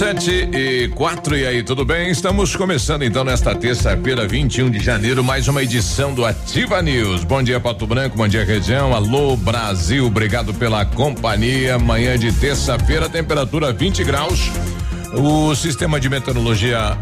Sete e quatro, e aí, tudo bem? Estamos começando então nesta terça-feira, 21 de janeiro, mais uma edição do Ativa News. Bom dia, Pato Branco, bom dia, região. Alô, Brasil, obrigado pela companhia. Manhã de terça-feira, temperatura 20 graus. O sistema de meteorologia,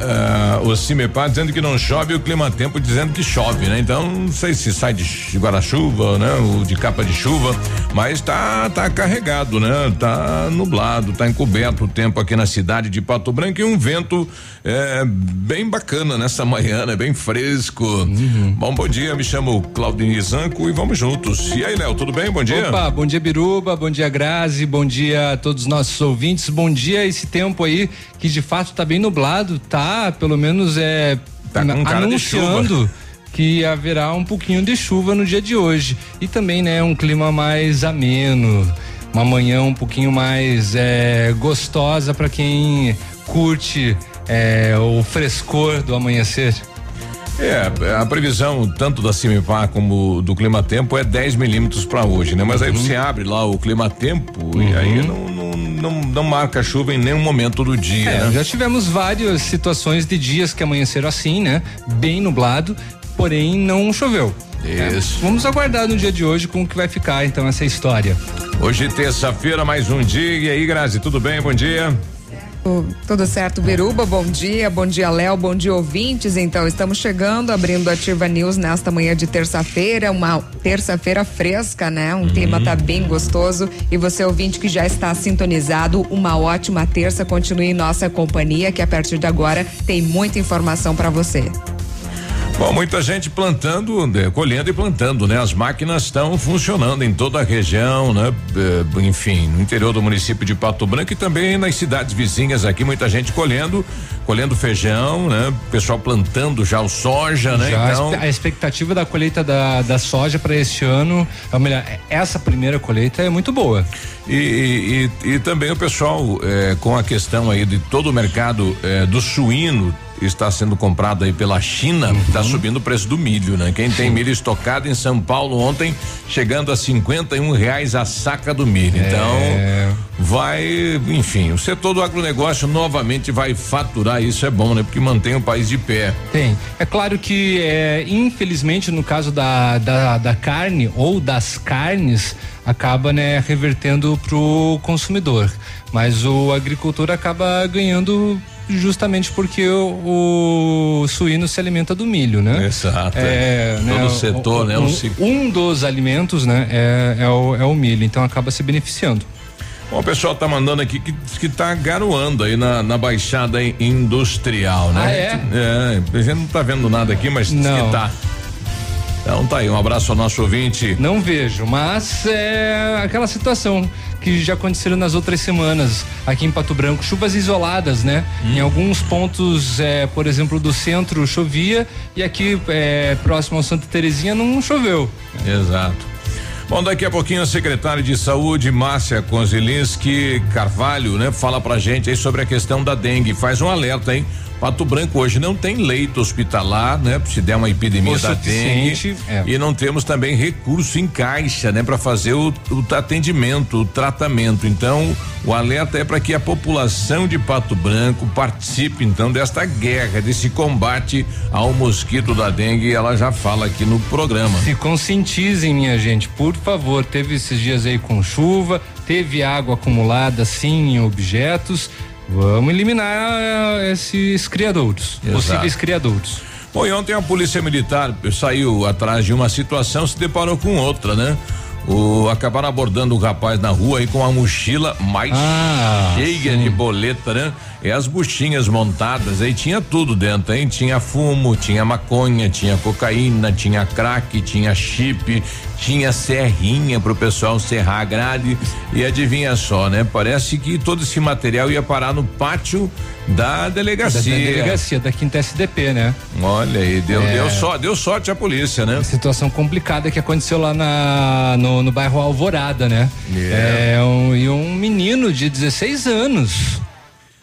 uh, o CIMEPAR, dizendo que não chove, o clima tempo dizendo que chove, né? Então, não sei se sai de guarda-chuva, né? Ou de capa de chuva, mas tá, tá carregado, né? Tá nublado, tá encoberto o tempo aqui na cidade de Pato Branco e um vento é, bem bacana nessa manhã, né? Bem fresco. Uhum. Bom, bom dia, me chamo Claudinei Zanco e vamos juntos. E aí, Léo, tudo bem? Bom dia. Opa, bom dia, Biruba, bom dia, Grazi, bom dia a todos os nossos ouvintes, bom dia esse tempo aí que de fato está bem nublado, tá? Pelo menos é tá anunciando que haverá um pouquinho de chuva no dia de hoje e também, né, um clima mais ameno, uma manhã um pouquinho mais é, gostosa para quem curte é, o frescor do amanhecer. É, a previsão tanto da Cimipar como do Clima Tempo é 10 milímetros para hoje, né? Mas aí uhum. você abre lá o Clima Tempo uhum. e aí não, não, não, não, marca chuva em nenhum momento do dia. É, né? Já tivemos várias situações de dias que amanheceram assim, né? Bem nublado, porém não choveu. Isso. É, vamos aguardar no dia de hoje como que vai ficar então essa história. Hoje terça-feira, mais um dia. E aí, Grazi, tudo bem? Bom dia. Tudo certo, Biruba? Bom dia, bom dia, Léo, bom dia, ouvintes. Então, estamos chegando, abrindo Ativa News nesta manhã de terça-feira, uma terça-feira fresca, né? Um uhum. clima tá bem gostoso. E você, ouvinte que já está sintonizado, uma ótima terça. Continue em nossa companhia, que a partir de agora tem muita informação para você. Bom, muita gente plantando, né, colhendo e plantando, né? As máquinas estão funcionando em toda a região, né? Enfim, no interior do município de Pato Branco e também nas cidades vizinhas aqui, muita gente colhendo, colhendo feijão, né? Pessoal plantando já o soja, né? Já então, a expectativa da colheita da, da soja para este ano, ou melhor, essa primeira colheita é muito boa. E, e, e também o pessoal eh, com a questão aí de todo o mercado eh, do suíno está sendo comprado aí pela China, está uhum. subindo o preço do milho, né? Quem tem milho estocado em São Paulo ontem, chegando a 51 reais a saca do milho. É. Então, vai, enfim, o setor do agronegócio novamente vai faturar, isso é bom, né? Porque mantém o país de pé. Tem. É claro que, é, infelizmente, no caso da, da, da carne ou das carnes, acaba né revertendo pro consumidor mas o agricultor acaba ganhando justamente porque o, o, suíno se alimenta do milho, né? Exato. É, né, Todo o setor, né? um, né? Um, um dos alimentos, né? É, é, o, é o milho, então acaba se beneficiando. Bom, o pessoal tá mandando aqui que, que tá garoando aí na, na Baixada Industrial, né? Ah, é? É, a gente não tá vendo nada aqui, mas não. que tá. Então tá aí, um abraço ao nosso ouvinte. Não vejo, mas é aquela situação que já aconteceram nas outras semanas aqui em Pato Branco, chuvas isoladas, né? Hum. Em alguns pontos, é, por exemplo, do centro chovia e aqui é, próximo ao Santa Terezinha não choveu. Exato. Bom, daqui a pouquinho a secretária de saúde, Márcia Konzelinski Carvalho, né, fala pra gente aí sobre a questão da dengue. Faz um alerta, hein? Pato Branco hoje não tem leito hospitalar, né? Se der uma epidemia O da dengue. é. E não temos também recurso em caixa, né? Para fazer o, o atendimento, o tratamento. Então, o alerta é para que a população de Pato Branco participe, então, desta guerra, desse combate ao mosquito da dengue. Ela já fala aqui no programa. Se conscientizem, minha gente, por favor. Teve esses dias aí com chuva, teve água acumulada sim em objetos. Vamos eliminar eh, esses criadouros, Exato. possíveis criadouros. Bom, e ontem a polícia militar saiu atrás de uma situação, se deparou com outra, né? O, acabaram abordando o rapaz na rua aí com a mochila mais Ah, cheia sim. de boleta, né? E as buchinhas montadas, aí tinha tudo dentro, hein? Tinha fumo, tinha maconha, tinha cocaína, tinha crack, tinha chip, tinha serrinha pro pessoal serrar a grade. E adivinha só, né? Parece que todo esse material ia parar no pátio da Da, delegacia. da delegacia, da quinta SDP, né? Olha aí, deu, É. deu, só, deu sorte a polícia, né? Situação complicada que aconteceu lá na, no, no bairro Alvorada, né? É. É, um, e um menino de 16 anos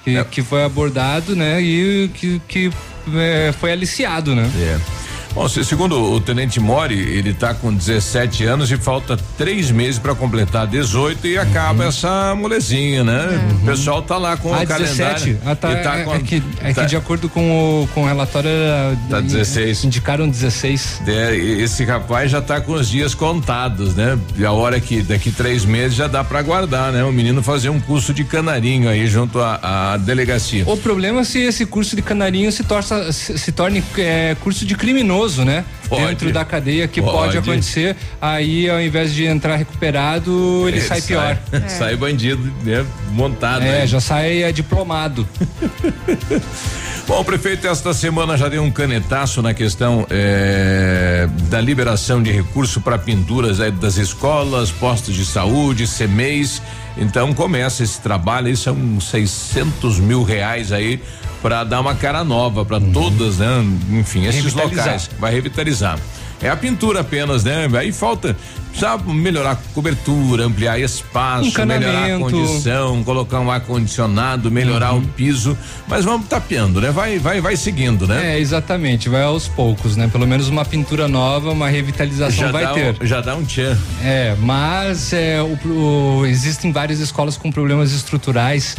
que, É. que foi abordado, né? E que, que é, foi aliciado, né? É. Bom, se- segundo o tenente Mori, ele tá com 17 anos e falta três meses para completar 18 e acaba essa molezinha, né? O pessoal tá lá com Ah, o 17? calendário. Ah, tá. tá é, com- é que, é tá- que de acordo com o, com o relatório era, Tá 16. indicaram 16. É, esse rapaz já tá com os dias contados, né? E a hora que daqui três meses já dá para guardar, né? O menino fazer um curso de canarinho aí junto à à delegacia. O problema é se esse curso de canarinho se, torça, se, se torne é, curso de criminoso, né? Pode. Dentro da cadeia que pode. Pode. acontecer. Aí, ao invés de entrar recuperado, ele sai pior. Sai bandido, né? Montado. É, aí. já sai é, diplomado. Bom, prefeito esta semana já deu um canetaço na questão eh, da liberação de recurso para pinturas eh, das escolas, postos de saúde, CMEs. Então começa esse trabalho aí, são 600 mil reais aí para dar uma cara nova para todas, né? Enfim, esses locais. Vai revitalizar. É a pintura apenas, né? Aí falta, sabe, melhorar a cobertura, ampliar espaço, melhorar a condição, colocar um ar condicionado, melhorar Uhum. o piso, mas vamos tapeando, né? Vai, vai, vai seguindo, né? É, exatamente, vai aos poucos, né? Pelo menos uma pintura nova, uma revitalização já vai ter. Um, já dá um tchan. É, mas é, o, o- existem várias escolas com problemas estruturais,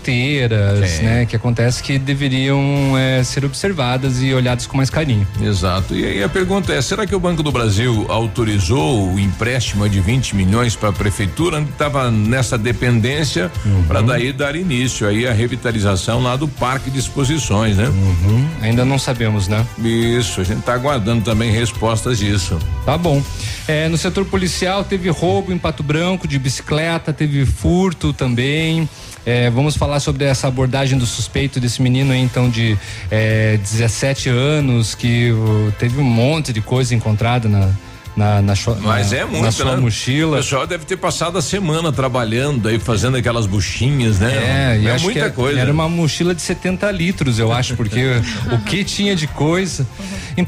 goteiras, Sim. né? Que acontece que deveriam é, ser observadas e olhadas com mais carinho. Exato. E aí a pergunta é: será que o Banco do Brasil autorizou o empréstimo de 20 milhões para a prefeitura? Estava nessa dependência Uhum. para daí dar início aí à revitalização lá do Parque de Exposições, né? Uhum. Ainda não sabemos, né? Isso, a gente está aguardando também respostas disso. Tá bom. É, no setor policial teve roubo em Pato Branco de bicicleta, teve furto também. É, vamos falar sobre essa abordagem do suspeito desse menino aí, então de é, 17 anos que teve um monte de coisa encontrada na na, na, Mas na- é muito, na sua né? O mochila. pessoal deve ter passado a semana trabalhando aí, fazendo aquelas buchinhas, né? É, e é acho muita era, coisa. Era uma mochila de 70 litros, eu acho, porque o que tinha de coisa. Em,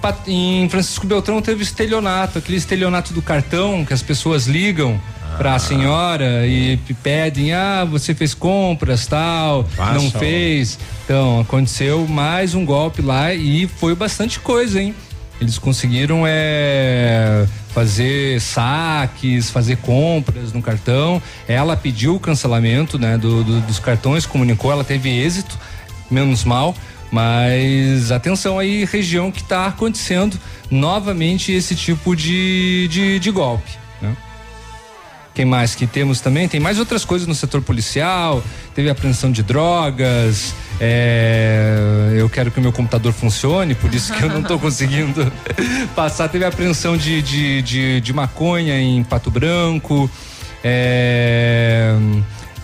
em Francisco Beltrão teve estelionato, aquele estelionato do cartão que as pessoas ligam Ah. para a senhora e pedem, ah, você fez compras, tal, Passa, não fez. Então, aconteceu mais um golpe lá e foi bastante coisa, hein? Eles conseguiram é, fazer saques, fazer compras no cartão. Ela pediu o cancelamento né, do- do- dos cartões, comunicou, ela teve êxito, menos mal. Mas atenção aí, região que está acontecendo novamente esse tipo de, de, de golpe. Né? Quem mais que temos também? Tem mais outras coisas no setor policial, teve apreensão de drogas. É, eu quero que o meu computador funcione, por isso que eu não estou conseguindo passar. Teve apreensão de, de, de, de maconha em Pato Branco. é,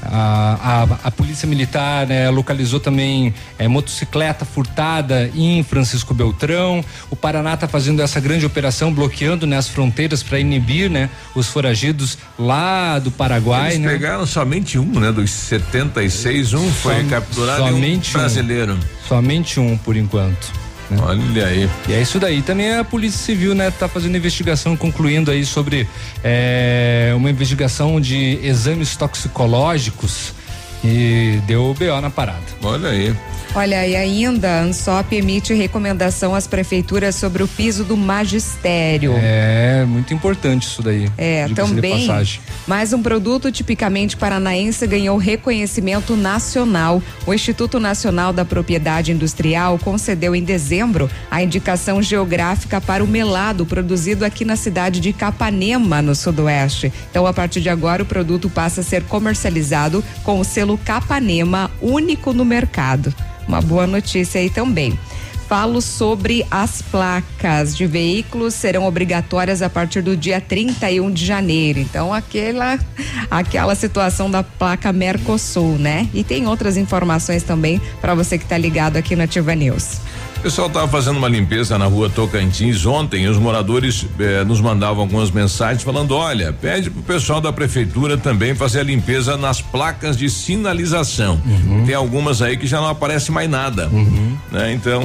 A, a, a, polícia militar né, localizou também é, motocicleta furtada em Francisco Beltrão. O Paraná está fazendo essa grande operação, bloqueando né, as fronteiras para inibir né, os foragidos lá do Paraguai. Eles né? pegaram somente um, né? Dos 76, um foi Som, capturado somente um brasileiro. Um, somente um por enquanto. Olha aí. E é isso daí. Também a Polícia Civil, né, tá fazendo investigação, concluindo aí sobre é, uma investigação de exames toxicológicos e deu o BO na parada. Olha aí. Olha, e ainda a ANSOP emite recomendação às prefeituras sobre o piso do magistério. É, muito importante isso daí. É, também. Mais um produto tipicamente paranaense ganhou reconhecimento nacional. O Instituto Nacional da Propriedade Industrial concedeu em dezembro a indicação geográfica para o melado produzido aqui na cidade de Capanema, no sudoeste. Então, a partir de agora, o produto passa a ser comercializado com o selo Capanema, único no mercado. Uma boa notícia aí também. Falo sobre as placas de veículos serão obrigatórias a partir do dia 31 de janeiro. Então, aquela aquela situação da placa Mercosul, né? E tem outras informações também para você que está ligado aqui na Ativa News. O pessoal estava fazendo uma limpeza na rua Tocantins ontem e os moradores eh, nos mandavam algumas mensagens falando: olha, pede pro pessoal da prefeitura também fazer a limpeza nas placas de sinalização. Uhum. Tem algumas aí que já não aparece mais nada. Uhum. Né? Então,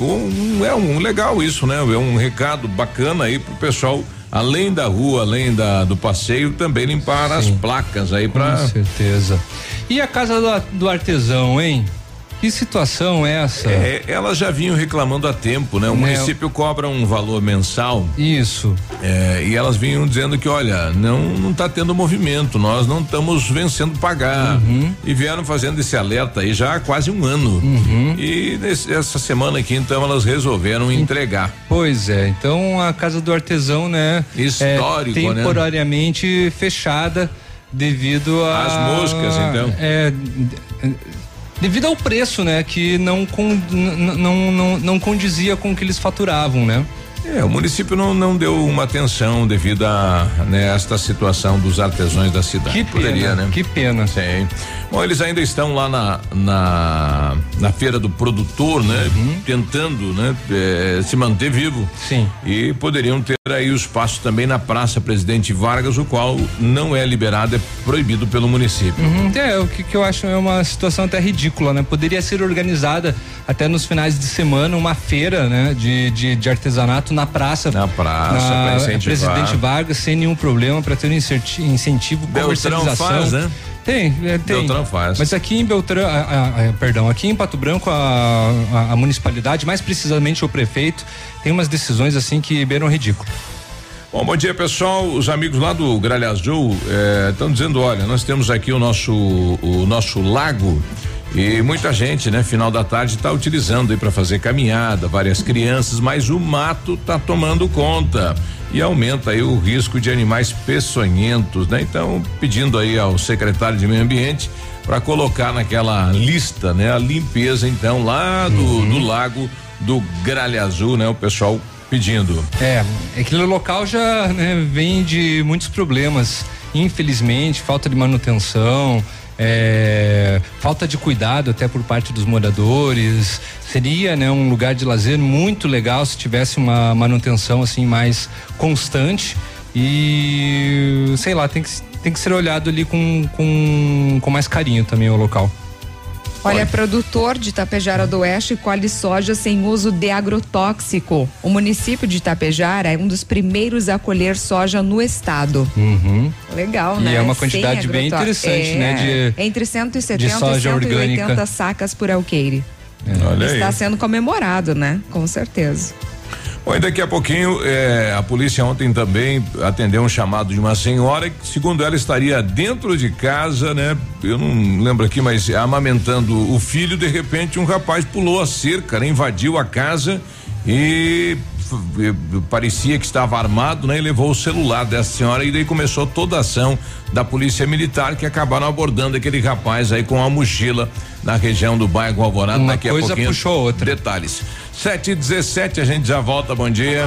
um, é um legal isso, né? É um recado bacana aí pro pessoal além da rua, além da, do passeio, também limpar Sim. as placas aí para. Com certeza. E a casa do, do artesão, hein? Que situação é essa? É, elas já vinham reclamando há tempo, né? O né? município cobra um valor mensal. Isso. É, e elas vinham dizendo que, olha, não não está tendo movimento, nós não estamos vencendo pagar. Uhum. E vieram fazendo esse alerta aí já há quase um ano. Uhum. E nesse, essa semana aqui, então, elas resolveram entregar. Pois é, então a casa do artesão, né? Histórico, é, temporariamente né? fechada devido a as moscas, então. É, devido ao preço, né, que não, não, não, não condizia com o que eles faturavam, né? É, o município não, não deu uma atenção devido a né, esta situação dos artesãos da cidade. Que pena, Poderia, né? Que pena. Sim. Bom, eles ainda estão lá na, na, na feira do produtor, né? Uhum. Tentando, né? É, se manter vivo. Sim. E poderiam ter aí o espaço também na Praça Presidente Vargas, o qual não é liberado, é proibido pelo município. Uhum. É, o que, que eu acho é uma situação até ridícula, né? Poderia ser organizada até nos finais de semana uma feira, né? De, de, de artesanato na praça. Na praça, na, Presidente Vargas, sem nenhum problema, para ter um incentivo, comercialização. Faz, né? Tem, é, tem. Beltrão faz. Mas aqui em Beltrão, a, a, a, perdão, aqui em Pato Branco, a, municipalidade, mais precisamente o prefeito, tem umas decisões assim que beiram ridículo. Bom, bom dia pessoal. Os amigos lá do Gralha Azul estão eh, dizendo: olha, nós temos aqui o nosso o nosso lago e muita gente, né, final da tarde está utilizando aí para fazer caminhada, várias crianças, mas o mato está tomando conta e aumenta aí o risco de animais peçonhentos, né? Então, pedindo aí ao secretário de Meio Ambiente para colocar naquela lista, né, a limpeza então lá do, uhum. do lago do Gralha Azul, né? O pessoal pedindo. É, aquele local já né, vem de muitos problemas, infelizmente, falta de manutenção, é, falta de cuidado até por parte dos moradores. Seria né, um lugar de lazer muito legal se tivesse uma manutenção assim mais constante e sei lá, tem que, tem que ser olhado ali com, com, com mais carinho também o local. Olha, produtor de Tapejara do Oeste colhe soja sem uso de agrotóxico. O município de Tapejara é um dos primeiros a colher soja no estado. Uhum. Legal, né? E é uma quantidade bem interessante, né, é, né? De, entre 170 e 180 orgânica. sacas por alqueire. É. Olha Está aí. sendo comemorado, né? Com certeza. Bom, e daqui a pouquinho, eh, a polícia ontem também atendeu um chamado de uma senhora que, segundo ela, estaria dentro de casa, né? Eu não lembro aqui, mas amamentando o filho, de repente um rapaz pulou a cerca, né? invadiu a casa e parecia que estava armado, né? E levou o celular dessa senhora e daí começou toda a ação da polícia militar que acabaram abordando aquele rapaz aí com a mochila na região do bairro Alvorada. Uma Daqui coisa a pouquinho puxou outra. Detalhes. Sete e dezessete, a gente já volta, bom dia.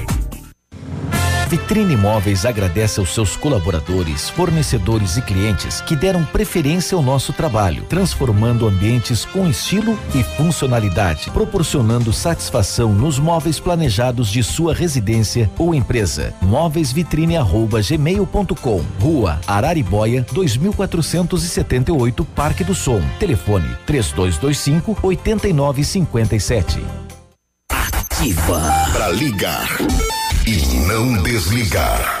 Vitrine Imóveis agradece aos seus colaboradores, fornecedores e clientes que deram preferência ao nosso trabalho, transformando ambientes com estilo e funcionalidade, proporcionando satisfação nos móveis planejados de sua residência ou empresa. Móveisvitrine@gmail.com, Rua Arariboia, 2478, Parque do Som. Telefone 3225 8957. Ativa para ligar e não desligar.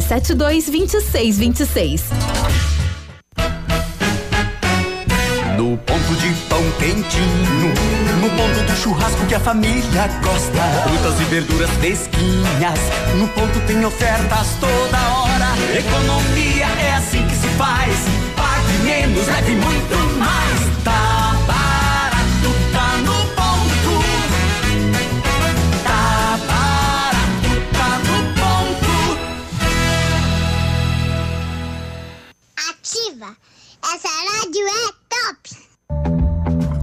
3272 2626. No ponto de pão quentinho, no ponto do churrasco que a família gosta. Frutas e verduras fresquinhas, no ponto tem ofertas toda hora. Economia é assim que se faz. Pague menos, leve muito mais. Essa rádio é top.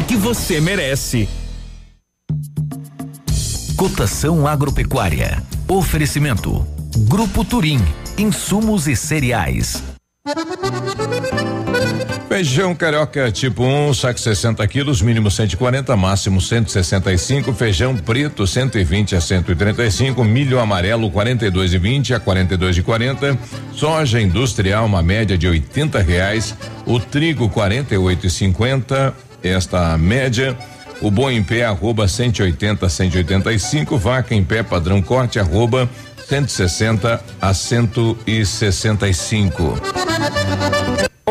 que você merece. Cotação agropecuária. Oferecimento. Grupo Turim. Insumos e cereais. Feijão carioca tipo 1, um, saco 60 quilos, mínimo 140, máximo 165. Feijão preto 120 a 135. Milho amarelo 42 e 20 a 42 e 40. Soja industrial uma média de 80 reais. O trigo 48 e 50. Esta média. O boi em pé arroba 180 a 185. Vaca em pé padrão corte arroba 160 a 165.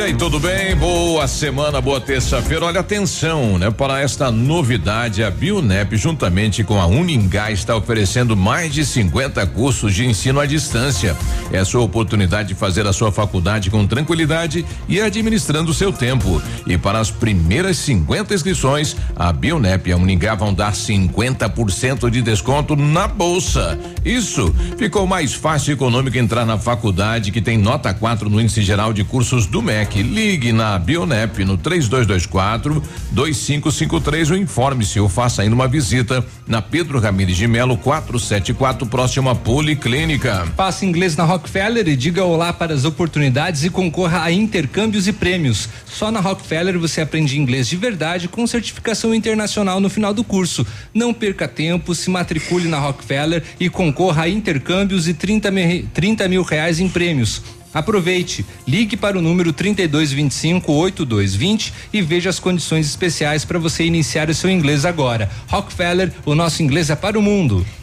E aí, tudo bem? Boa semana, boa terça-feira. Olha, atenção, né? Para esta novidade, a Bionep, juntamente com a Uningá, está oferecendo mais de 50 cursos de ensino à distância. É a sua oportunidade de fazer a sua faculdade com tranquilidade e administrando o seu tempo. E para as primeiras 50 inscrições, a Bionep e a Uningá vão dar 50% de desconto na bolsa. Isso ficou mais fácil e econômico entrar na faculdade que tem nota 4 no índice geral de cursos do MEC. Ligue na Bionep no 3224 2553 ou informe-se ou faça ainda uma visita na Pedro Ramires de Melo 474 próximo à Policlínica. Passe inglês na Rockefeller e diga olá para as oportunidades e concorra a intercâmbios e prêmios. Só na Rockefeller você aprende inglês de verdade com certificação internacional no final do curso. Não perca tempo, se matricule na Rockefeller e concorra a intercâmbios e 30 mil, 30 mil reais em prêmios. Aproveite, ligue para o número 3225 8220 e veja as condições especiais para você iniciar o seu inglês agora. Rockefeller, o nosso inglês é para o mundo.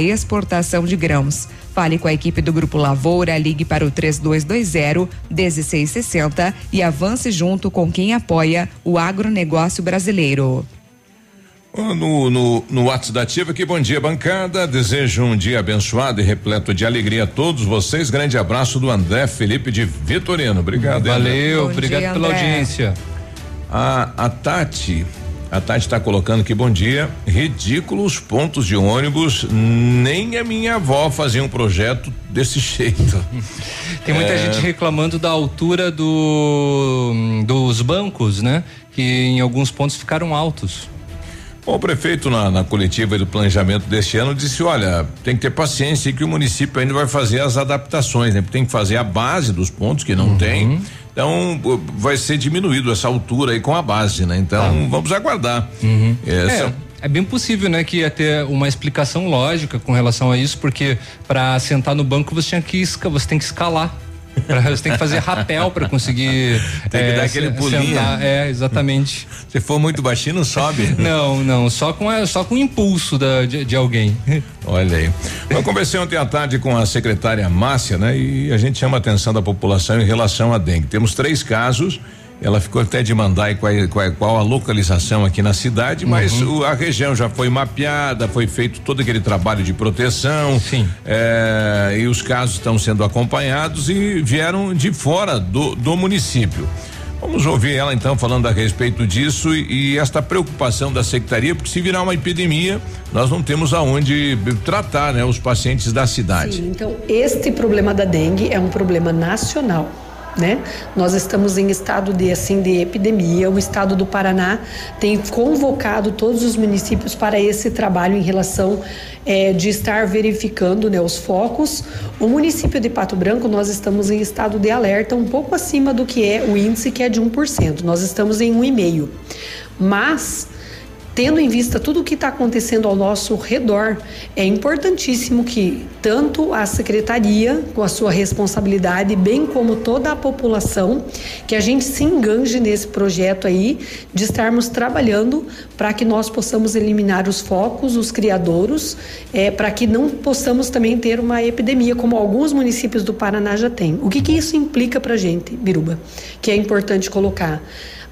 exportação de grãos. Fale com a equipe do Grupo Lavoura, ligue para o 3220 1660 e avance junto com quem apoia o agronegócio brasileiro. No, no, no WhatsApp da Ativa aqui, bom dia, bancada. Desejo um dia abençoado e repleto de alegria a todos vocês. Grande abraço do André Felipe de Vitorino. Obrigado, André. Valeu, obrigado pela audiência. A, a Tati, a Tati está colocando aqui, bom dia. Ridículos pontos de ônibus. Nem a minha avó fazia um projeto desse jeito. Tem muita É. gente reclamando da altura do, dos bancos, né? Que em alguns pontos ficaram altos. Bom, o prefeito na, na coletiva do planejamento deste ano disse, olha, tem que ter paciência e que o município ainda vai fazer as adaptações, né? Tem que fazer a base dos pontos que não Uhum. tem. Então, vai ser diminuído essa altura aí com a base, né? Então, vamos aguardar. Essa- É, é bem possível, né, que ia ter uma explicação lógica com relação a isso, porque para sentar no banco você tinha que você tem que escalar. Você tem que fazer rapel para conseguir Tem que é, dar aquele pulinho. sentar. É, exatamente. Se for muito baixinho, não sobe. Não, não, só com a- só com o impulso da, de, de alguém. Olha aí. Eu conversei ontem à tarde com a secretária Márcia, né? E a gente chama a atenção da população em relação à dengue. Temos três casos. Ela ficou até de mandar qual, qual, qual a localização aqui na cidade, mas Uhum. o- a região já foi mapeada, foi feito todo aquele trabalho de proteção. Sim. É, e os casos estão sendo acompanhados e vieram de fora do, do município. Vamos ouvir ela então falando a respeito disso e, e esta preocupação da secretaria, porque se virar uma epidemia, nós não temos aonde tratar, né, os pacientes da cidade. Sim, então este problema da dengue é um problema nacional. Né? Nós estamos em estado de assim de epidemia. O estado do Paraná tem convocado todos os municípios para esse trabalho em relação eh, de estar verificando né, os focos. O município de Pato Branco nós estamos em estado de alerta um pouco acima do que é o índice que é de 1%. Nós estamos em 1,5. Mas tendo em vista tudo o que está acontecendo ao nosso redor, é importantíssimo que tanto a secretaria, com a sua responsabilidade, bem como toda a população, que a gente se enganje nesse projeto aí de estarmos trabalhando para que nós possamos eliminar os focos, os criadouros, é, para que não possamos também ter uma epidemia, como alguns municípios do Paraná já têm. O que, que isso implica para a gente, Biruba? Que é importante colocar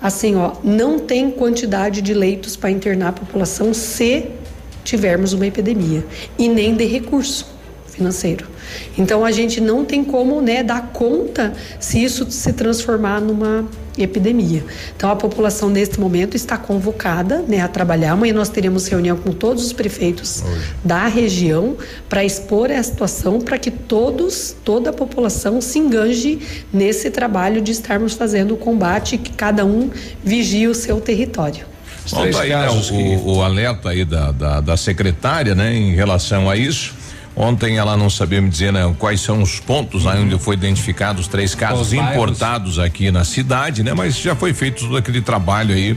assim, ó, não tem quantidade de leitos para internar a população se tivermos uma epidemia e nem de recurso financeiro. Então a gente não tem como, né, dar conta se isso se transformar numa epidemia. Então a população neste momento está convocada, né, a trabalhar. Amanhã nós teremos reunião com todos os prefeitos Hoje. da região para expor a situação para que todos, toda a população se enganje nesse trabalho de estarmos fazendo o combate que cada um vigie o seu território. Bom, tá aí, né, o, o, alerta aí da, da, da secretária, né, em relação a isso. Ontem ela não sabia me dizer né, quais são os pontos uhum. onde foi identificados três casos importados aqui na cidade, né? Mas já foi feito todo aquele trabalho aí.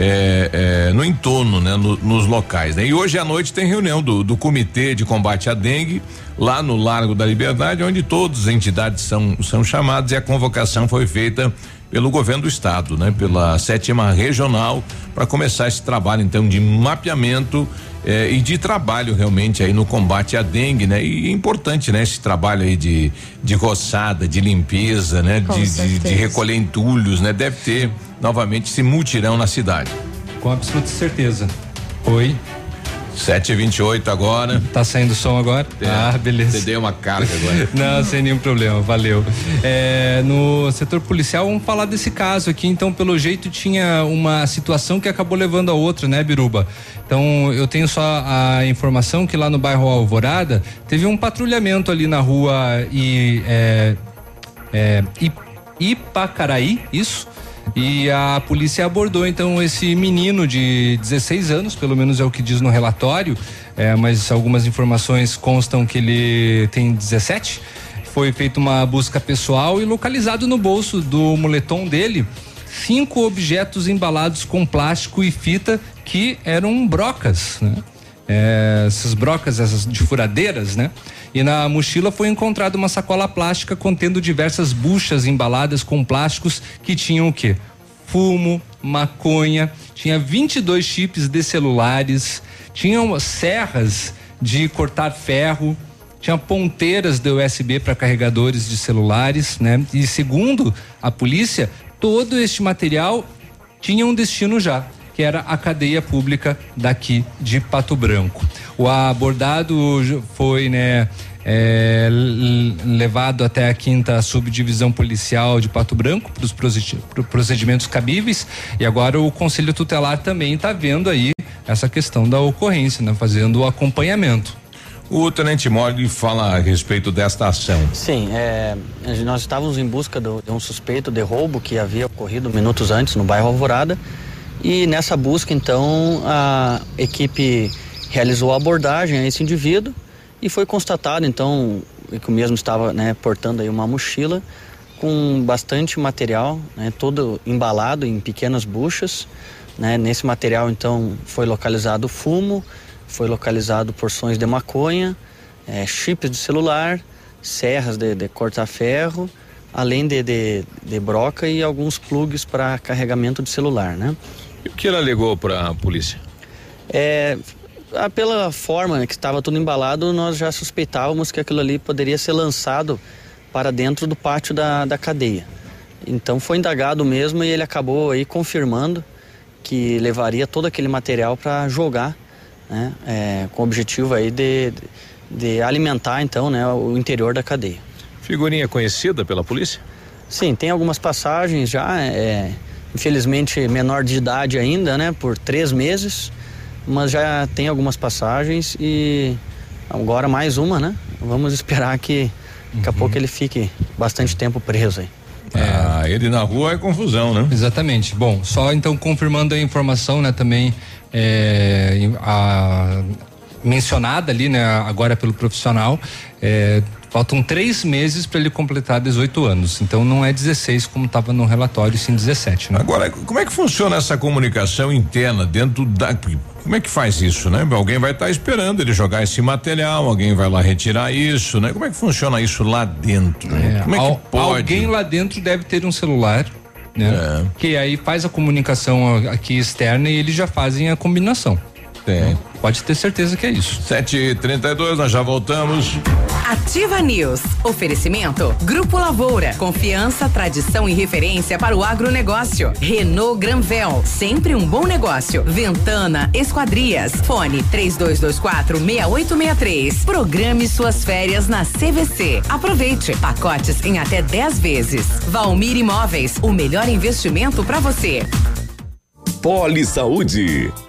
É, é, no entorno, né, no, nos locais. Né? E hoje à noite tem reunião do, do Comitê de Combate à Dengue lá no Largo da Liberdade, onde todas as entidades são, são chamadas e a convocação foi feita pelo governo do estado, né? Pela sétima regional para começar esse trabalho então de mapeamento eh, e de trabalho realmente aí no combate à dengue, né? E é importante, né? Esse trabalho aí de, de roçada, de limpeza, né? De, de, de, recolher entulhos, né? Deve ter novamente esse mutirão na cidade. Com absoluta certeza. Oi. Sete e vinte e oito agora. Tá saindo som agora? É, ah, beleza. Você deu uma carga agora. Não, sem nenhum problema, valeu. É, no setor policial, vamos falar desse caso aqui. Então, pelo jeito, tinha uma situação que acabou levando a outra, né, Biruba? Então, eu tenho só a informação que lá no bairro Alvorada teve um patrulhamento ali na rua e, é, é, Ipacaraí, isso? E a polícia abordou então esse menino de 16 anos, pelo menos é o que diz no relatório, é, mas algumas informações constam que ele tem 17. Foi feita uma busca pessoal e localizado no bolso do moletom dele cinco objetos embalados com plástico e fita que eram brocas, né? É, essas brocas, essas de furadeiras, né? E na mochila foi encontrada uma sacola plástica contendo diversas buchas embaladas com plásticos que tinham o quê? Fumo, maconha, tinha 22 chips de celulares, tinham serras de cortar ferro, tinha ponteiras de USB para carregadores de celulares, né? E segundo a polícia, todo este material tinha um destino já, que era a cadeia pública daqui de Pato Branco. O abordado foi, né, é, levado até a quinta subdivisão policial de Pato Branco para os procedimentos cabíveis e agora o Conselho Tutelar também está vendo aí essa questão da ocorrência, né, fazendo o acompanhamento. O Tenente Mori fala a respeito desta ação. Sim, é, nós estávamos em busca do, de um suspeito de roubo que havia ocorrido minutos antes no bairro Alvorada e nessa busca, então, a equipe realizou a abordagem a esse indivíduo e foi constatado, então, que o mesmo estava né, portando aí uma mochila com bastante material, né, todo embalado em pequenas buchas. Né, nesse material, então, foi localizado fumo, foi localizado porções de maconha, é, chips de celular, serras de, de cortar ferro, além de, de, de broca e alguns plugs para carregamento de celular, né? E o que ela alegou para a polícia? É, pela forma que estava tudo embalado, nós já suspeitávamos que aquilo ali poderia ser lançado para dentro do pátio da, da cadeia. Então foi indagado mesmo e ele acabou aí confirmando que levaria todo aquele material para jogar, né, é, com o objetivo aí de, de alimentar então né, o interior da cadeia. Figurinha conhecida pela polícia? Sim, tem algumas passagens já. É, infelizmente menor de idade ainda, né? Por três meses, mas já tem algumas passagens e agora mais uma, né? Vamos esperar que daqui a uhum. pouco ele fique bastante tempo preso aí. É. Ah, ele na rua é confusão, né? Exatamente. Bom, só então confirmando a informação, né, também é, a mencionada ali, né, agora pelo profissional, é, Faltam três meses para ele completar 18 anos. Então não é 16 como estava no relatório, sim 17. Né? Agora, como é que funciona essa comunicação interna dentro da. Como é que faz isso, né? Alguém vai estar tá esperando ele jogar esse material, alguém vai lá retirar isso, né? Como é que funciona isso lá dentro? Né? É, como é que pode? Alguém lá dentro deve ter um celular né? É. Que aí faz a comunicação aqui externa e eles já fazem a combinação. Tem. Pode ter certeza que é isso. 7h32, nós já voltamos. Ativa News. Oferecimento. Grupo Lavoura. Confiança, tradição e referência para o agronegócio. Renault Granvel. Sempre um bom negócio. Ventana Esquadrias. Fone 3224 6863. Programe suas férias na CVC. Aproveite. Pacotes em até 10 vezes. Valmir Imóveis. O melhor investimento para você. Poli Saúde.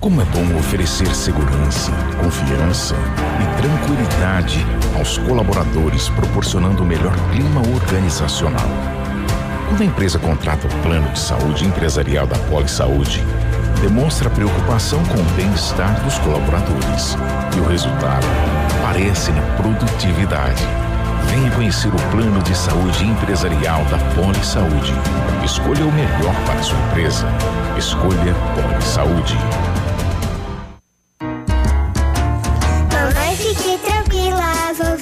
Como é bom oferecer segurança, confiança e tranquilidade aos colaboradores, proporcionando o melhor clima organizacional. Quando a empresa contrata o plano de saúde empresarial da Poli Saúde, demonstra preocupação com o bem-estar dos colaboradores e o resultado aparece na produtividade. Venha conhecer o plano de saúde empresarial da Poli Saúde. Escolha o melhor para sua empresa. Escolha Poli Saúde.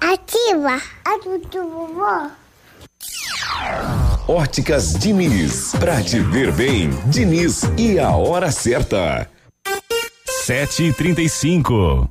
Ativa a do vovó. Óticas Diniz, pra te ver bem, Diniz e a hora certa. Sete e trinta e cinco.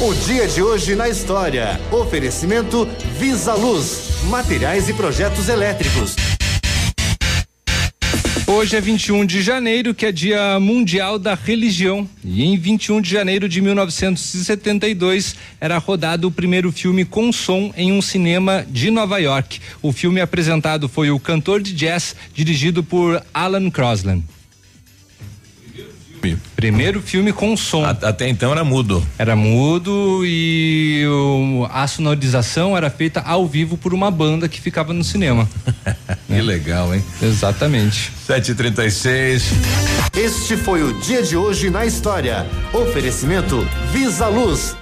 O dia de hoje na história. Oferecimento Visa Luz, materiais e projetos elétricos. Hoje é 21 de janeiro, que é Dia Mundial da Religião. E em 21 de janeiro de 1972 era rodado o primeiro filme com som em um cinema de Nova York. O filme apresentado foi O Cantor de Jazz, dirigido por Alan Crosland. Primeiro filme com som. até então era mudo. Era mudo e o, a sonorização era feita ao vivo por uma banda que ficava no cinema. que é. legal, hein? Exatamente. 7h36. Este foi o dia de hoje na história. Oferecimento Visa Luz.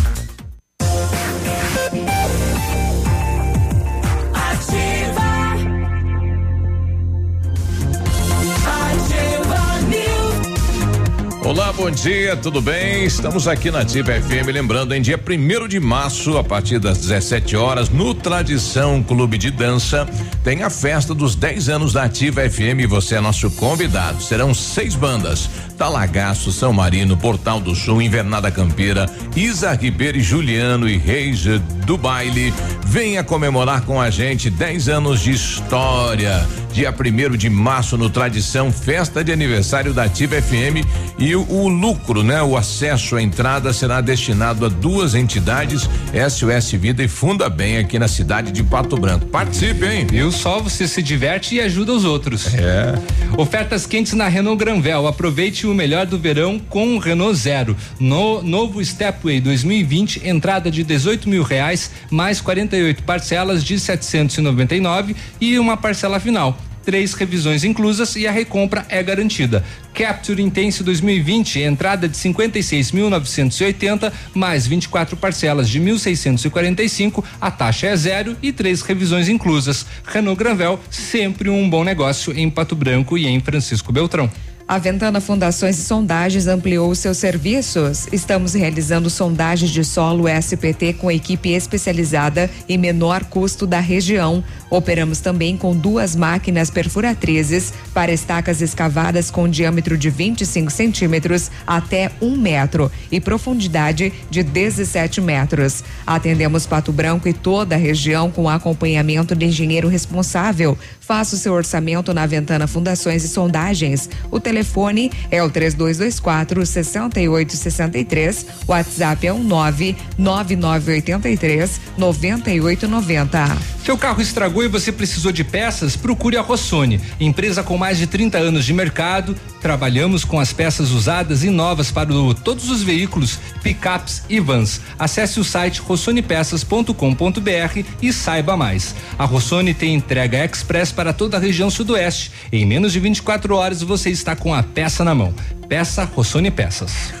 Olá, bom dia, tudo bem? Estamos aqui na Ativa FM, lembrando, em dia 1 de março, a partir das 17 horas, no Tradição Clube de Dança, tem a festa dos 10 anos da Ativa FM e você é nosso convidado. Serão seis bandas: Talagaço, São Marino, Portal do Sul, Invernada Campeira, Isa Ribeiro e Juliano e Reis do Baile. Venha comemorar com a gente 10 anos de história. Dia 1 de março, no Tradição, festa de aniversário da Ativa FM e o, o lucro, né? O acesso à entrada será destinado a duas entidades, SOS Vida e Funda Bem, aqui na cidade de Pato Branco. Participe, hein? Viu? Só você se diverte e ajuda os outros. É. Ofertas quentes na Renault Granvel. Aproveite o melhor do verão com o Renault Zero. No novo Stepway 2020, entrada de 18 mil reais, mais 48 parcelas de 799 e uma parcela final. Três revisões inclusas e a recompra é garantida. Capture Intense 2020, entrada de 56.980 mais 24 parcelas de 1.645, a taxa é zero e três revisões inclusas. Renault Granvel, sempre um bom negócio em Pato Branco e em Francisco Beltrão. A Ventana Fundações e Sondagens ampliou seus serviços. Estamos realizando sondagens de solo SPT com equipe especializada e menor custo da região. Operamos também com duas máquinas perfuratrizes para estacas escavadas com diâmetro de 25 centímetros até um metro e profundidade de 17 metros. Atendemos Pato Branco e toda a região com acompanhamento de engenheiro responsável. Faça o seu orçamento na Ventana Fundações e Sondagens. O telefone é o 3224 6863. O WhatsApp é o 99983 9890. Seu carro estragou e você precisou de peças? Procure a Rossoni, empresa com mais de 30 anos de mercado. Trabalhamos com as peças usadas e novas para o- todos os veículos, picapes e vans. Acesse o site rossonepeças.com.br e saiba mais. A Rossoni tem entrega express para toda a região sudoeste. Em menos de 24 horas você está com a peça na mão. Peça Rossoni Peças.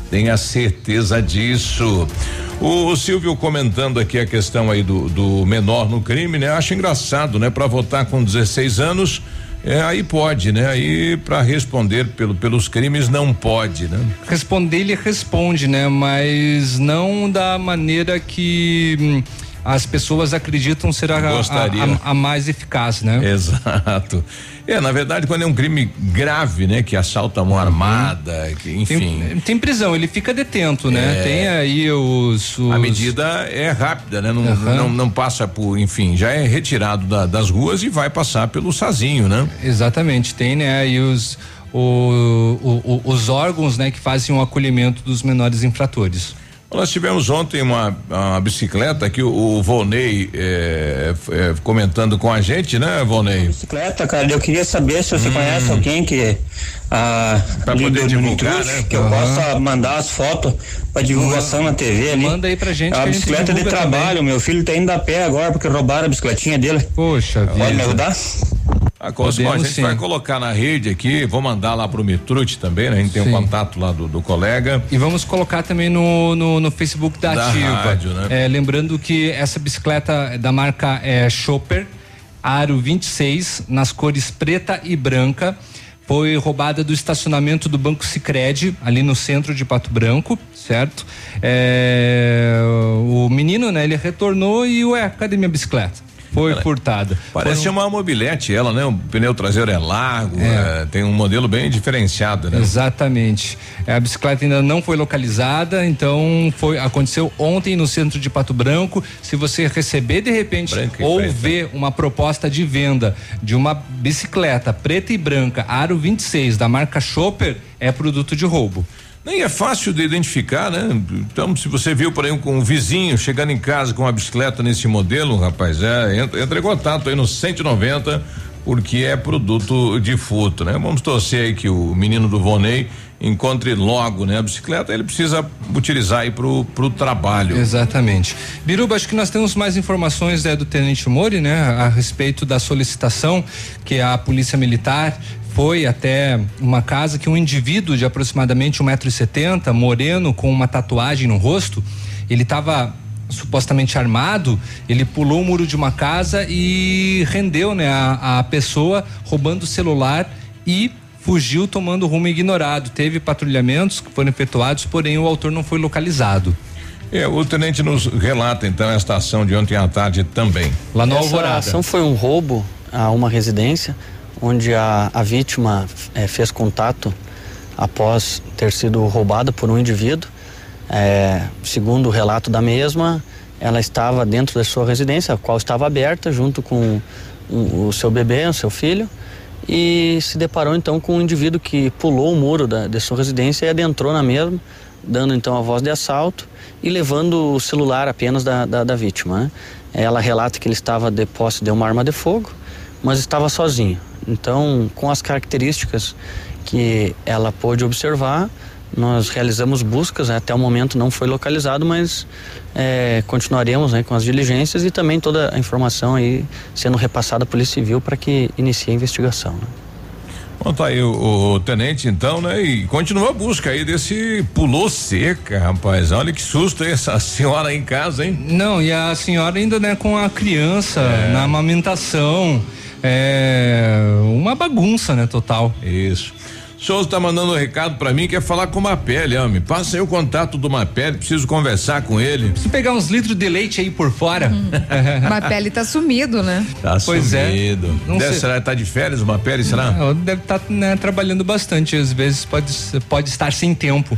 tenha certeza disso. O Silvio comentando aqui a questão aí do, do menor no crime, né? Acho engraçado, né? Para votar com 16 anos, é, aí pode, né? Aí para responder pelo, pelos crimes não pode, né? Responder ele responde, né? Mas não da maneira que hum, as pessoas acreditam ser a, a- a- a mais eficaz, né? Exato. É, na verdade, quando é um crime grave, né? Que assalta a mão armada, que, enfim. Tem, tem prisão, ele fica detento, né? É. Tem aí os, os- A medida é rápida, né? Não, Aham. não, não passa por, enfim, já é retirado da- das ruas e vai passar pelo sazinho, né? Exatamente, tem, né? Aí os, o- o- os órgãos, né, que fazem o acolhimento dos menores infratores. Nós tivemos ontem uma, uma bicicleta que o, o Volney f- eh, comentando com a gente, né, Volney? bicicleta, cara, eu queria saber se você conhece alguém que ah, Hum. Pra ali poder divulgar, né? que eu possa mandar as fotos para divulgação na TV ali. Manda aí pra gente É a gente bicicleta de divulga trabalho, também. meu filho tá indo a pé agora porque roubaram a bicicletinha dele. Poxa Pode me vida. ajudar? Cosmo, a Podemos gente sim. vai colocar na rede aqui, vou mandar lá pro Mitrute também, né? A gente tem um Sim. contato lá do, do colega. E vamos colocar também no, no, no Facebook da, Da Ativa. rádio, né? É, lembrando que essa bicicleta da marca é Chopper, Aro 26, nas cores preta e branca. Foi roubada do estacionamento do Banco Sicredi ali no centro de Pato Branco, certo? É, o menino, né? Ele retornou e, ué, cadê minha bicicleta? Foi furtada. Parece Foi um- uma mobilete ela, né? O pneu traseiro é largo, é, tem um modelo bem diferenciado, né? Exatamente. É, A bicicleta ainda não foi localizada, então foi aconteceu ontem no centro de Pato Branco. Se você receber de repente Branca ou ver uma proposta de venda de uma bicicleta preta e branca Aro 26 da marca Chopper, é produto de roubo. Nem é fácil de identificar, né? Então, se você viu por aí um, um vizinho chegando em casa com uma bicicleta nesse modelo, rapaz, é, entra, entra em contato aí no 190, porque é produto de furto, né? Vamos torcer aí que o menino do Vonei encontre logo, né? A bicicleta ele precisa utilizar aí pro, pro trabalho. Exatamente. Biruba, acho que nós temos mais informações né, do Tenente Mori, né, a respeito da solicitação que a Polícia Militar foi até uma casa que um indivíduo de aproximadamente 1,70m, moreno, com uma tatuagem no rosto, ele estava supostamente armado, ele pulou o muro de uma casa e rendeu né, a, a pessoa roubando o celular e fugiu tomando rumo ignorado. Teve patrulhamentos que foram efetuados, porém o autor não foi localizado. É, o tenente nos relata então esta ação de ontem à tarde também. Lá no Essa Alvorada. ação foi um roubo a uma residência, onde a, a vítima eh, fez contato após ter sido roubada por um indivíduo. Eh, segundo o relato da mesma, ela estava dentro da sua residência, a qual estava aberta, junto com o seu bebê, o seu filho, e se deparou então com um indivíduo que pulou o muro da, de sua residência e adentrou na mesma, dando então a voz de assalto e levando o celular apenas da, da, da vítima. né? Ela relata que ele estava de posse de uma arma de fogo, mas estava sozinho. Então, com as características que ela pôde observar, nós realizamos buscas, né? até o momento não foi localizado, mas eh, continuaremos né, com as diligências e também toda a informação aí sendo repassada à Polícia Civil para que inicie a investigação. né? Bom, tá aí o, o tenente então, né? E continua a busca aí desse pulou seca, rapaz. Olha que susto essa senhora aí em casa, hein? Não, e a senhora ainda, né, com a criança É. na amamentação. É uma bagunça, né, total. Isso. O senhor está mandando um recado para mim, quer falar com o Mapele, homem. Passa aí o contato do Mapele, preciso conversar com ele. Preciso pegar uns litros de leite aí por fora. Mas a pele tá sumido, né? Tá Pois é. sumido. Não Deve, sei. será que tá de férias o Mapele, será? Ela deve estar trabalhando bastante, às vezes pode, pode estar sem tempo.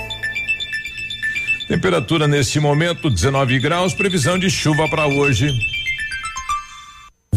Temperatura neste momento 19 graus, previsão de chuva para hoje.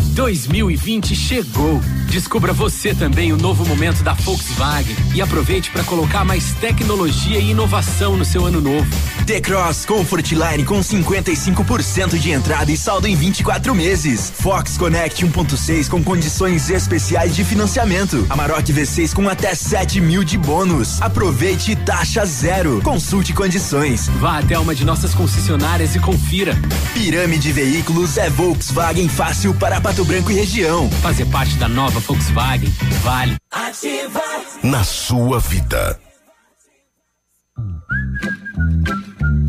2020 chegou. Descubra você também o novo momento da Volkswagen e aproveite para colocar mais tecnologia e inovação no seu ano novo. T-Cross Comfort Line com 55% de entrada e saldo em 24 meses. Fox Connect 1.6 com condições especiais de financiamento. Amarok V6 com até 7 mil de bônus. Aproveite taxa zero. Consulte condições. Vá até uma de nossas concessionárias e confira. Pirâmide Veículos é Volkswagen fácil para Pato Branco e região. Fazer parte da nova Volkswagen vale. Na sua vida.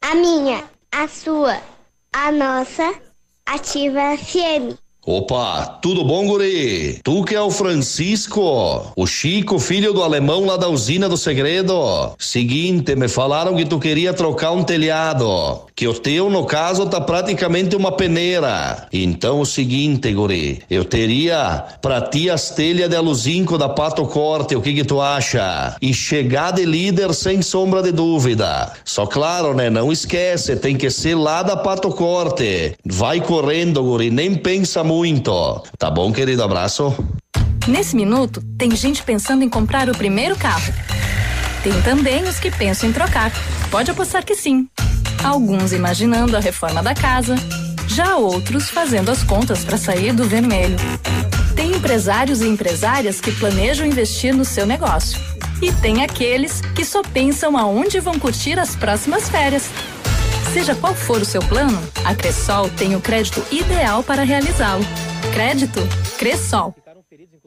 A minha, a sua, a nossa, ativa FM. Opa, tudo bom, guri? Tu que é o Francisco, o Chico, filho do alemão lá da usina do segredo. Seguinte, me falaram que tu queria trocar um telhado, que o teu, no caso, tá praticamente uma peneira. Então, o seguinte, guri, eu teria pra ti as telhas de aluzinco da Pato Corte, o que que tu acha? E chegar de líder sem sombra de dúvida. Só claro, né, não esquece, tem que ser lá da Pato Corte. Vai correndo, guri, nem pensa muito. Tá bom, querido? Abraço. Nesse minuto, tem gente pensando em comprar o primeiro carro. Tem também os que pensam em trocar. Pode apostar que sim. Alguns imaginando a reforma da casa, já outros fazendo as contas para sair do vermelho. Tem empresários e empresárias que planejam investir no seu negócio. E tem aqueles que só pensam aonde vão curtir as próximas férias. Seja qual for o seu plano, a Cressol tem o crédito ideal para realizá-lo. Crédito Cressol.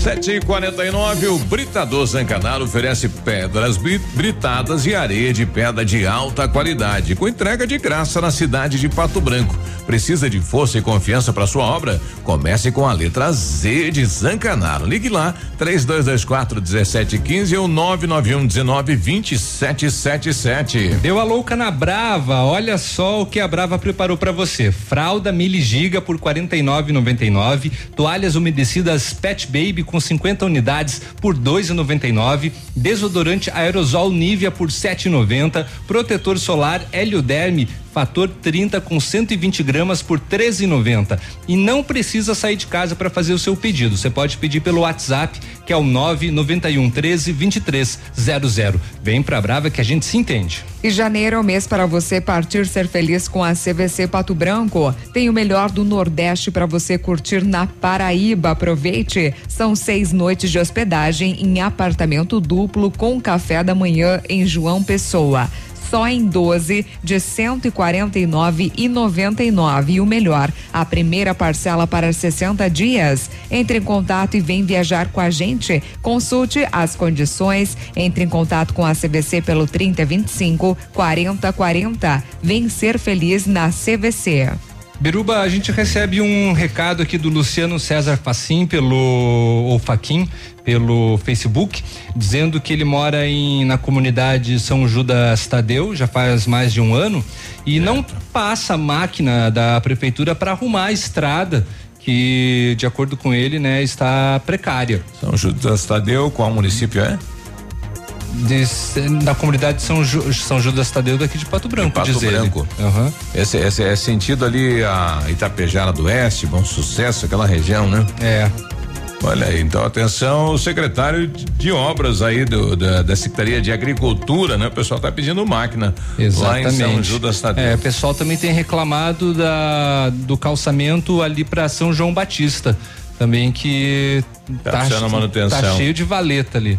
7 e 49 o Britador Zancanaro oferece pedras bri- britadas e areia de pedra de alta qualidade, com entrega de graça na cidade de Pato Branco. Precisa de força e confiança para sua obra? Comece com a letra Z de Zancanaro. Ligue lá, 3224 1715 ou 991 19 2777. Deu a louca na Brava. Olha só o que a Brava preparou para você. Fralda Mili Giga por 49,99, toalhas umedecidas Pet Baby com 50 unidades por 2,99, desodorante aerosol Nivea por 7,90, protetor solar Helioderme fator 30 com 120 gramas por 13,90 e não precisa sair de casa para fazer o seu pedido. Você pode pedir pelo WhatsApp que é o 991 13 23 00. Vem pra Brava que a gente se entende. E janeiro é o mês para você partir ser feliz com a CVC Pato Branco. Tem o melhor do Nordeste para você curtir na Paraíba. Aproveite. São seis noites de hospedagem em apartamento duplo com café da manhã em João Pessoa. Só em 12 de 149 e 99 e o melhor, a primeira parcela para 60 dias. Entre em contato e vem viajar com a gente. Consulte as condições. Entre em contato com a CVC pelo 3025 4040. Vem ser feliz na CVC. Biruba, a gente recebe um recado aqui do Luciano César Facim pelo ou Faquim pelo Facebook, dizendo que ele mora em na comunidade São Judas Tadeu, já faz mais de um ano, e não passa a máquina da prefeitura para arrumar a estrada que, de acordo com ele, né, está precária. São Judas Tadeu, qual município é? De, da comunidade São, Ju, São Judas Tadeu daqui de Pato Branco, Pato diz ele. Branco. Aham. Esse, esse é sentido ali a Itapejara do Oeste, Bom Sucesso, aquela região, né? É. Olha aí, então atenção, o secretário de, de obras aí do, da, da Secretaria de Agricultura, né? O pessoal tá pedindo máquina lá em São Judas Tadeu. É, o pessoal também tem reclamado da, do calçamento ali para São João Batista, também que Tá de manutenção. tá cheio de valeta ali.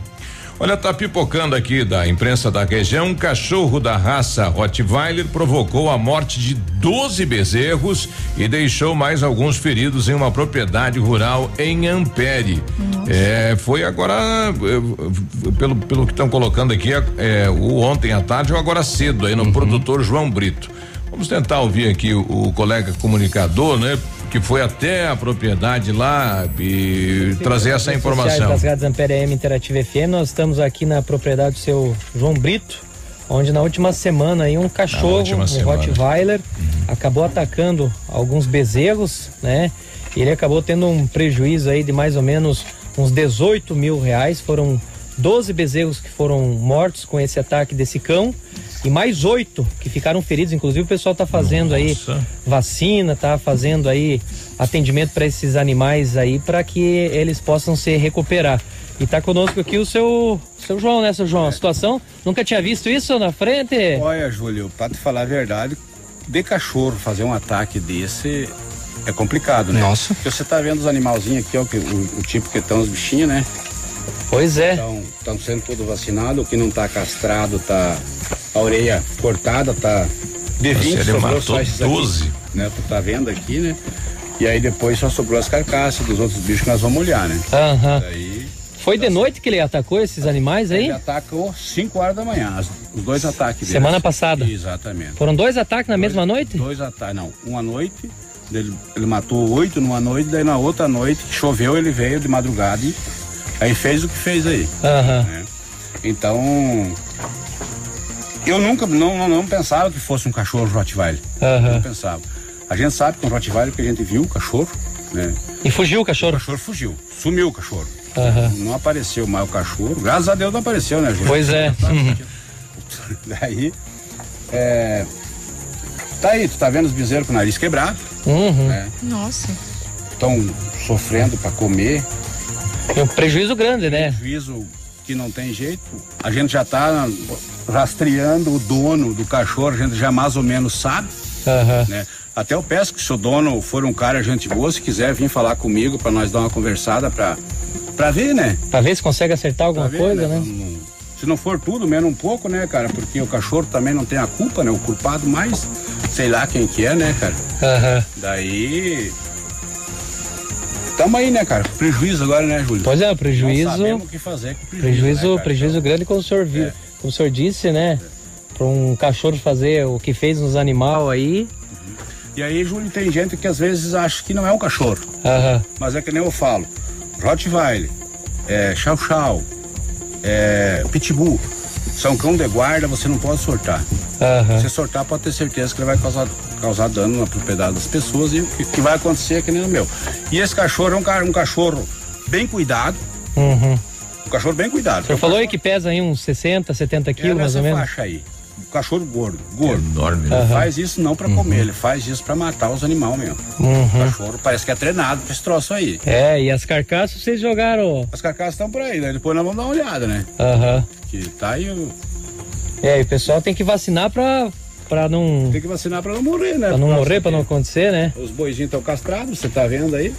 Olha, tá pipocando aqui da imprensa da região, um cachorro da raça Rottweiler provocou a morte de 12 bezerros e deixou mais alguns feridos em uma propriedade rural em Ampere. É, foi agora, é, pelo, pelo que estão colocando aqui, é, o ontem à tarde ou agora cedo aí no produtor João Brito. Vamos tentar ouvir aqui o, o colega comunicador, né? Que foi até a propriedade lá e trazer essa informação. Das Rádios Ampere AM Interativa FM, nós estamos aqui na propriedade do seu João Brito, onde na última semana aí um cachorro, um semana. Rottweiler, acabou atacando alguns bezerros, né? E ele acabou tendo um prejuízo aí de mais ou menos uns 18 mil reais. Foram 12 bezerros que foram mortos com esse ataque desse cão e mais oito que ficaram feridos. Inclusive o pessoal está fazendo aí vacina, tá fazendo aí atendimento para esses animais aí para que eles possam se recuperar. E tá conosco aqui o seu, seu João, né, seu João? A situação, nunca tinha visto isso na frente? Olha, Júlio, pra te falar a verdade, de cachorro fazer um ataque desse é complicado, né? Nossa. Porque você tá vendo os animalzinhos aqui, ó, o, o tipo que estão os bichinhos, né? Pois é. Estão sendo todos vacinados, o que não tá castrado tá a orelha cortada, tá de Nossa, 20 ele sobrou matou só esses aqui, 12. né? Tu tá vendo aqui, né? E aí depois só sobrou as carcaças dos outros bichos que nós vamos olhar, né? Aham. Daí Foi de noite que ele atacou esses animais aí? ele atacou 5 horas da manhã, os dois ataques deles. Semana passada. Exatamente. Foram dois ataques na mesma noite? Dois ataques, não. Uma noite, ele, ele matou oito numa noite, daí na outra noite, que choveu, ele veio de madrugada e aí fez o que fez aí. Aham. né? Então, eu nunca, não, não, não pensava que fosse um cachorro Rottweiler. Aham. Não pensava. A gente sabe que é um Rottweiler porque a gente viu o cachorro, né? E fugiu o cachorro? O cachorro fugiu, sumiu o cachorro. Aham. Não apareceu mais o cachorro, graças a Deus não apareceu, né, Júlio? Pois é. Daí, é, tá aí, tu tá vendo os bezerros com o nariz quebrado, Uhum. né? Nossa. Estão sofrendo para comer. É um prejuízo grande, né? Prejuízo que não tem jeito. A gente já tá rastreando o dono do cachorro, a gente já mais ou menos sabe. Aham. Né? Até eu peço que se o dono for um cara gente boa, se quiser vir falar comigo para nós dar uma conversada para para ver, né? Pra ver se consegue acertar alguma ver, coisa, né? né? Se não for tudo, menos um pouco, né, cara? Porque o cachorro também não tem a culpa, né? O culpado mais, sei lá quem que é, né, cara? Aham. Daí. Tamo aí, né, cara? Prejuízo agora, né, Júlio? Pois é, prejuízo. Não sabemos o que fazer com prejuízo. Prejuízo, né, prejuízo grande, como o senhor viu, como o senhor disse, né? Pra um cachorro fazer o que fez nos animais aí. E aí, Júlio, tem gente que às vezes acha que não é um cachorro. Aham. Mas é que nem eu falo. Rottweiler, é, Chow Chow, é, Pitbull. São cão de guarda, você não pode sortar. Aham. Se sortar, pode ter certeza que ele vai causar, causar dano na propriedade das pessoas e o que, que vai acontecer é que nem no meu. E esse cachorro é um, um cachorro bem cuidado, Uhum. um cachorro bem cuidado. O senhor falou aí que pesa aí uns 60, 70 É quilos, mais nessa ou menos. faixa aí. Um cachorro gordo, gordo. Enorme, Ele Aham. faz isso não pra comer, ele faz isso pra matar os animais mesmo. Uhum. O cachorro parece que é treinado pra esse troço aí. É, e as carcaças vocês jogaram. As carcaças estão por aí, né? Depois nós vamos dar uma olhada, né? Aham. Que tá aí o. É, e o pessoal tem que vacinar pra, pra não. Tem que vacinar pra não morrer, né? Pra não morrer, pra não acontecer, né? Os boizinhos estão castrados, você tá vendo aí?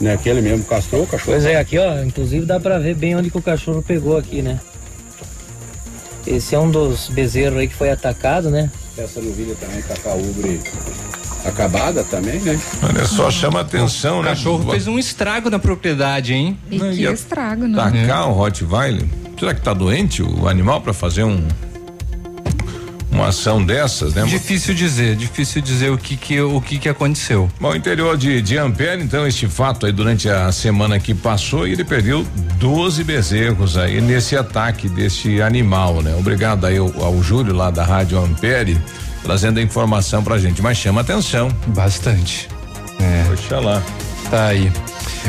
Né? Aquele mesmo castrou o cachorro. Pois é, aqui ó, inclusive dá pra ver bem onde que o cachorro pegou aqui, né? Esse é um dos bezerros aí que foi atacado, né? Essa novilha também tá com a ubre acabada também, né? Olha só, chama atenção, O né? cachorro fez um estrago na propriedade, hein? E que estrago, né? Tacar o Rottweiler? Será que tá doente o animal para fazer um uma ação dessas, né? Difícil dizer, difícil dizer o que que o que que aconteceu. Bom, interior de, de Ampere, então, este fato aí durante a semana que passou, e ele perdeu 12 bezerros aí nesse ataque desse animal, né? Obrigado aí ao, ao Júlio lá da Rádio Ampere, trazendo a informação pra gente, mas chama atenção. Bastante. É. Poxa lá. Tá aí.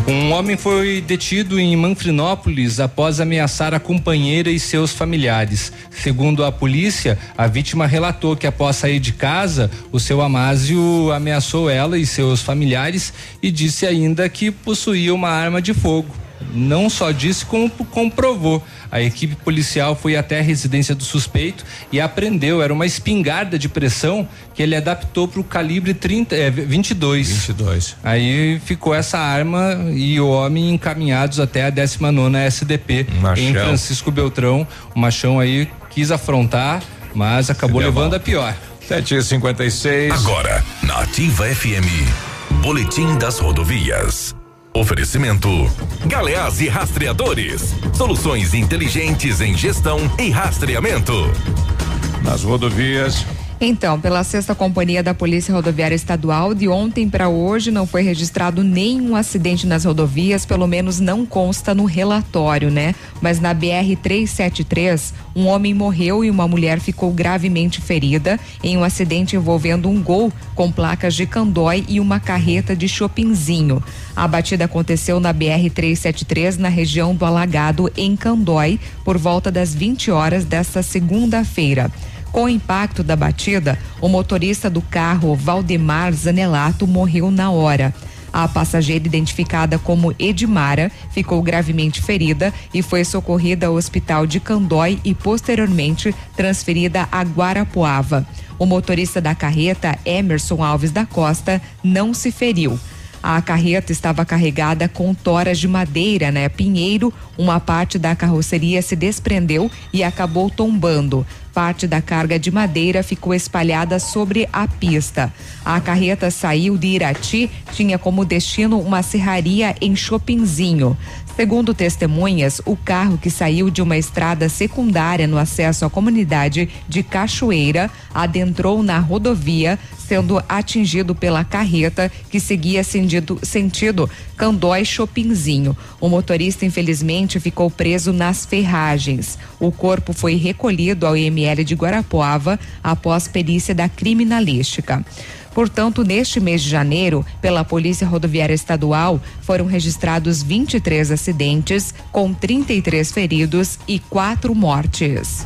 Um homem foi detido em Manfrinópolis após ameaçar a companheira e seus familiares. Segundo a polícia, a vítima relatou que após sair de casa, o seu Amásio ameaçou ela e seus familiares e disse ainda que possuía uma arma de fogo. Não só disse, como comprovou. A equipe policial foi até a residência do suspeito e apreendeu. Era uma espingarda de pressão que ele adaptou para o calibre 30, é, 22. 22. Aí ficou essa arma e o homem encaminhados até a 19 SDP Machão. em Francisco Beltrão. O machão aí quis afrontar, mas acabou levando mal. a pior. 7 e 56 Agora, na Ativa FM, Boletim das Rodovias. Oferecimento: Galeás e Rastreadores. Soluções inteligentes em gestão e rastreamento. Nas rodovias. Então, pela sexta companhia da Polícia Rodoviária Estadual, de ontem para hoje não foi registrado nenhum acidente nas rodovias, pelo menos não consta no relatório, né? Mas na BR 373, um homem morreu e uma mulher ficou gravemente ferida em um acidente envolvendo um gol com placas de Candói e uma carreta de Chopinzinho. A batida aconteceu na BR 373, na região do Alagado, em Candói, por volta das 20 horas desta segunda-feira. Com o impacto da batida, o motorista do carro, Valdemar Zanelato, morreu na hora. A passageira, identificada como Edmara, ficou gravemente ferida e foi socorrida ao hospital de Candói e, posteriormente, transferida a Guarapuava. O motorista da carreta, Emerson Alves da Costa, não se feriu. A carreta estava carregada com toras de madeira, né? Pinheiro, uma parte da carroceria se desprendeu e acabou tombando. Parte da carga de madeira ficou espalhada sobre a pista. A carreta saiu de Irati, tinha como destino uma serraria em Chopinzinho. Segundo testemunhas, o carro que saiu de uma estrada secundária no acesso à comunidade de Cachoeira adentrou na rodovia, sendo atingido pela carreta que seguia sentido, sentido Candói Chopinzinho. O motorista, infelizmente, ficou preso nas ferragens. O corpo foi recolhido ao IML de Guarapuava após perícia da criminalística. Portanto, neste mês de janeiro, pela Polícia Rodoviária Estadual, foram registrados 23 acidentes, com 33 feridos e quatro mortes.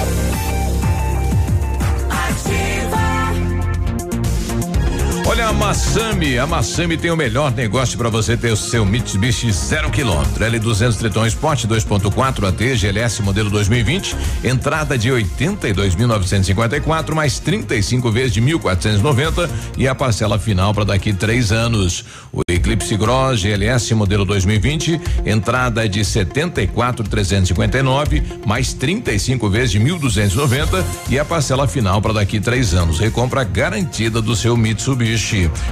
Olha a Massami, a Massami tem o melhor negócio para você ter o seu Mitsubishi zero quilômetro, L200 Triton Sport 2.4 AT GLS modelo 2020, entrada de 82.954 mais 35 vezes de 1.490 e a parcela final para daqui três anos. O Eclipse Cross GLS modelo 2020, entrada de 74.359 mais 35 vezes de 1.290 e a parcela final para daqui três anos. Recompra garantida do seu Mitsubishi.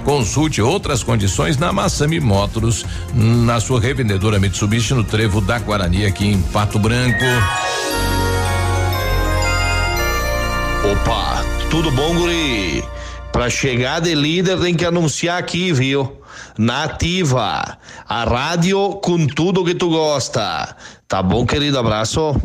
Consulte outras condições na Massami Motors, na sua revendedora Mitsubishi no Trevo da Guarani aqui em Pato Branco. Opa, tudo bom, guri? Pra chegar de líder tem que anunciar aqui, viu? Nativa, a rádio com tudo que tu gosta. Tá bom, querido? Abraço.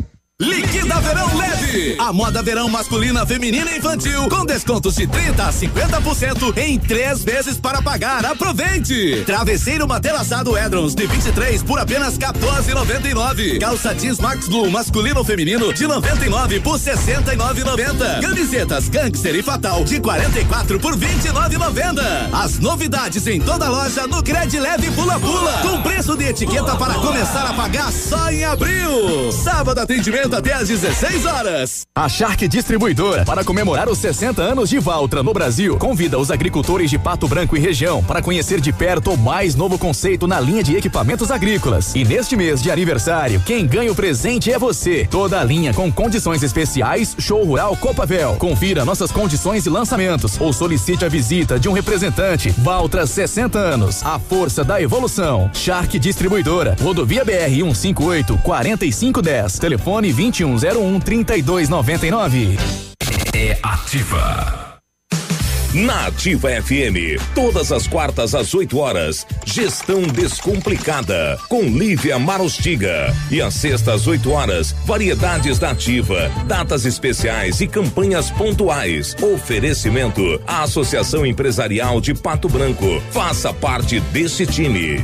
Liquida Verão Leve. A moda verão masculina, feminina e infantil com descontos de 30 a 50% em três vezes para pagar. Aproveite! Travesseiro matelaçado Edrons de 23 por apenas 14,99. Calça jeans Max Blue masculino ou feminino de 99 por 69,90. Camisetas Gangster e Fatal de 44 por 29,90. As novidades em toda loja no Cred Leve Pula Pula com preço de etiqueta para começar a pagar só em abril. Sábado atendimento até às 16 horas. A Shark Distribuidora, para comemorar os 60 anos de Valtra no Brasil, convida os agricultores de Pato Branco e região para conhecer de perto o mais novo conceito na linha de equipamentos agrícolas. E neste mês de aniversário, quem ganha o presente é você. Toda a linha com condições especiais, Show Rural Copavel. Confira nossas condições e lançamentos ou solicite a visita de um representante. Valtra 60 anos, a força da evolução. Shark Distribuidora, Rodovia BR 158 4510, telefone 2101 3299. É ativa. Na Ativa FM, todas as quartas às 8 horas, Gestão Descomplicada, com Lívia Marostiga. E às sextas às 8 horas, variedades da Ativa, datas especiais e campanhas pontuais. Oferecimento à Associação Empresarial de Pato Branco. Faça parte desse time.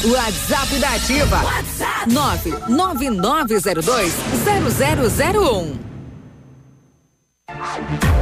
WhatsApp da Ativa. WhatsApp 999020001.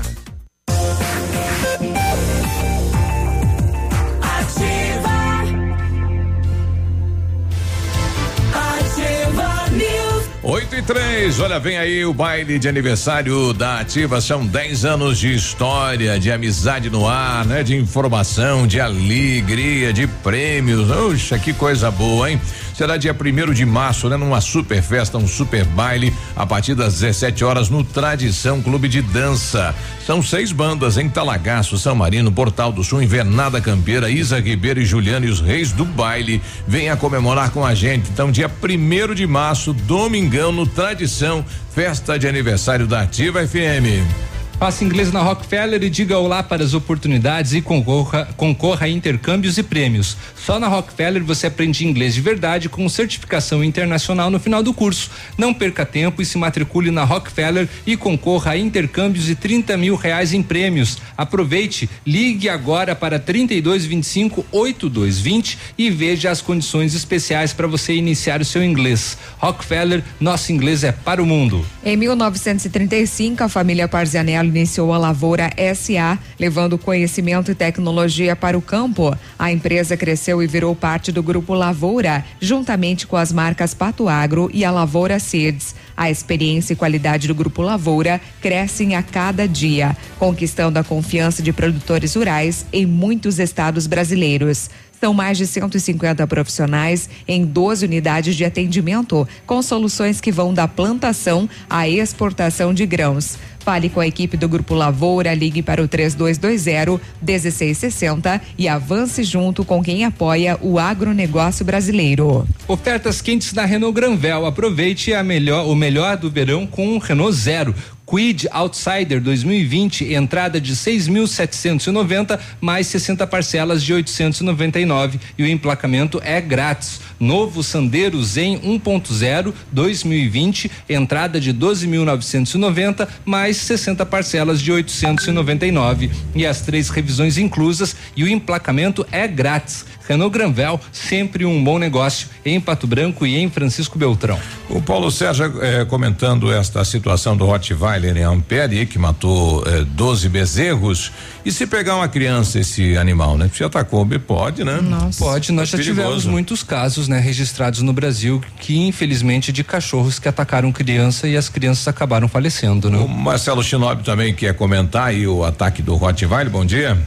3, olha, vem aí o baile de aniversário da Ativa. São 10 anos de história, de amizade no ar, né? De informação, de alegria, de prêmios. Oxa, que coisa boa, hein? Será dia primeiro de março, né? Numa super festa, um super baile, a partir das 17 horas no Tradição Clube de Dança. São seis bandas em Talagaço, São Marino, Portal do Sul, Invernada Campeira, Isa Ribeiro e Juliano e os Reis do Baile. Venha comemorar com a gente. Então, dia primeiro de março, domingão, no Tradição, festa de aniversário da Ativa FM. Faça inglês na Rockefeller e diga olá para as oportunidades e concorra, concorra a intercâmbios e prêmios. Só na Rockefeller você aprende inglês de verdade com certificação internacional no final do curso. Não perca tempo e se matricule na Rockefeller e concorra a intercâmbios e 30 mil reais em prêmios. Aproveite, ligue agora para 3225 8220 e veja as condições especiais para você iniciar o seu inglês. Rockefeller, nosso inglês é para o mundo. Em 1935, a família Parzianello iniciou a Lavoura SA, levando conhecimento e tecnologia para o campo. A empresa cresceu e virou parte do grupo Lavoura, juntamente com as marcas Pato Agro e a Lavoura Seeds. A experiência e qualidade do grupo Lavoura crescem a cada dia, conquistando a confiança de produtores rurais em muitos estados brasileiros. São mais de 150 profissionais em 12 unidades de atendimento, com soluções que vão da plantação à exportação de grãos. Fale com a equipe do Grupo Lavoura, ligue para o 3220-1660 e avance junto com quem apoia o agronegócio brasileiro. Ofertas quentes na Renault Granvel. Aproveite a melhor, o melhor do verão com um Renault Zero. Quid Outsider 2020, entrada de 6.790 mais 60 parcelas de 899 e o emplacamento é grátis. Novo Sandero Zen 1.0 2020, entrada de 12.990 mais 60 parcelas de 899 e as três revisões inclusas e o emplacamento é grátis. Renault Granvel, sempre um bom negócio em Pato Branco e em Francisco Beltrão. O Paulo Sérgio eh, comentando esta situação do Rottweiler em Ampere, que matou eh, 12 bezerros. E se pegar uma criança esse animal, né? Se atacou, pode, né? Pode, nós É já tivemos perigoso. muitos casos, né, registrados no Brasil que infelizmente de cachorros que atacaram criança e as crianças acabaram falecendo, né? O Marcelo Shinobi também quer comentar aí o ataque do Rottweiler. Bom dia.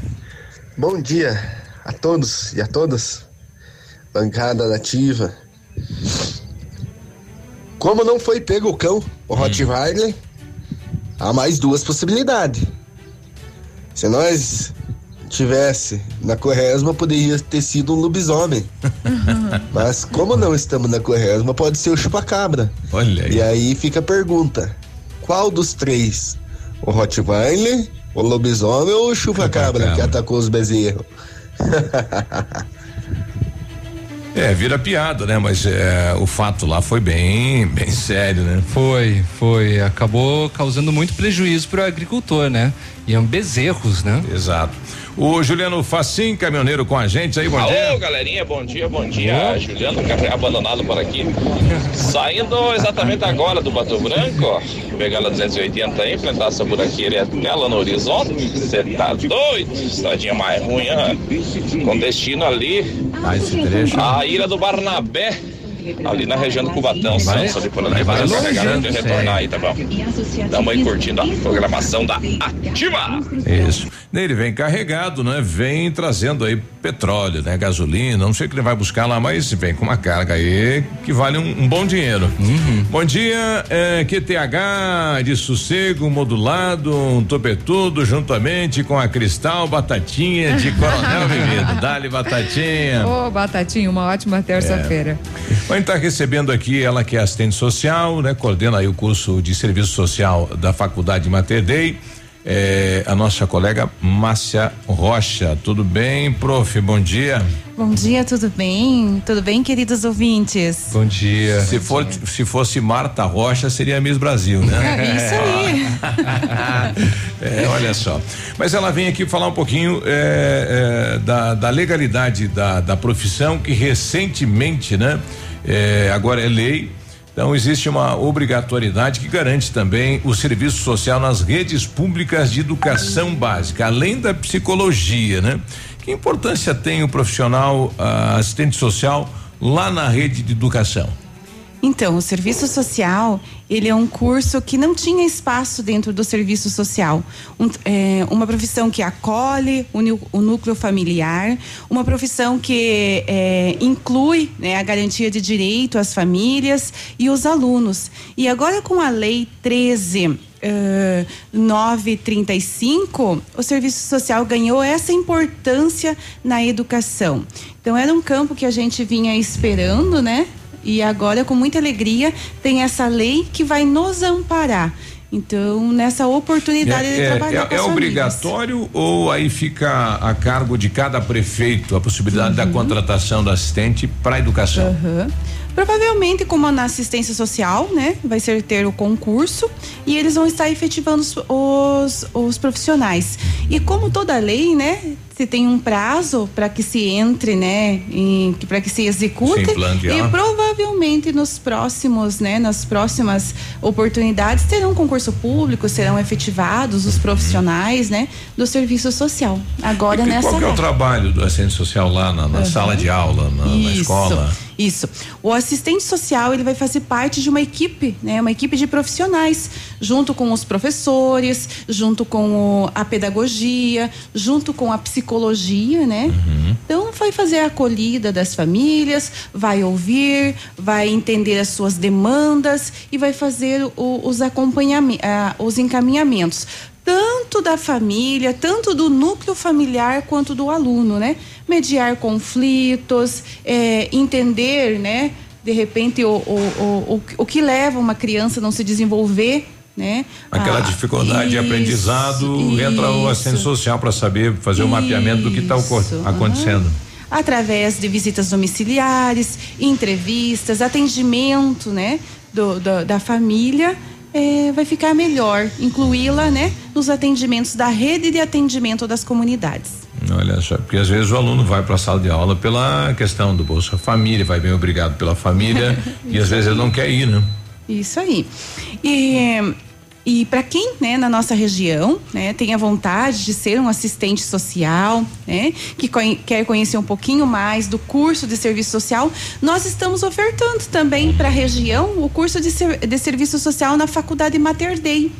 Bom dia a todos e a todas. Bancada nativa. Como não foi pego o cão, o Rottweiler, há mais duas possibilidades. Se nós tivesse na Quaresma, poderia ter sido um lobisomem. Mas como não estamos na Quaresma, pode ser o chupacabra. Olha aí. E aí fica a pergunta: qual dos três? O Rottweiler, o lobisomem ou o chupacabra que atacou os bezerros? É, vira piada, né? Mas é, o fato lá foi bem, bem sério, né? Foi, foi. Acabou causando muito prejuízo para o agricultor, né? E eram bezerros, né? Exato. O Juliano Facim, caminhoneiro com a gente aí, bom Alô, dia. galerinha, bom dia, bom dia. Juliano, café abandonado por aqui. Saindo exatamente agora do Bato Branco, ó. Pegando a 280 aí, enfrentar essa buraqueira até lá no horizonte. Você tá doido? Estradinha mais ruim, ó. Com destino ali. Ah, esse trecho. A ilha do Barnabé. Ali na região do Cubatão, Vai- Santos, ali por ali, vai fazer longe, carregamento e hein? retornar aí, tá bom? Tamo aí curtindo a programação da Ativa. Isso. Ele vem carregado, né? Vem trazendo aí petróleo, né? Gasolina, não sei o que ele vai buscar lá, mas vem com uma carga aí que vale um, um bom dinheiro. Bom dia, é, QTH de sossego modulado, um topetudo juntamente com a Cristal Batatinha de Coronel Vivido. Dali Batatinha. Ô, Batatinho, uma ótima terça-feira. A gente está recebendo aqui ela que é assistente social, né? Coordena aí o curso de serviço social da Faculdade Mater Dei. É, a nossa colega Márcia Rocha. Tudo bem, prof? Bom dia. Bom dia, tudo bem? Tudo bem, queridos ouvintes? Bom dia. Se, for, se fosse Marta Rocha, seria Miss Brasil, né? É isso aí. É, olha só. Mas ela vem aqui falar um pouquinho é, é, da, da legalidade da, da profissão que recentemente, né? É, agora é lei. Então existe uma obrigatoriedade que garante também o serviço social nas redes públicas de educação básica, além da psicologia, né? Que importância tem o profissional ah, assistente social lá na rede de educação? Então, o serviço social, ele é um curso que não tinha espaço dentro do serviço social. Um- é, uma profissão que acolhe o, o núcleo familiar, uma profissão que é, inclui né, a garantia de direito às famílias e os alunos. E agora com a lei 13 eh, 935, o serviço social ganhou essa importância na educação. Então era um campo que a gente vinha esperando, né? E agora, com muita alegria, tem essa lei que vai nos amparar. Então, nessa oportunidade de É, trabalhar é- com é as famílias. obrigatório ou aí fica a cargo de cada prefeito a possibilidade da contratação do assistente para a educação? Aham. Provavelmente, como na assistência social, né? Vai ser ter o concurso e eles vão estar efetivando os, os, os profissionais. E como toda lei, né? Se tem um prazo para que se entre, né? Para que se execute. E provavelmente nos próximos, né? Nas próximas oportunidades terão um concurso público, serão efetivados os profissionais, né? Do serviço social. Agora E nessa qual é o trabalho do assistente social lá na, na Aham. sala de aula, na, na escola? Isso. O assistente social ele vai fazer parte de uma equipe, né? Uma equipe de profissionais, junto com os professores, junto com o- a pedagogia, junto com a psicologia, né? Então vai fazer a acolhida das famílias, vai ouvir, vai entender as suas demandas e vai fazer o- os acompanhamentos, os encaminhamentos tanto da família, tanto do núcleo familiar quanto do aluno, né? Mediar conflitos, é, entender, né? De repente o, o, o, o, o que leva uma criança a não se desenvolver né? Aquela Ah, dificuldade de isso, aprendizado, entra o assistente isso. social para saber fazer o mapeamento do que está Isso, acontecendo. através de visitas domiciliares, entrevistas, atendimento, né, do, do- da família, eh, vai ficar melhor incluí-la, né, nos atendimentos da rede de atendimento das comunidades. Olha só, porque às vezes o aluno vai para a sala de aula pela questão do Bolsa Família, vai bem obrigado pela família e às vezes ele não quer ir, né? Isso aí. E, e para quem, né, na nossa região, né, tem a vontade de ser um assistente social, né, que quer conhecer um pouquinho mais do curso de serviço social, nós estamos ofertando também para a região o curso de, ser- de serviço social na Faculdade Mater Dei.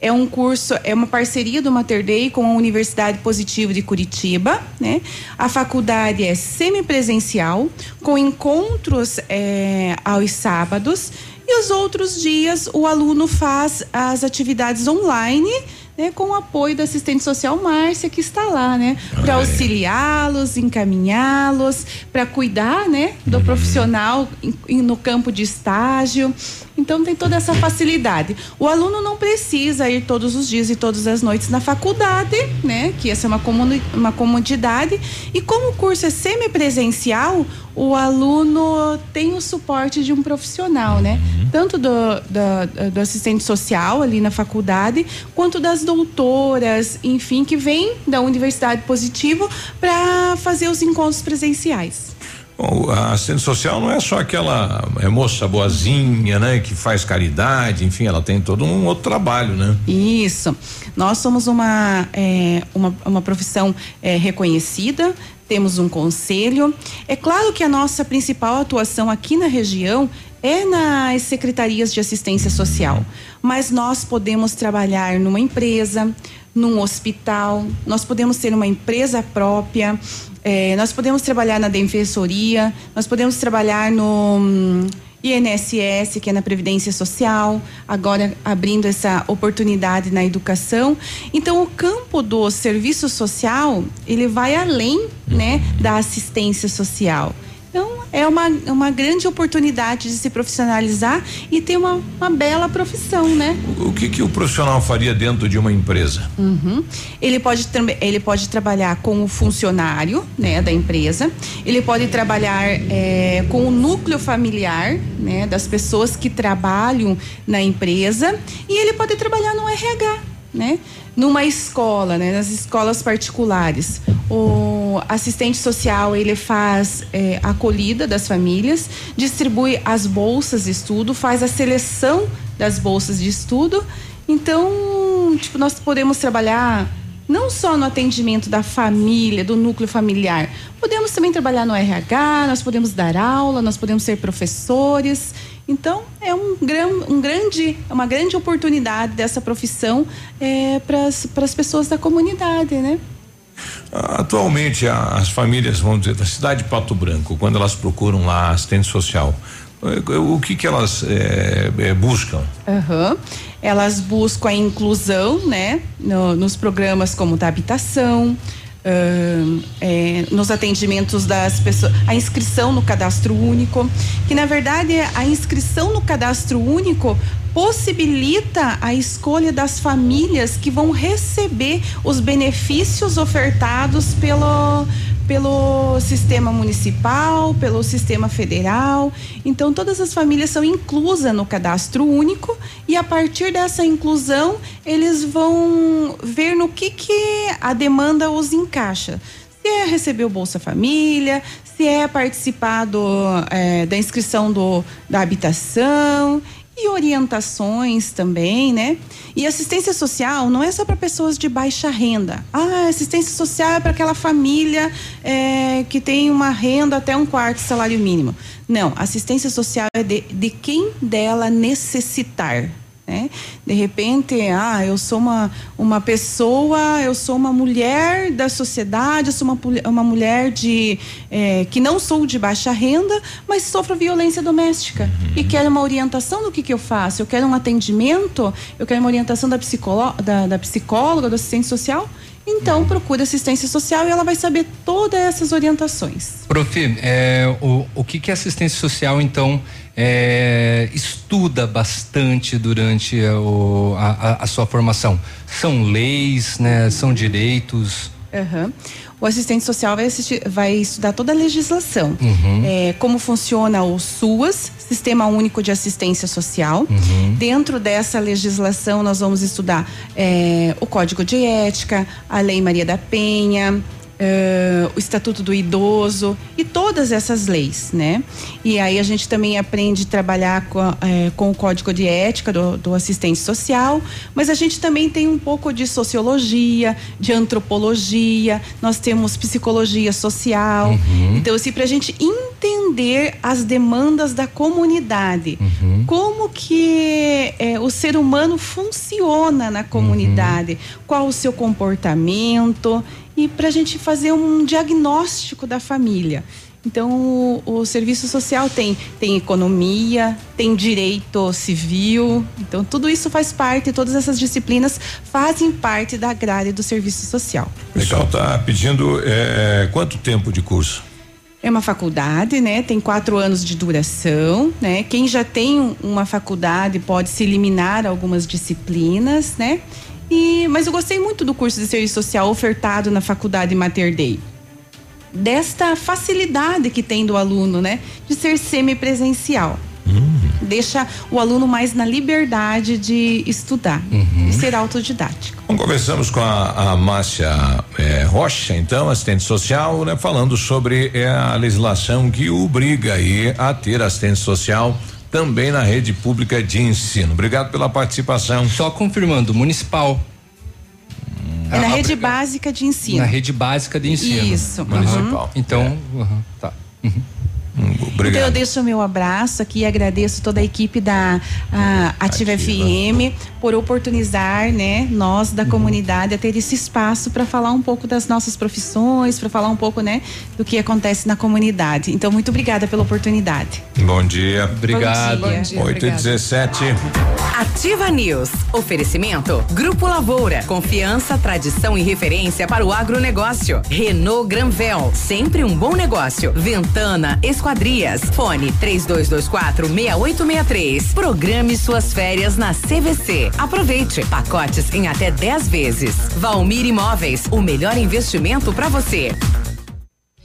É um curso, é uma parceria do Mater Dei com a Universidade Positivo de Curitiba, né? A faculdade é semipresencial, com encontros eh, aos sábados e os outros dias o aluno faz as atividades online, né, com o apoio da assistente social Márcia que está lá, né, para auxiliá-los, encaminhá-los, para cuidar, né, do profissional em- em- no campo de estágio. Então tem toda essa facilidade. O aluno não precisa ir todos os dias e todas as noites na faculdade, né? Que essa é uma, comuni- uma comodidade. E como o curso é semipresencial, o aluno tem o suporte de um profissional, né? Tanto do, da- do assistente social ali na faculdade, quanto das doutoras, enfim, que vem da Universidade Positivo para fazer os encontros presenciais. Bom, a assistente social não é só aquela é moça boazinha, né, que faz caridade, enfim, ela tem todo um outro trabalho, né? Isso. Nós somos uma, é, uma, uma profissão é, reconhecida, temos um conselho. É claro que a nossa principal atuação aqui na região é nas secretarias de assistência social, mas nós podemos trabalhar numa empresa, num hospital, nós podemos ter uma empresa própria, eh, nós podemos trabalhar na defensoria, nós podemos trabalhar no hum, INSS, que é na Previdência Social, agora abrindo essa oportunidade na educação. Então, o campo do serviço social, ele vai além, né, da assistência social. É uma, uma grande oportunidade de se profissionalizar e ter uma, uma bela profissão, né? O que que o profissional faria dentro de uma empresa? Uhum. Ele pode ele pode trabalhar com o funcionário, né, da empresa. Ele pode trabalhar eh, com o núcleo familiar, né, das pessoas que trabalham na empresa. E ele pode trabalhar no RH, né, numa escola, né, nas escolas particulares. O assistente social ele faz a acolhida das famílias, distribui as bolsas de estudo, faz a seleção das bolsas de estudo. Então, tipo, nós podemos trabalhar não só no atendimento da família, do núcleo familiar, podemos também trabalhar no RH, nós podemos dar aula, nós podemos ser professores. Então, é um, gran, um grande, é uma grande oportunidade dessa profissão é, para as pessoas da comunidade, né? Atualmente, as famílias, vamos dizer, da cidade de Pato Branco, quando elas procuram lá assistente social, eh, o que que elas eh, eh, buscam? Aham. Elas buscam a inclusão, né, no- nos programas como da habitação, ahn, é, nos atendimentos das pessoas, a inscrição no cadastro único, que na verdade a inscrição no cadastro único possibilita a escolha das famílias que vão receber os benefícios ofertados pelo pelo sistema municipal, pelo sistema federal. Então, todas as famílias são inclusas no cadastro único e a partir dessa inclusão, eles vão ver no que, que a demanda os encaixa. Se é receber o Bolsa Família, se é participar do, eh, da inscrição do, da habitação e orientações também, né? E assistência social não é só para pessoas de baixa renda. Ah, assistência social é para aquela família eh, que tem uma renda até um quarto salário mínimo. Não, assistência social é de, de quem dela necessitar. Né? De repente, ah, eu sou uma, uma pessoa, eu sou uma mulher da sociedade, eu sou uma, uma mulher de eh, que não sou de baixa renda, mas sofro violência doméstica e quero uma orientação do que, que eu faço. Eu quero um atendimento, eu quero uma orientação da, psicolo, da, da psicóloga, do assistente social. então procura assistência social e ela vai saber todas essas orientações. Prof, é, o, o que que a assistência social então é, estuda bastante durante a, o- a- sua formação? São leis, né? São direitos? Aham. O assistente social vai, assistir- vai estudar toda a legislação. Uhum. É, como funciona o SUAS, Sistema Único de Assistência Social. Uhum. Dentro dessa legislação, nós vamos estudar é, o Código de Ética, a Lei Maria da Penha. É, o Estatuto do Idoso e todas essas leis, né? E aí a gente também aprende a trabalhar com, a- é, com o Código de Ética do, do assistente social, mas a gente também tem um pouco de sociologia, de antropologia, nós temos psicologia social. Uhum. Então, assim, para a gente entender as demandas da comunidade, Uhum. como que é, o ser humano funciona na comunidade, qual o seu comportamento e para a gente fazer um diagnóstico da família. Então, o, o serviço social tem, tem economia, tem direito civil. Então, tudo isso faz parte, todas essas disciplinas fazem parte da grade do serviço social. Legal, tá pedindo é, quanto tempo de curso? É uma faculdade, né? Tem quatro anos de duração, né? Quem já tem um- uma faculdade pode se eliminar algumas disciplinas, né? E, mas eu gostei muito do curso de serviço social ofertado na faculdade Mater Dei. Desta facilidade que tem do aluno, né? De ser semipresencial. Deixa o aluno mais na liberdade de estudar e ser autodidático. Bom, conversamos com a, a Márcia eh, Rocha, então, assistente social, né, falando sobre eh, a legislação que obriga aí a ter assistente social também na rede pública de ensino. Obrigado pela participação. Só confirmando, municipal. É na rede básica de ensino. Na rede básica de ensino. Isso. Municipal. Uhum. Então, uhum, tá. Então eu deixo o meu abraço aqui e agradeço toda a equipe da a, Ativa, FM por oportunizar, né, nós Uhum. da comunidade a ter esse espaço para falar um pouco das nossas profissões, para falar um pouco, né, do que acontece na comunidade. Então muito obrigada pela oportunidade. Bom dia. Obrigado. Bom dia, 8 e obrigada. 17. Ativa News. Oferecimento. Grupo Lavoura. Confiança, tradição e referência para o agronegócio. Renault Granvel. Sempre um bom negócio. Ventana Esquadrias. Fone 3224 6863. Programe suas férias na CVC. Aproveite. Pacotes em até 10 vezes. Valmir Imóveis. O melhor investimento para você.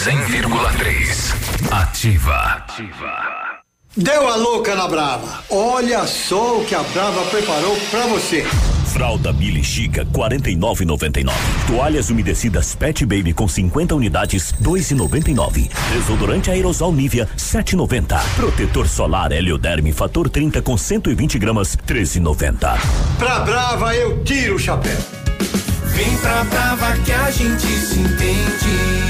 100,3. Ativa. Deu a louca na Brava. Olha só o que a Brava preparou pra você. Fralda Mili Chica 49,99. Toalhas umedecidas Pet Baby com 50 unidades 2,99. Desodorante aerosol Nivea 7,90. Protetor solar Helioderme fator 30 com 120 gramas 13,90. Pra Brava eu tiro o chapéu. Vem pra Brava que a gente se entende.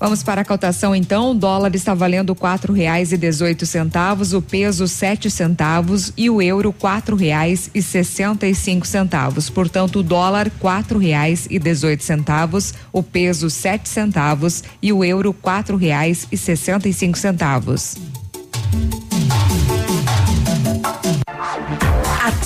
Vamos para a cotação então. O dólar está valendo quatro reais e dezoito centavos, o peso sete centavos e o euro quatro reais e sessenta e cinco centavos. Portanto, o dólar quatro reais e dezoito centavos, o peso sete centavos e o euro quatro reais e sessenta e cinco centavos.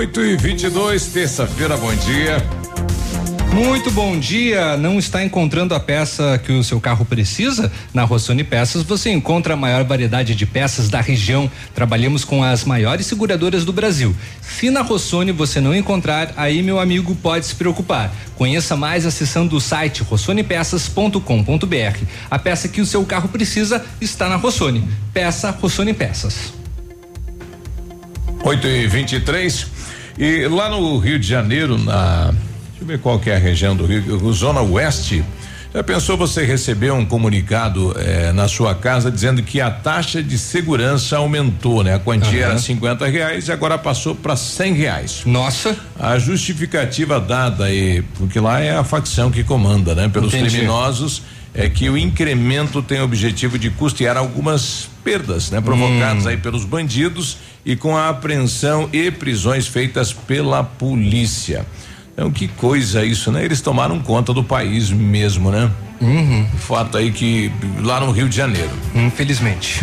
8 e 22 terça-feira, bom dia. Muito bom dia. Não está encontrando a peça que o seu carro precisa? Na Rossoni Peças você encontra a maior variedade de peças da região. Trabalhamos com as maiores seguradoras do Brasil. Se na Rossoni você não encontrar, aí meu amigo pode se preocupar. Conheça mais acessando o site rossonepeças.com.br. A peça que o seu carro precisa está na Rossoni. Peça Rossoni Peças. 8 e 23 e lá no Rio de Janeiro, na. Deixa eu ver qual que é a região do Rio, Zona Oeste. Já pensou você receber um comunicado eh, na sua casa dizendo que a taxa de segurança aumentou, né? A quantia Aham. era 50 reais e agora passou para 100 reais. Nossa. A justificativa dada aí, porque lá é a facção que comanda, né? Pelos Entendi. criminosos, é que o incremento tem o objetivo de custear algumas perdas, né? Provocadas Hum. aí pelos bandidos e com a apreensão e prisões feitas pela polícia. Então, que coisa isso, né? Eles tomaram conta do país mesmo, né? Uhum. Fato aí que lá no Rio de Janeiro. Infelizmente.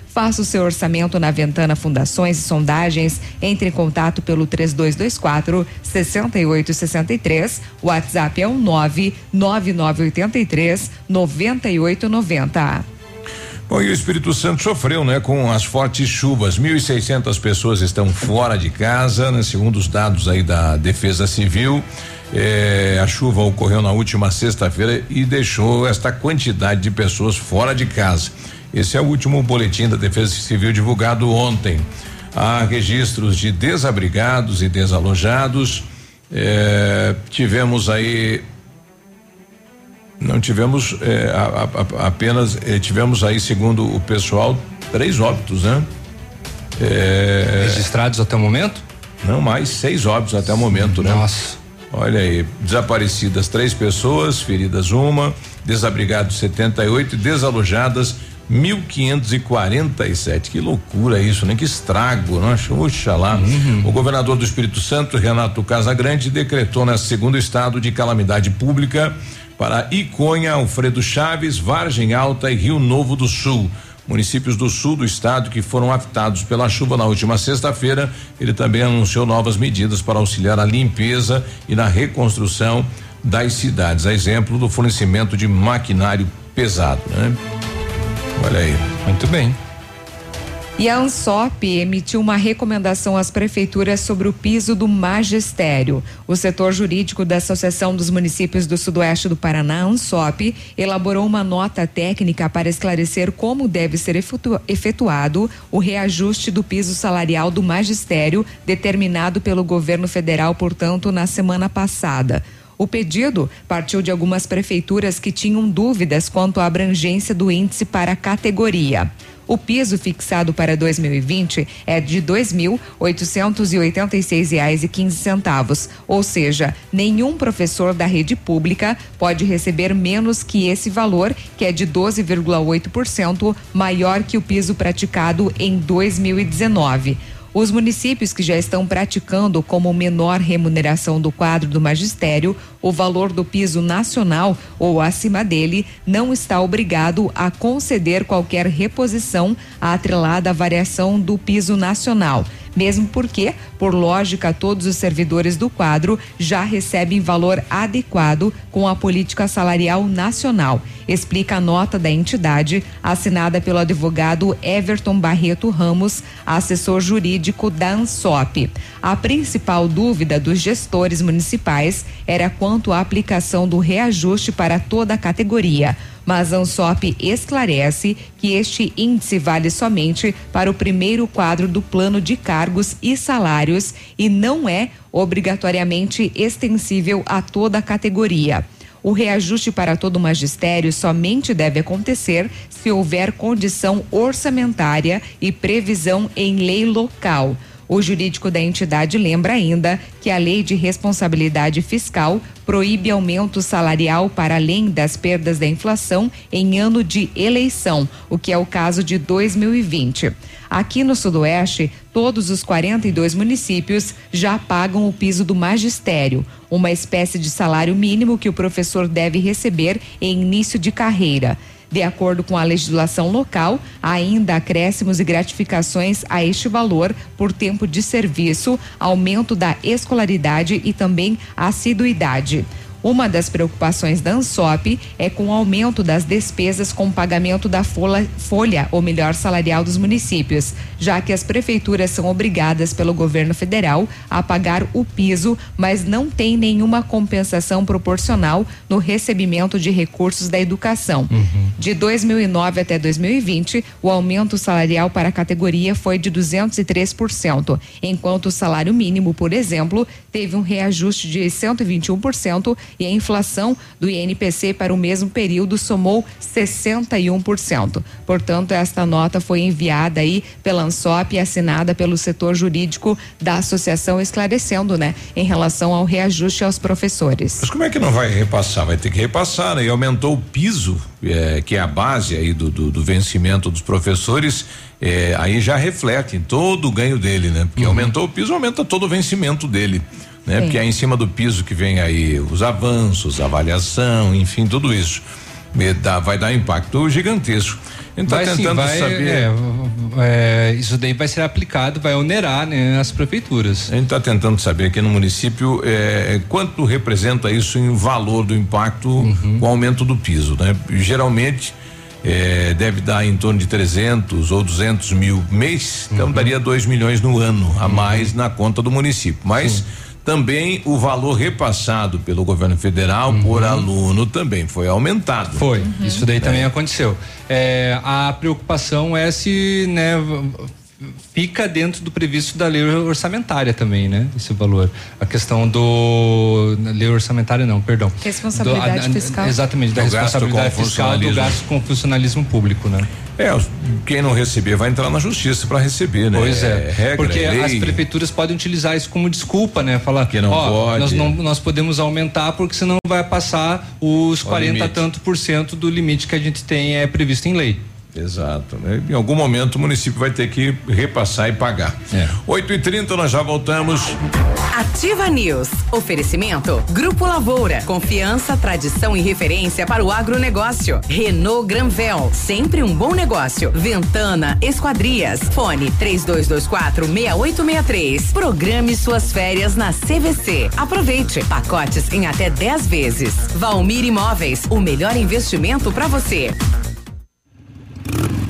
Faça o seu orçamento na Ventana Fundações e Sondagens. Entre em contato pelo 3224 6863. O WhatsApp é o 99983 9890. Bom, e o Espírito Santo sofreu, né, com as fortes chuvas. 1.600 pessoas estão fora de casa, né, segundo os dados aí da Defesa Civil. Eh, a chuva ocorreu na última sexta-feira e deixou esta quantidade de pessoas fora de casa. Esse é o último boletim da Defesa Civil divulgado ontem. Há registros de desabrigados e desalojados. Eh, tivemos aí não tivemos eh, a- a- apenas eh, tivemos aí segundo o pessoal três óbitos, né? Eh, Registrados até o momento? Não mais seis óbitos até o momento, né? Nossa. Olha aí, desaparecidas três pessoas, feridas uma, desabrigados 78 e desalojadas 1.547. Que loucura isso, né? Que estrago, né? Oxalá. O governador do Espírito Santo, Renato Casagrande, decretou nessa segunda estado de calamidade pública para Iconha, Alfredo Chaves, Vargem Alta e Rio Novo do Sul. Municípios do sul do estado que foram afetados pela chuva na última sexta-feira. Ele também anunciou novas medidas para auxiliar a limpeza e na reconstrução das cidades. A exemplo do fornecimento de maquinário pesado, né? Olha aí. Muito bem. E a ANSOP emitiu uma recomendação às prefeituras sobre o piso do magistério. O setor jurídico da Associação dos Municípios do Sudoeste do Paraná, ANSOP, elaborou uma nota técnica para esclarecer como deve ser efetuado o reajuste do piso salarial do magistério, determinado pelo governo federal, portanto, na semana passada. O pedido partiu de algumas prefeituras que tinham dúvidas quanto à abrangência do índice para a categoria. O piso fixado para 2020 é de R$ 2.886,15, ou seja, nenhum professor da rede pública pode receber menos que esse valor, que é de 12,8% maior que o piso praticado em 2019. Os municípios que já estão praticando como menor remuneração do quadro do magistério o valor do piso nacional ou acima dele não está obrigado a conceder qualquer reposição atrelada à variação do piso nacional mesmo porque, por lógica, todos os servidores do quadro já recebem valor adequado com a política salarial nacional, explica a nota da entidade, assinada pelo advogado Everton Barreto Ramos, assessor jurídico da ANSOP. A principal dúvida dos gestores municipais era quanto à aplicação do reajuste para toda a categoria mas a Ansop esclarece que este índice vale somente para o primeiro quadro do plano de cargos e salários e não é obrigatoriamente extensível a toda a categoria. O reajuste para todo o magistério somente deve acontecer se houver condição orçamentária e previsão em lei local. O jurídico da entidade lembra ainda que a Lei de Responsabilidade Fiscal proíbe aumento salarial para além das perdas da inflação em ano de eleição, o que é o caso de 2020. Aqui no Sudoeste, todos os 42 municípios já pagam o piso do magistério, uma espécie de salário mínimo que o professor deve receber em início de carreira. De acordo com a legislação local, ainda acréscimos e gratificações a este valor por tempo de serviço, aumento da escolaridade e também assiduidade. Uma das preocupações da ANSOP é com o aumento das despesas com o pagamento da folha, folha, ou melhor, salarial dos municípios, já que as prefeituras são obrigadas pelo governo federal a pagar o piso, mas não tem nenhuma compensação proporcional no recebimento de recursos da educação. Uhum. De 2009 até 2020, o aumento salarial para a categoria foi de 203%, enquanto o salário mínimo, por exemplo, teve um reajuste de 121% e a inflação do INPC para o mesmo período somou 61%. Portanto, esta nota foi enviada aí pela ANSOP e assinada pelo setor jurídico da associação, esclarecendo, né, em relação ao reajuste aos professores. Mas como é que não vai repassar? Vai ter que repassar, né? E aumentou o piso, é, que é a base aí do, do, do vencimento dos professores. É, aí já reflete em todo o ganho dele, né? Porque uhum. aumentou o piso, aumenta todo o vencimento dele né? Sim. Porque é em cima do piso que vem aí os avanços, a avaliação, enfim, tudo isso. Dá, vai dar impacto gigantesco. A gente tá tentando sim, vai, saber. É, é, isso daí vai ser aplicado, vai onerar né, as prefeituras. A gente está tentando saber aqui no município é, quanto representa isso em valor do impacto uhum. com o aumento do piso. Né? Geralmente é, deve dar em torno de 300 ou 200 mil mês, então uhum. daria 2 milhões no ano a uhum. mais na conta do município. Mas. Sim também o valor repassado pelo governo federal uhum. por aluno também foi aumentado. Foi, uhum. isso daí é. também aconteceu. É, a preocupação é se, né, fica dentro do previsto da lei orçamentária também, né? Esse valor. A questão do lei orçamentária não, perdão. Responsabilidade do, a, fiscal. Exatamente, da responsabilidade fiscal do gasto com funcionalismo público, né? É, quem não receber vai entrar na justiça para receber, né? Pois é. é regra, Porque é as prefeituras podem utilizar isso como desculpa, né? Falar que não pode. Nós, não, nós podemos aumentar porque senão vai passar os o 40 limite. tanto por cento do limite que a gente tem é previsto em lei. Exato. Né? Em algum momento o município vai ter que repassar e pagar. É. 8 e 30 nós já voltamos. Ativa News. Oferecimento. Grupo Lavoura. Confiança, tradição e referência para o agronegócio. Renault Granvel. Sempre um bom negócio. Ventana Esquadrias. Fone 3224 6863. Programe suas férias na CVC. Aproveite. Pacotes em até 10 vezes. Valmir Imóveis. O melhor investimento para você.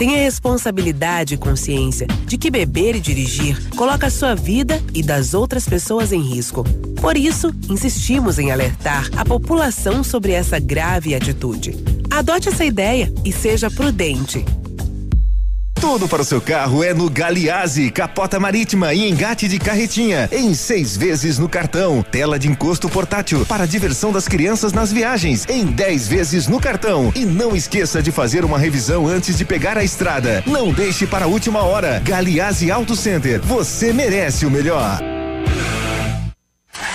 Tenha responsabilidade e consciência de que beber e dirigir coloca a sua vida e das outras pessoas em risco. Por isso, insistimos em alertar a população sobre essa grave atitude. Adote essa ideia e seja prudente. Tudo para o seu carro é no Galiase, capota marítima e engate de carretinha, em seis vezes no cartão. Tela de encosto portátil para diversão das crianças nas viagens, em dez vezes no cartão. E não esqueça de fazer uma revisão antes de pegar a estrada. Não deixe para a última hora. Galiase Auto Center, você merece o melhor.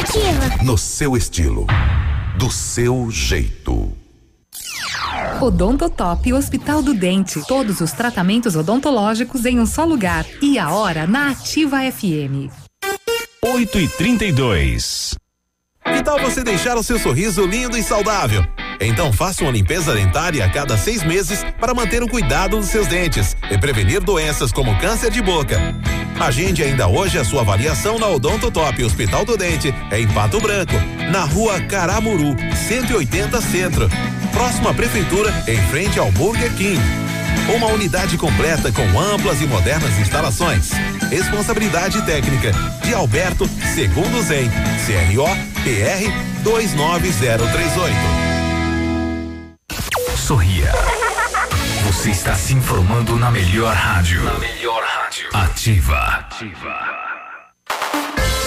Ativa. No seu estilo. Do seu jeito. Odontotop Hospital do Dente. Todos os tratamentos odontológicos em um só lugar. E a hora na Ativa FM. 8 e 32 Que tal você deixar o seu sorriso lindo e saudável? Então faça uma limpeza dentária a cada seis meses para manter o cuidado dos seus dentes e prevenir doenças como câncer de boca. Agende ainda hoje a sua avaliação na Odonto Top Hospital do Dente, em Pato Branco, na rua Caramuru, 180 Centro. Próxima Prefeitura, em frente ao Burger King. Uma unidade completa com amplas e modernas instalações. Responsabilidade técnica de Alberto Segundo Zen, CRO PR 29038. Sorria. Você está se informando na melhor rádio. Na melhor rádio. Ativa. Ativa.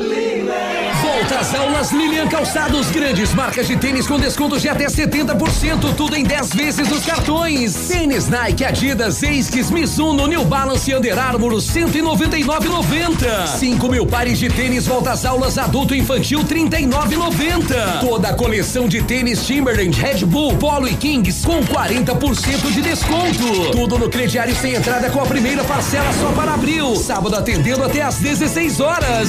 Volta às aulas Lilian Calçados, grandes marcas de tênis com descontos de até 70%, tudo em 10 vezes nos cartões. Tênis Nike, Adidas, Esquis, Mizuno, New Balance e Under Armour, 199,90. 5 mil pares de tênis volta às aulas adulto infantil, 39,90. Toda a coleção de tênis Timberland, Red Bull, Polo e Kings com 40% de desconto. Tudo no crediário sem entrada com a primeira parcela só para abril. Sábado atendendo até às 16 horas.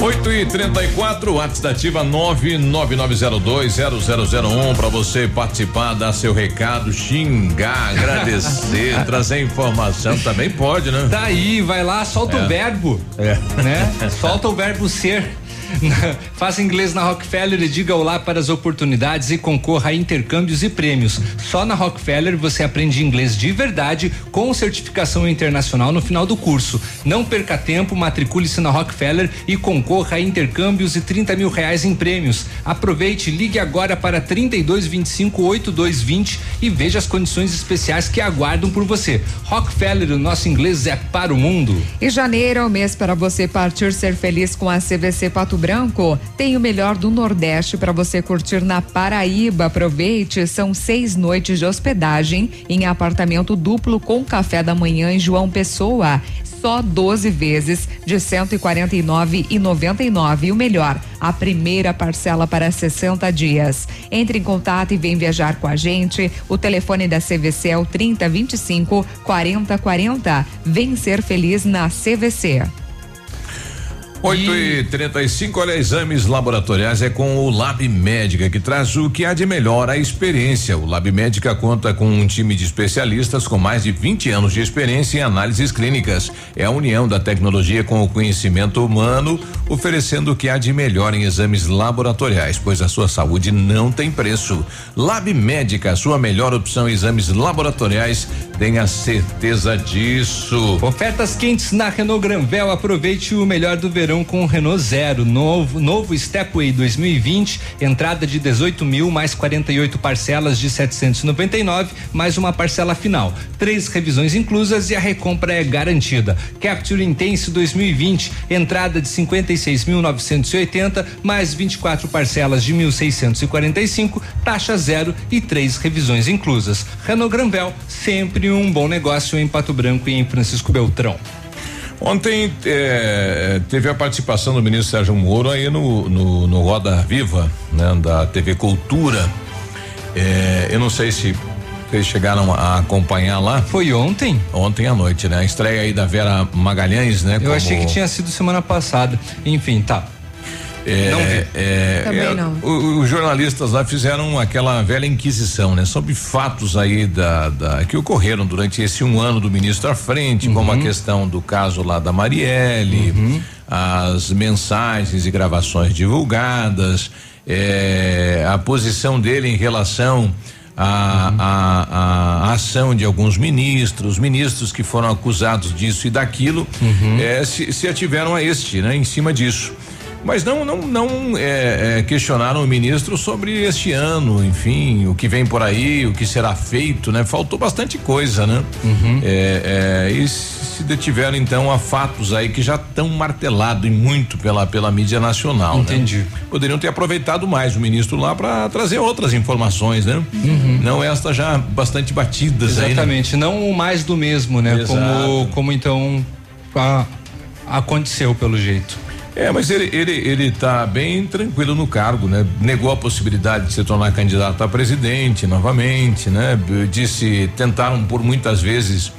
8 e 34 WhatsApp da Ativa 999020001 para você participar, dar seu recado, xingar, agradecer, trazer informação também pode, né? Daí, vai lá, solta É. o verbo. É. Né? Solta o verbo ser. Faça inglês na Rockefeller e diga olá para as oportunidades e concorra a intercâmbios e prêmios. Só na Rockefeller você aprende inglês de verdade com certificação internacional no final do curso. Não perca tempo, matricule-se na Rockefeller e concorra a intercâmbios e 30 mil reais em prêmios. Aproveite, ligue agora para 3225 8220 e veja as condições especiais que aguardam por você. Rockefeller, o nosso inglês é para o mundo. E janeiro é o mês para você partir ser feliz com a CVC Pato Branco. Tem o melhor do Nordeste para você curtir na Paraíba. Aproveite, são seis noites de hospedagem em apartamento duplo com café da manhã em João Pessoa só 12 vezes de 149,99 e o melhor, a primeira parcela para 60 dias. Entre em contato e vem viajar com a gente. O telefone da CVC é o 3025 4040. Vem ser feliz na CVC. 8 e 35 olha, exames laboratoriais é com o Lab Médica, que traz o que há de melhor a experiência. O Lab Médica conta com um time de especialistas com mais de 20 anos de experiência em análises clínicas. É a união da tecnologia com o conhecimento humano, oferecendo o que há de melhor em exames laboratoriais, pois a sua saúde não tem preço. Lab Médica, sua melhor opção em exames laboratoriais, tenha certeza disso. Ofertas quentes na Renault Granvel, aproveite o melhor do verão com o Renault Zero, novo, novo Stepway 2020, entrada de 18 mil, mais 48 parcelas de 799, mais uma parcela final. Três revisões inclusas e a recompra é garantida. Capture Intense 2020, entrada de 56.980, mais 24 parcelas de 1.645, taxa zero e três revisões inclusas. Renault Granvel, sempre um bom negócio em Pato Branco e em Francisco Beltrão. Ontem eh, teve a participação do ministro Sérgio Moro aí no, no, no Roda Viva, né, da TV Cultura. Eh, eu não sei se vocês chegaram a acompanhar lá. Foi ontem? Ontem à noite, né? A estreia aí da Vera Magalhães, né? Eu achei que tinha sido semana passada. Enfim, tá. É, Não vi. é, Também é, não. o- os jornalistas lá fizeram aquela velha inquisição, né? Sobre fatos aí da, da- que ocorreram durante esse um ano do ministro à frente, como a questão do caso lá da Marielle, as mensagens e gravações divulgadas, é, a posição dele em relação à à- à ação de alguns ministros, ministros que foram acusados disso e daquilo, é, se, se ativeram a este, né? Em cima disso. Mas não, não, não é, é, questionaram o ministro sobre este ano, enfim, o que vem por aí, o que será feito, né? Faltou bastante coisa, né? É, é, e se detiveram então a fatos aí que já estão martelados e muito pela pela mídia nacional. Entendi. Né? Poderiam ter aproveitado mais o ministro lá para trazer outras informações, né? Não estas já bastante batidas aí. né? Exatamente, não o mais do mesmo, né? Exato. Como, como então a- aconteceu pelo jeito. É, mas ele, ele, ele tá bem tranquilo no cargo, né? Negou a possibilidade de se tornar candidato a presidente novamente, né? Disse, tentaram por muitas vezes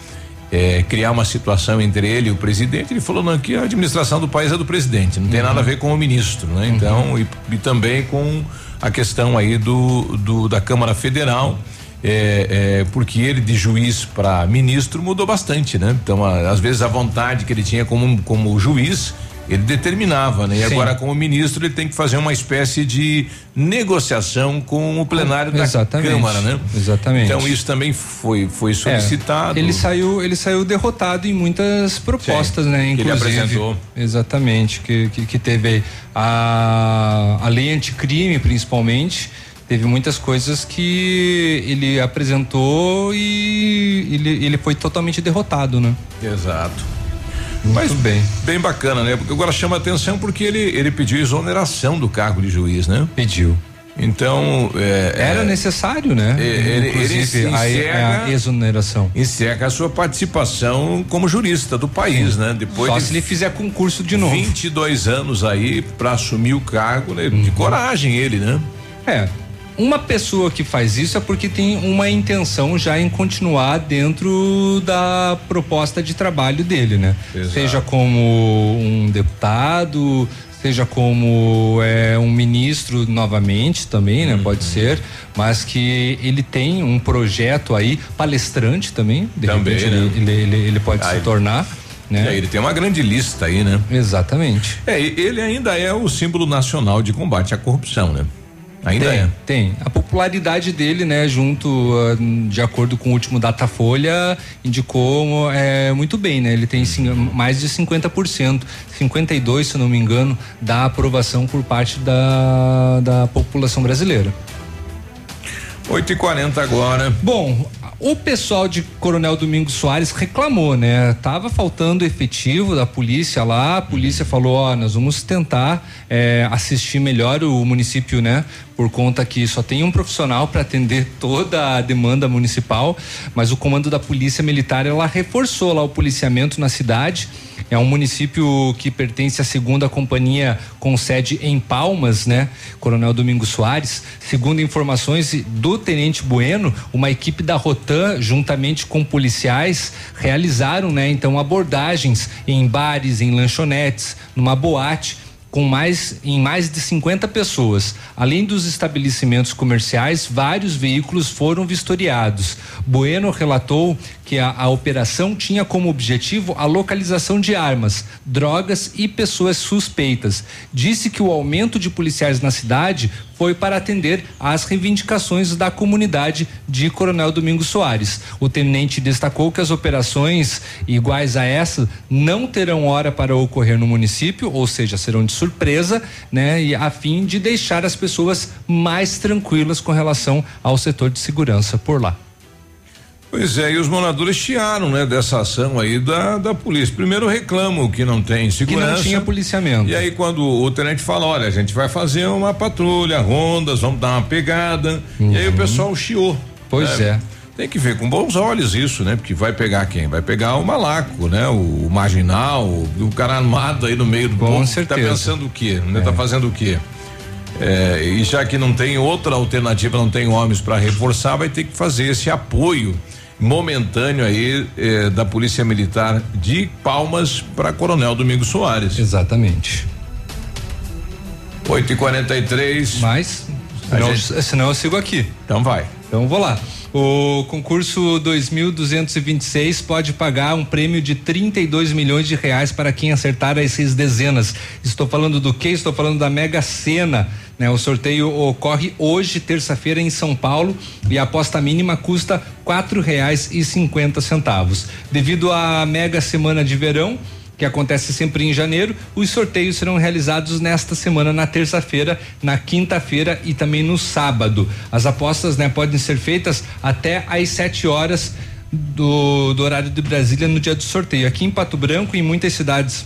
eh, criar uma situação entre ele e o presidente. Ele falou, não, que a administração do país é do presidente, não tem nada a ver com o ministro, né? Então, e, e também com a questão aí do, do da Câmara Federal. É, é, porque ele de juiz para ministro mudou bastante, né? Então, a- às vezes a vontade que ele tinha como como juiz ele determinava, né? E Sim. agora como ministro ele tem que fazer uma espécie de negociação com o plenário da. Câmara, né? Exatamente. Então isso também foi foi solicitado. É, ele saiu, ele saiu derrotado em muitas propostas, Sim, né? que ele Inclusive. apresentou. Exatamente, que, que, que teve a, a lei anticrime, principalmente. Teve muitas coisas que ele apresentou e ele, ele foi totalmente derrotado, né? Exato. Mas bem. Bem bacana, né? Porque agora chama atenção porque ele ele pediu exoneração do cargo de juiz, né? Pediu. Então é, Era é, necessário, né? É, ele- ele Inclusive, se a, encerra- a exoneração. encerra a sua participação como jurista do país, né? Depois Só de se ele fizer concurso de novo. 22 anos aí para assumir o cargo, né? Uhum. De coragem ele, né? É. Uma pessoa que faz isso é porque tem uma intenção já em continuar dentro da proposta de trabalho dele, né? Exato. Seja como um deputado, seja como é, um ministro novamente também, né? Uhum. Pode ser, mas que ele tem um projeto aí, palestrante também, de Também, repente né? ele, ele, ele, ele pode Ah, se tornar. É, né? ele tem uma grande lista aí, né? Exatamente. É, ele ainda é o símbolo nacional de combate à corrupção, né? Ainda tem, é. Tem. A popularidade dele, né, junto, ah, de acordo com o último Datafolha, indicou é, muito bem, né? Ele tem sim, mais de 50%, 52, se não me engano, da aprovação por parte da, da população brasileira. 8 e 40 agora. Bom, o pessoal de Coronel Domingos Soares reclamou, né? Tava faltando efetivo da polícia lá. A polícia falou: ó, nós vamos tentar é, assistir melhor o município, né? Por conta que só tem um profissional para atender toda a demanda municipal. Mas o comando da Polícia Militar ela reforçou lá o policiamento na cidade. É um município que pertence à segunda companhia com sede em Palmas, né? Coronel Domingos Soares. Segundo informações do Tenente Bueno, uma equipe da Rotan, juntamente com policiais, realizaram, né? Então abordagens em bares, em lanchonetes, numa boate com mais em mais de 50 pessoas. Além dos estabelecimentos comerciais, vários veículos foram vistoriados. Bueno relatou que a, a, operação tinha como objetivo a localização de armas, drogas e pessoas suspeitas. Disse que o aumento de policiais na cidade foi para atender às reivindicações da comunidade de Coronel Domingos Soares. O tenente destacou que as operações iguais a essa não terão hora para ocorrer no município, ou seja, serão de surpresa, né, e a fim de deixar as pessoas mais tranquilas com relação ao setor de segurança por lá. Pois é, e os moradores chiaram, né, dessa ação aí da, da polícia. Primeiro reclamam que não tem segurança. Que não tinha policiamento. E aí quando o tenente fala, olha, a gente vai fazer uma patrulha, rondas, vamos dar uma pegada. Uhum. E aí o pessoal chiou. Pois né? é. Tem que ver com bons olhos isso, né? Porque vai pegar quem? Vai pegar o malaco, né? O, o marginal, o, o, cara armado aí no meio do com povo. certeza. Tá pensando o quê? Né? É. Tá fazendo o quê? É, e já que não tem outra alternativa, não tem homens para reforçar, vai ter que fazer esse apoio momentâneo aí eh, da Polícia Militar de Palmas para Coronel Domingos Soares. Exatamente. 8 e 43 Mas, senão, gente... senão eu sigo aqui. Então vai. Então vou lá. O concurso 2226 pode pagar um prêmio de 32 milhões de reais para quem acertar as seis dezenas. Estou falando do que? Estou falando da Mega Sena. Né? O sorteio ocorre hoje, terça-feira, em São Paulo, e a aposta mínima custa cinquenta centavos. Devido à mega semana de verão, que acontece sempre em janeiro. Os sorteios serão realizados nesta semana, na terça-feira, na quinta-feira e também no sábado. As apostas né, podem ser feitas até às 7 horas do, do horário de Brasília no dia do sorteio. Aqui em Pato Branco e em muitas cidades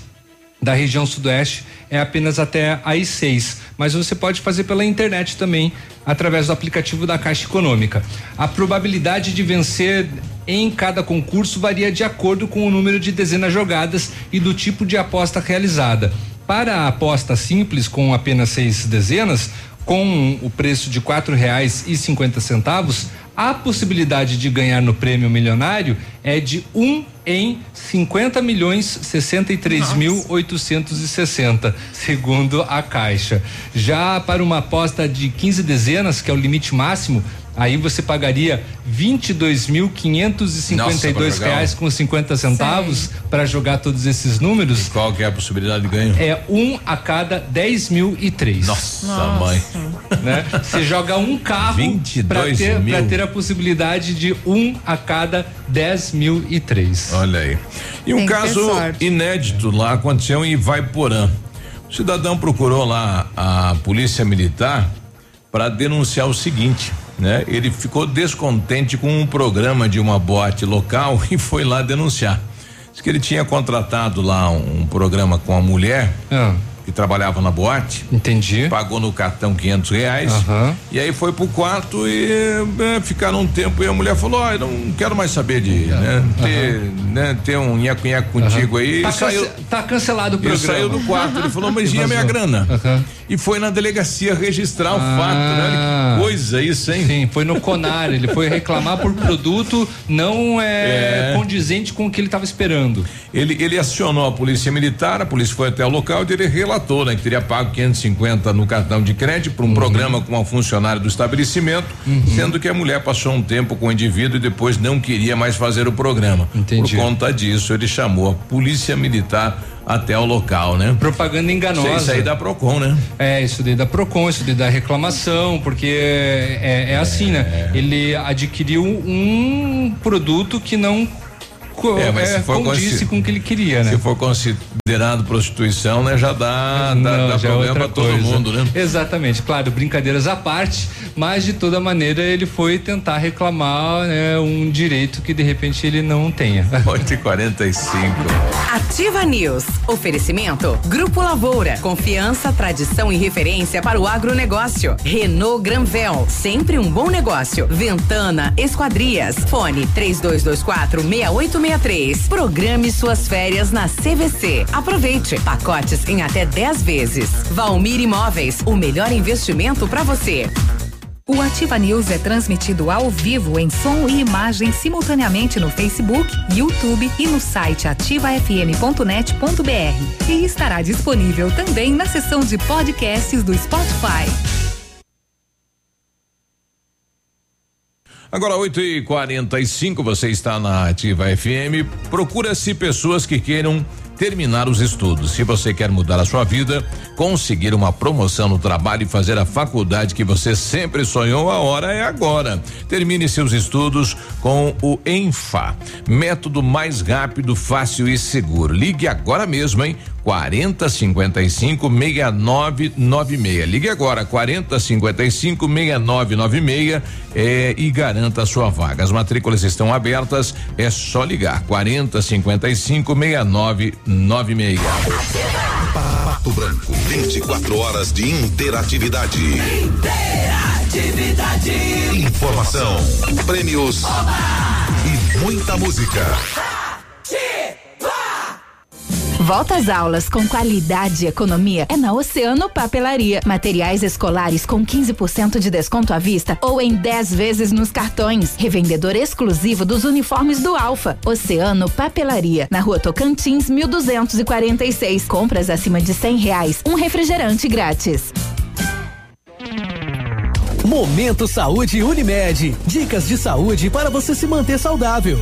da região sudoeste é apenas até às seis, mas você pode fazer pela internet também através do aplicativo da Caixa Econômica. A probabilidade de vencer em cada concurso varia de acordo com o número de dezenas jogadas e do tipo de aposta realizada. Para a aposta simples com apenas seis dezenas, com o preço de quatro reais e cinquenta centavos, a possibilidade de ganhar no prêmio milionário é de um em 50 milhões 63 mil 860, segundo a Caixa. Já para uma aposta de 15 dezenas, que é o limite máximo, aí você pagaria 22.552 reais com 50 centavos para jogar todos esses números. E qual que é a possibilidade de ganho? É um a cada 10 mil e três. Nossa, Nossa. mãe. Né? Você joga um carro para ter, ter a possibilidade de um a cada 10 mil e três. Olha aí. E um Tem caso inédito lá aconteceu em Ivaiporã. O cidadão procurou lá a polícia militar para denunciar o seguinte né? Ele ficou descontente com um programa de uma boate local e foi lá denunciar. Diz que ele tinha contratado lá um, um programa com a mulher. Ah. Que trabalhava na boate. Entendi. Pagou no cartão quinhentos reais. Uhum. E aí foi pro quarto e é, ficaram um tempo e a mulher falou: Ó, oh, eu não quero mais saber de né, ter, né, ter um nheco-nheco contigo aí. Tá, e saiu, tá cancelado o programa. E saiu do quarto. Ele falou: Mas e a minha grana? E foi na delegacia registrar o Ah. fato, né? Olha que coisa isso, hein? Sim, foi no Conar. ele foi reclamar por produto não é, É. condizente com o que ele estava esperando. Ele, ele acionou a polícia militar, a polícia foi até o local e ele relatou né, que teria pago 550 no cartão de crédito para um programa com uma funcionária do estabelecimento, sendo que a mulher passou um tempo com o indivíduo e depois não queria mais fazer o programa. Entendi. Por conta disso, ele chamou a polícia militar até o local, né? Propaganda enganosa. Isso aí da Procon, né? É, isso daí da Procon, isso daí da reclamação, porque é, é assim, né? Ele adquiriu um produto que não co- É, mas é, se for condisse com o que ele queria, né? Se for considerado prostituição, né? Já dá, dá, Não, dá já é problema pra todo coisa. mundo, né? Exatamente, claro, brincadeiras à parte, mas de toda maneira ele foi tentar reclamar né, um direito que de repente ele não tenha. 8 e 45 Ativa News. Oferecimento. Grupo Lavoura. Confiança, tradição e referência para o agronegócio. Renault Granvel. Sempre um bom negócio. Ventana Esquadrias. Fone 3224 6863. Programe suas férias na CVC. Aproveite. Pacotes em até 10 vezes. Valmir Imóveis. O melhor investimento para você. O Ativa News é transmitido ao vivo em som e imagem simultaneamente no Facebook, YouTube e no site ativafm.net.br. E estará disponível também na seção de podcasts do Spotify. Agora 8 e 45 você está na Ativa FM. Procura-se pessoas que queiram terminar os estudos. Se você quer mudar a sua vida, conseguir uma promoção no trabalho e fazer a faculdade que você sempre sonhou, a hora é agora. Termine seus estudos com o Enfa, método mais rápido, fácil e seguro. Ligue agora mesmo, hein? 40 55 6996. Ligue agora 40 55 6996 é, e garanta a sua vaga. As matrículas estão abertas, é só ligar 40 55 6996. Pato Branco, 24 horas de interatividade. Interatividade. Informação, prêmios e muita música. Volta às aulas com qualidade e economia é na Oceano Papelaria. Materiais escolares com 15% de desconto à vista ou em 10 vezes nos cartões. Revendedor exclusivo dos uniformes do Alfa. Oceano Papelaria. Na rua Tocantins, 1246. Compras acima de 100 reais. Um refrigerante grátis. Momento Saúde Unimed. Dicas de saúde para você se manter saudável.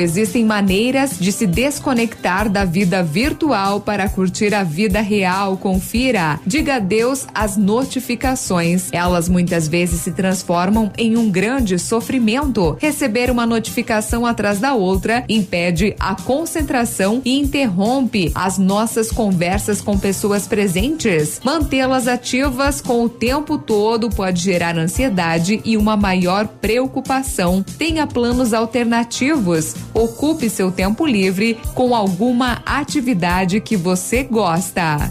Existem maneiras de se desconectar da vida virtual para curtir a vida real. Confira. Diga adeus às notificações. Elas muitas vezes se transformam em um grande sofrimento. Receber uma notificação atrás da outra impede a concentração e interrompe as nossas conversas com pessoas presentes. Mantê-las ativas com o tempo todo pode gerar ansiedade e uma maior preocupação. Tenha planos alternativos. Ocupe seu tempo livre com alguma atividade que você gosta.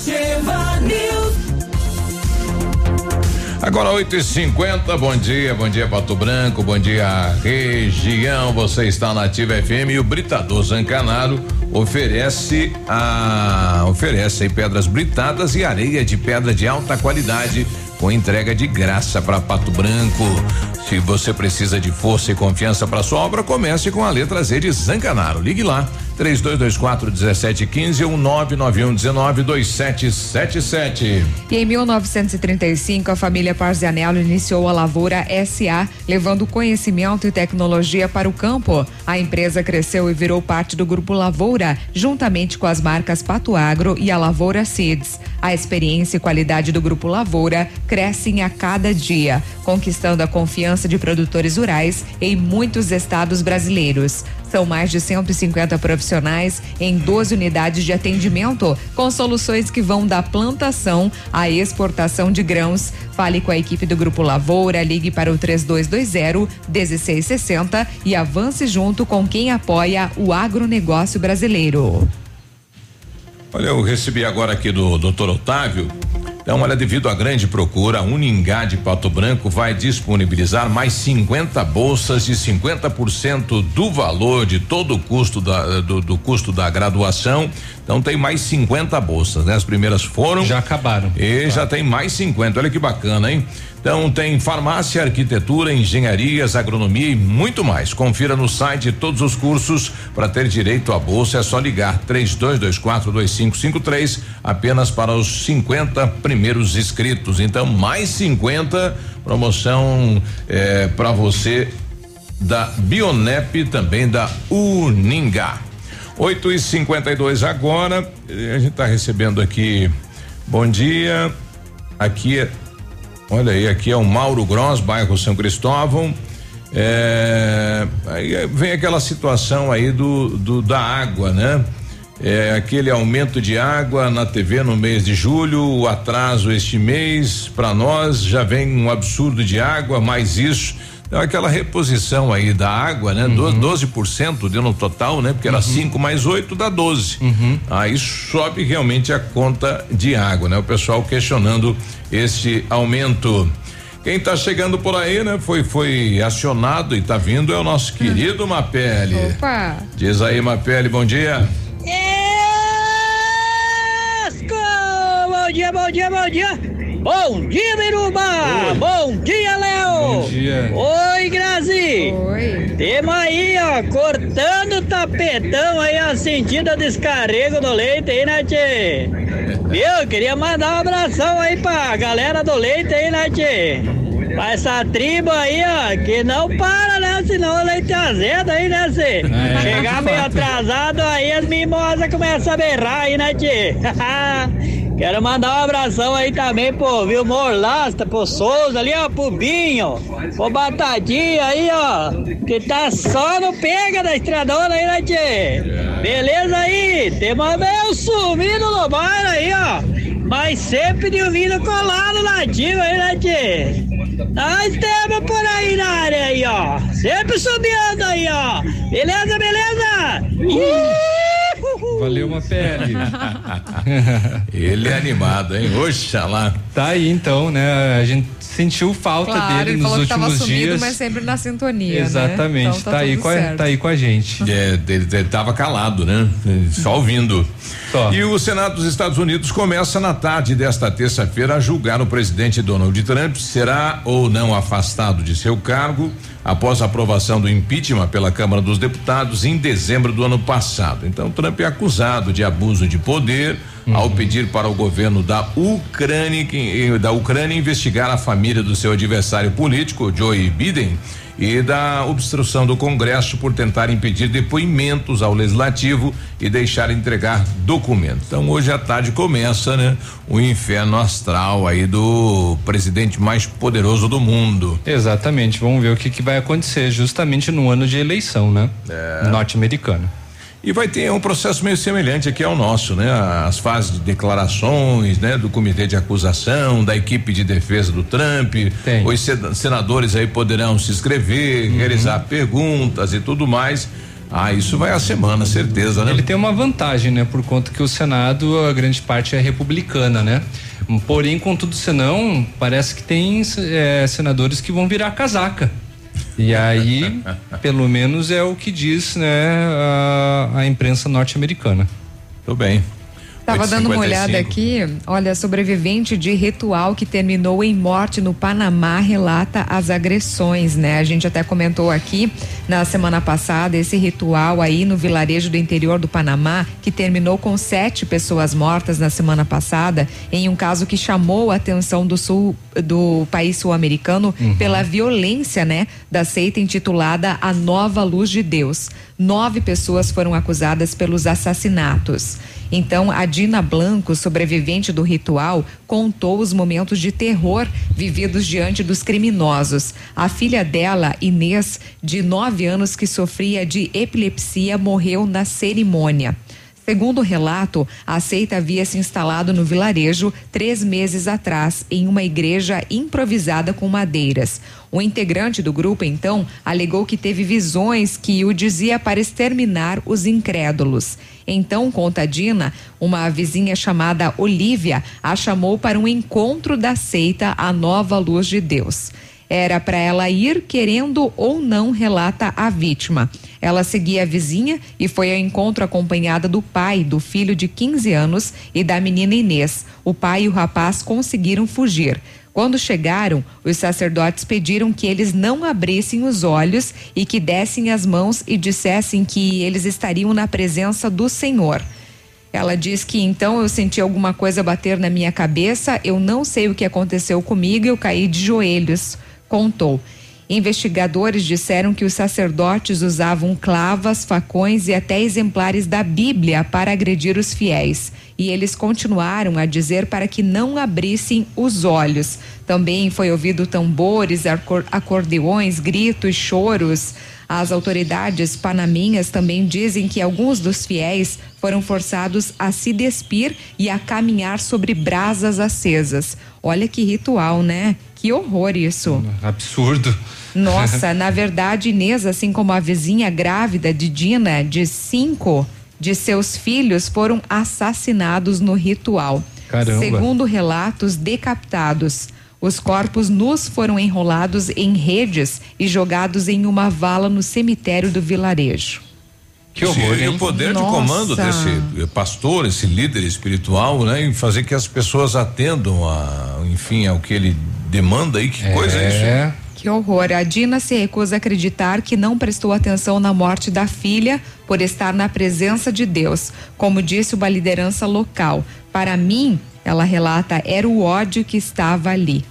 Ativa News. Agora 8 e 50 bom dia, bom dia Pato Branco, bom dia região, você está na Ativa FM e o Britador Zancanaro oferece a oferece pedras britadas e areia de pedra de alta qualidade com entrega de graça para Pato Branco. Se você precisa de força e confiança para sua obra, comece com a letra Z de Zancanaro. Ligue lá 3224 1715 ou 991 19 2777. E em 1935, a família Parzianello iniciou a Lavoura SA, levando conhecimento e tecnologia para o campo. A empresa cresceu e virou parte do Grupo Lavoura, juntamente com as marcas Pato Agro e a Lavoura Seeds. A experiência e qualidade do Grupo Lavoura crescem a cada dia, conquistando a confiança de produtores rurais em muitos estados brasileiros. São mais de 150 profissionais em 12 unidades de atendimento, com soluções que vão da plantação à exportação de grãos. Fale com a equipe do Grupo Lavoura, ligue para o 3220 1660 e avance junto com quem apoia o agronegócio brasileiro. Olha, eu recebi agora aqui do doutor Otávio então, olha, devido à grande procura, a Uningá de Pato Branco vai disponibilizar mais 50 bolsas de 50% do valor de todo o custo da, do, do, custo da graduação. Então tem mais 50 bolsas, né? As primeiras foram. Já acabaram. E claro. já tem mais 50. Olha que bacana, hein? Então tem farmácia, arquitetura, engenharias, agronomia e muito mais. Confira no site todos os cursos para ter direito à bolsa. É só ligar 32242553 apenas para os 50 primeiros inscritos. Então mais 50 promoção é, para você da Bionep também da Uninga. 8 e 52 agora. A gente está recebendo aqui. Bom dia. Aqui é Olha aí, aqui é o Mauro Gross, bairro São Cristóvão. É, aí vem aquela situação aí do, do da água, né? É, aquele aumento de água na TV no mês de julho, o atraso este mês, para nós já vem um absurdo de água, mais isso. Então, aquela reposição aí da água, né? Uhum. 12% deu no total, né? Porque era 5 uhum. mais 8 dá 12. Uhum. Aí sobe realmente a conta de água, né? O pessoal questionando este aumento. Quem está chegando por aí, né? Foi foi acionado e está vindo é o nosso querido Mapele. Opa! Diz aí, Mapele, bom dia. Esco! Bom dia, bom dia, bom dia. Bom dia, Biruba! Oi. Bom dia, Léo! Bom dia! Oi, Grazi! Oi! Temos aí, ó, cortando o tapetão aí, ó, sentindo o descarrego do leite aí, né, tchê? Viu? Queria mandar um abração aí pra galera do leite aí, né, tchê? Pra essa tribo aí, ó, que não para, né? Senão o leite azedo aí, né, Cê? É. Chegar meio atrasado aí, as mimosas começam a berrar aí, né, tchê? Quero mandar um abração aí também pro Vilmor Lasta, pro Souza ali, ó, pro Binho, pro Batadinha aí, ó, que tá só no pega da estradona aí, né? Beleza aí? Tem meu sumido no bairro aí, ó, mas sempre de ouvido colado nativo aí, né? Nós temos por aí na área aí, ó, sempre subindo aí, ó, beleza, beleza? Uhul. Valeu uma pele. ele é animado, hein? Oxalá. Tá aí então, né? A gente sentiu falta claro, dele ele nos falou últimos que tava sumido, dias. mas sempre na sintonia. Exatamente, Né? Então, tá, aí tudo com a, tá aí com a gente. É, ele, ele tava calado, né? Só ouvindo. Só. E o Senado dos Estados Unidos começa na tarde desta terça-feira a julgar o presidente Donald Trump será ou não afastado de seu cargo após a aprovação do impeachment pela Câmara dos Deputados em dezembro do ano passado. Então, Trump é acusado de abuso de poder ao pedir para o governo da Ucrânia que- da Ucrânia investigar a família do seu adversário político, Joe Biden, e da obstrução do Congresso por tentar impedir depoimentos ao legislativo e deixar entregar documentos. Então hoje à tarde começa, né, o inferno astral aí do presidente mais poderoso do mundo. Exatamente, vamos ver o que, que vai acontecer justamente no ano de eleição, né? É. Norte-americana. E vai ter um processo meio semelhante aqui ao nosso, né? As fases de declarações, né? Do comitê de acusação, da equipe de defesa do Trump. Os sena- senadores aí poderão se inscrever, realizar perguntas e tudo mais. Ah, isso vai a semana, certeza, né? Ele tem uma vantagem, né? Por conta que o Senado, a grande parte é republicana, né? Porém, contudo, senão, parece que tem eh, senadores que vão virar casaca. E aí, pelo menos é o que diz, né, a, a imprensa norte-americana. Tudo bem. Tava dando uma olhada aqui, olha, sobrevivente de ritual que terminou em morte no Panamá relata as agressões, né? A gente até comentou aqui na semana passada esse ritual aí no vilarejo do interior do Panamá que terminou com sete pessoas mortas na semana passada em um caso que chamou a atenção do sul do país sul-americano Uhum. pela violência, né, da seita intitulada A Nova Luz de Deus. Nove pessoas foram acusadas pelos assassinatos. Então, a Dina Blanco, sobrevivente do ritual, contou os momentos de terror vividos diante dos criminosos. A filha dela, Inês, de nove anos, que sofria de epilepsia, morreu na cerimônia. Segundo o relato, a seita havia se instalado no vilarejo três meses atrás, em uma igreja improvisada com madeiras. O integrante do grupo, então, alegou que teve visões que o dizia para exterminar os incrédulos. Então, conta a Dina, uma vizinha chamada Olívia a chamou para um encontro da seita A Nova Luz de Deus. Era para ela ir querendo ou não, relata a vítima. Ela seguia a vizinha e foi ao encontro acompanhada do pai do filho de 15 anos e da menina Inês. O pai e o rapaz conseguiram fugir. Quando chegaram, os sacerdotes pediram que eles não abrissem os olhos e que dessem as mãos e dissessem que eles estariam na presença do Senhor. Ela diz que então eu senti alguma coisa bater na minha cabeça, eu não sei o que aconteceu comigo, eu caí de joelhos, contou. Investigadores disseram que os sacerdotes usavam clavas, facões e até exemplares da Bíblia para agredir os fiéis. E eles continuaram a dizer para que não abrissem os olhos. Também foi ouvido tambores, acor- acordeões, gritos, choros. As autoridades panaminhas também dizem que alguns dos fiéis foram forçados a se despir e a caminhar sobre brasas acesas. Olha que ritual, né? Que horror isso. Absurdo. Nossa, na verdade, Inês, assim como a vizinha grávida de Dina, de cinco de seus filhos, foram assassinados no ritual. Caramba. Segundo relatos, decapitados. Os corpos nus foram enrolados em redes e jogados em uma vala no cemitério do vilarejo. Que horror, E o poder de Nossa. comando desse pastor, esse líder espiritual, né? Em fazer que as pessoas atendam a, enfim, ao que ele demanda aí. Que coisa é isso? Que horror. A Dina se recusa a acreditar que não prestou atenção na morte da filha por estar na presença de Deus. Como disse uma liderança local. Para mim, ela relata, era o ódio que estava ali.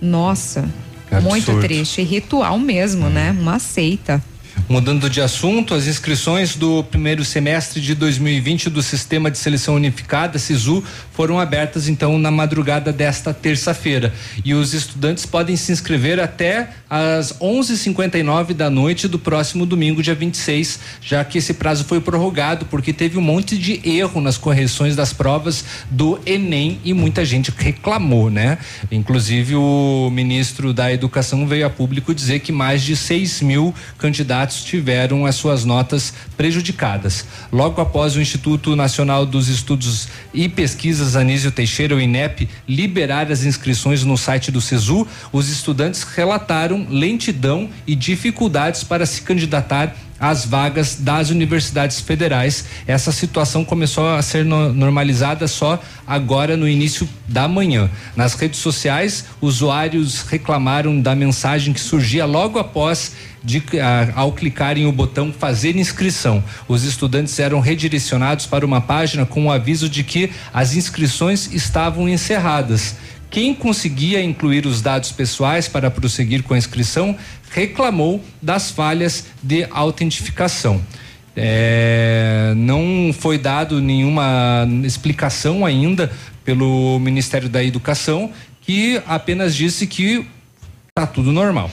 Nossa, Absurdo. muito triste. Ritual mesmo, né? Uma seita. Mudando de assunto, as inscrições do primeiro semestre de 2020 do Sistema de Seleção Unificada, SISU, foram abertas então na madrugada desta terça-feira. E os estudantes podem se inscrever até às 11:59 da noite do próximo domingo, dia 26, já que esse prazo foi prorrogado porque teve um monte de erro nas correções das provas do Enem e muita gente reclamou, né? Inclusive o ministro da Educação veio a público dizer que mais de 6 mil candidatos tiveram as suas notas prejudicadas. Logo após o Instituto Nacional dos Estudos e Pesquisas Anísio Teixeira, o INEP, liberar as inscrições no site do SISU, os estudantes relataram lentidão e dificuldades para se candidatar às vagas das universidades federais. Essa situação começou a ser no, normalizada só agora no início da manhã. Nas redes sociais, usuários reclamaram da mensagem que surgia logo após de, a, ao clicarem o botão fazer inscrição. Os estudantes eram redirecionados para uma página com o aviso de que as inscrições estavam encerradas. Quem conseguia incluir os dados pessoais para prosseguir com a inscrição reclamou das falhas de autentificação. É, não foi dado nenhuma explicação ainda pelo Ministério da Educação, que apenas disse que está tudo normal.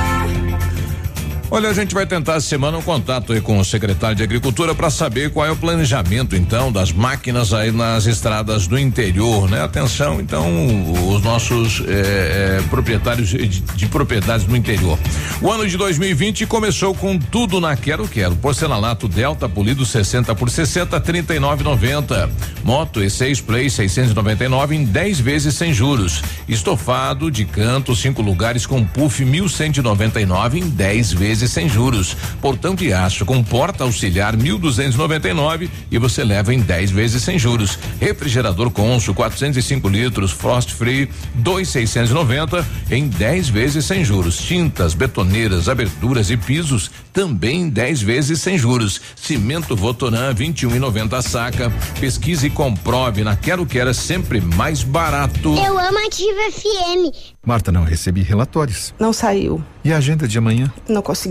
Olha, a gente vai tentar essa semana um contato com o secretário de Agricultura para saber qual é o planejamento, então, das máquinas aí nas estradas do interior, né? Atenção, então, os nossos eh, eh, proprietários de, de, propriedades no interior. O ano de 2020 começou com tudo na Quero Quero. Porcelanato Delta polido 60 por 60, 39,90. Moto E6 Play 699 em 10 vezes sem juros. Estofado de canto, cinco lugares com puff 1199 em 10 vezes vezes sem juros. Portão de aço com porta auxiliar 1.299 e você leva em 10 vezes sem juros. Refrigerador Consul 405 litros Frost Free 2.690 em 10 vezes sem juros. Tintas, betoneiras, aberturas e pisos também 10 vezes sem juros. Cimento Votoran 21,90 a saca. Pesquise e comprove na Quero Quero é sempre mais barato. Eu amo Ativa FM. Marta, não recebi relatórios. Não saiu. E a agenda de amanhã? Não consegui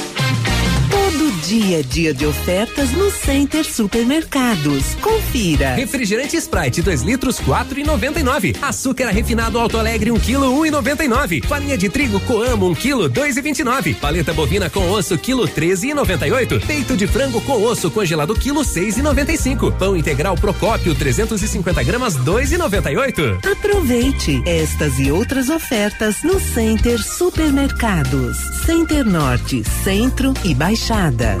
dia a dia de ofertas no Center Supermercados. Confira. Refrigerante Sprite 2 litros 4,99. Açúcar refinado Alto Alegre 1 kg 1,99. Farinha de trigo Coamo 1 kg 2,29. Paleta bovina com osso quilo 13,98. Peito de frango com osso congelado quilo 6,95. Pão integral Procópio 350 gramas 2,98. Aproveite estas e outras ofertas no Center Supermercados. Center Norte, Centro e Baixada.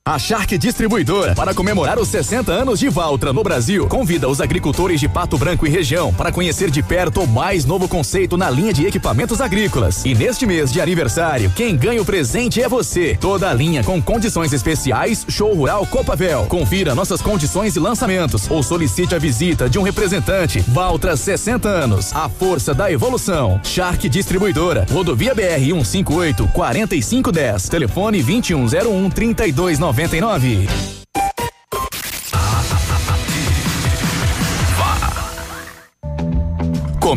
A Shark Distribuidora, para comemorar os 60 anos de Valtra no Brasil, convida os agricultores de Pato Branco e região para conhecer de perto o mais novo conceito na linha de equipamentos agrícolas. E neste mês de aniversário, quem ganha o presente é você. Toda a linha com condições especiais, Show Rural Copavel. Confira nossas condições e lançamentos ou solicite a visita de um representante. Valtra 60 anos, a força da evolução. Shark Distribuidora, Rodovia BR 158 4510, telefone 2101 3290 99.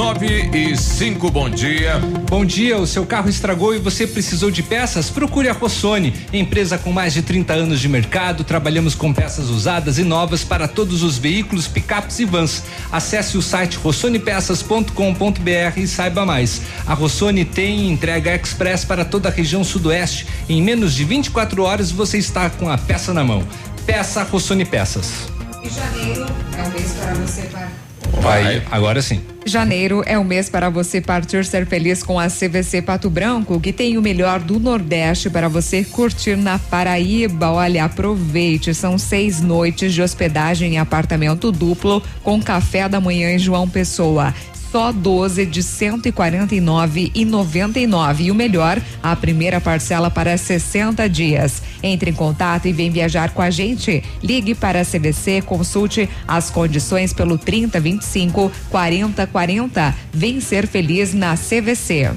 Nove e cinco, bom dia. Bom dia, o seu carro estragou e você precisou de peças? Procure a Rossoni, empresa com mais de 30 anos de mercado. Trabalhamos com peças usadas e novas para todos os veículos, picapes e vans. Acesse o site rossonepeças.com.br e saiba mais. A Rossoni tem entrega express para toda a região sudoeste. Em menos de 24 horas você está com a peça na mão. Peça Rossoni Peças. E janeiro é um mês para você para Vai, agora sim. Janeiro é o mês para você partir ser feliz com a CVC Pato Branco, que tem o melhor do Nordeste para você curtir na Paraíba. Olha, aproveite, são seis noites de hospedagem em apartamento duplo com café da manhã em João Pessoa só 12 de 149 e 99 e o melhor, a primeira parcela para 60 dias. Entre em contato e vem viajar com a gente. Ligue para a CVC, consulte as condições pelo 3025 4040. Vem ser feliz na CVC.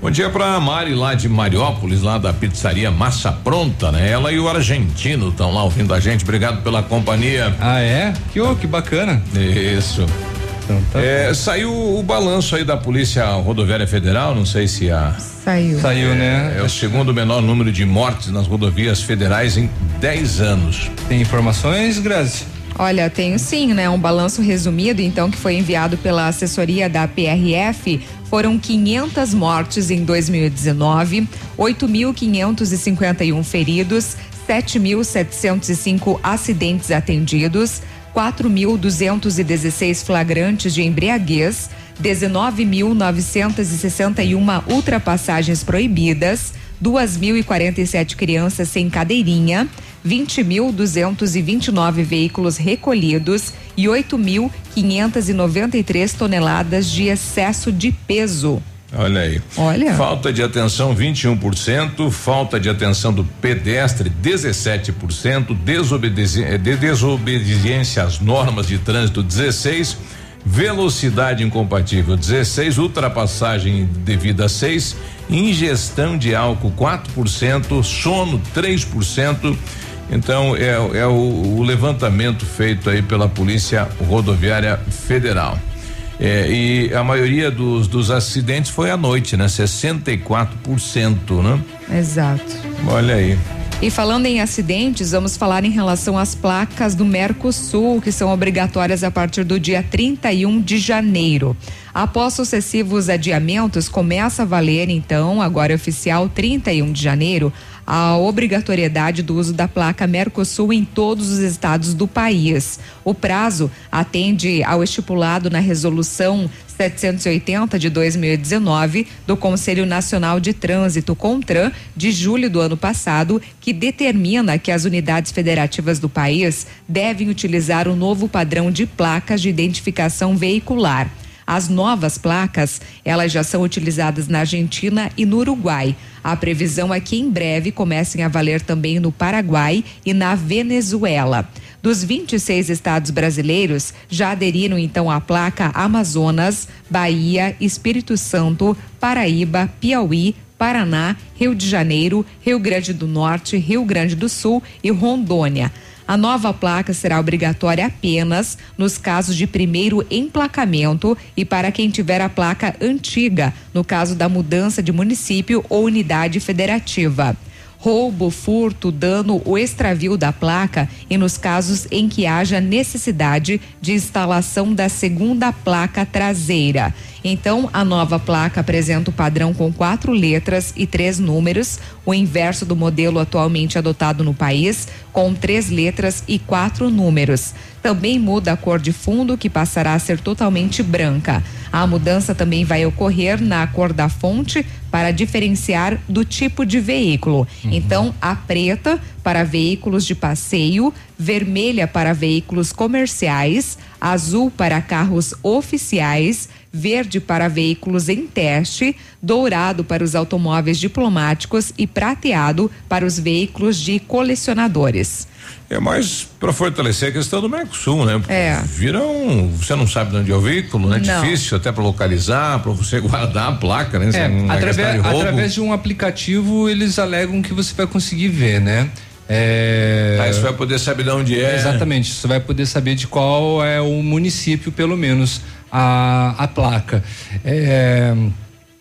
Bom dia para Mari lá de Mariópolis, lá da pizzaria Massa Pronta, né? Ela e o argentino estão lá ouvindo a gente. Obrigado pela companhia. Ah, é? Que, oh, que bacana. Isso. Então, tá é, saiu o balanço aí da Polícia Rodoviária Federal, não sei se a. Saiu. Saiu, é, né? É o segundo menor número de mortes nas rodovias federais em 10 anos. Tem informações, Grazi? Olha, tenho sim, né? Um balanço resumido, então, que foi enviado pela assessoria da PRF. Foram 500 mortes em 2019, 8.551 feridos, 7.705 acidentes atendidos, 4.216 flagrantes de embriaguez, 19.961 ultrapassagens proibidas, 2.047 crianças sem cadeirinha, 20.229 veículos recolhidos e 8.593 toneladas de excesso de peso. Olha aí. Olha. Falta de atenção 21%, falta de atenção do pedestre 17%, desobediência, eh, de desobediência às normas de trânsito 16, velocidade incompatível 16, ultrapassagem devida 6, ingestão de álcool 4%, sono 3%. Então é, é o, o levantamento feito aí pela Polícia Rodoviária Federal. É, e a maioria dos, dos acidentes foi à noite, né? 64%, né? Exato. Olha aí. E falando em acidentes, vamos falar em relação às placas do Mercosul, que são obrigatórias a partir do dia 31 de janeiro. Após sucessivos adiamentos, começa a valer, então, agora oficial, 31 de janeiro, a obrigatoriedade do uso da placa Mercosul em todos os estados do país. O prazo atende ao estipulado na resolução 780 de 2019 do Conselho Nacional de Trânsito Contran de julho do ano passado, que determina que as unidades federativas do país devem utilizar o novo padrão de placas de identificação veicular. As novas placas, elas já são utilizadas na Argentina e no Uruguai. A previsão é que em breve comecem a valer também no Paraguai e na Venezuela. Dos 26 estados brasileiros, já aderiram então à placa Amazonas, Bahia, Espírito Santo, Paraíba, Piauí, Paraná, Rio de Janeiro, Rio Grande do Norte, Rio Grande do Sul e Rondônia. A nova placa será obrigatória apenas nos casos de primeiro emplacamento e para quem tiver a placa antiga, no caso da mudança de município ou unidade federativa roubo, furto, dano ou extravio da placa e nos casos em que haja necessidade de instalação da segunda placa traseira. Então, a nova placa apresenta o padrão com quatro letras e três números, o inverso do modelo atualmente adotado no país, com três letras e quatro números. Também muda a cor de fundo, que passará a ser totalmente branca. A mudança também vai ocorrer na cor da fonte para diferenciar do tipo de veículo. Uhum. Então, a preta para veículos de passeio, vermelha para veículos comerciais, azul para carros oficiais, verde para veículos em teste, dourado para os automóveis diplomáticos e prateado para os veículos de colecionadores. É mais para fortalecer a questão do Mercosul, né? É. Vira um. Você não sabe de onde é o veículo, né? Não. Difícil até para localizar, para você guardar a placa, né? É, não gastar através, de através de um aplicativo, eles alegam que você vai conseguir ver, né? É... Aí você vai poder saber de onde é. Exatamente, você vai poder saber de qual é o município, pelo menos, a, a placa. É,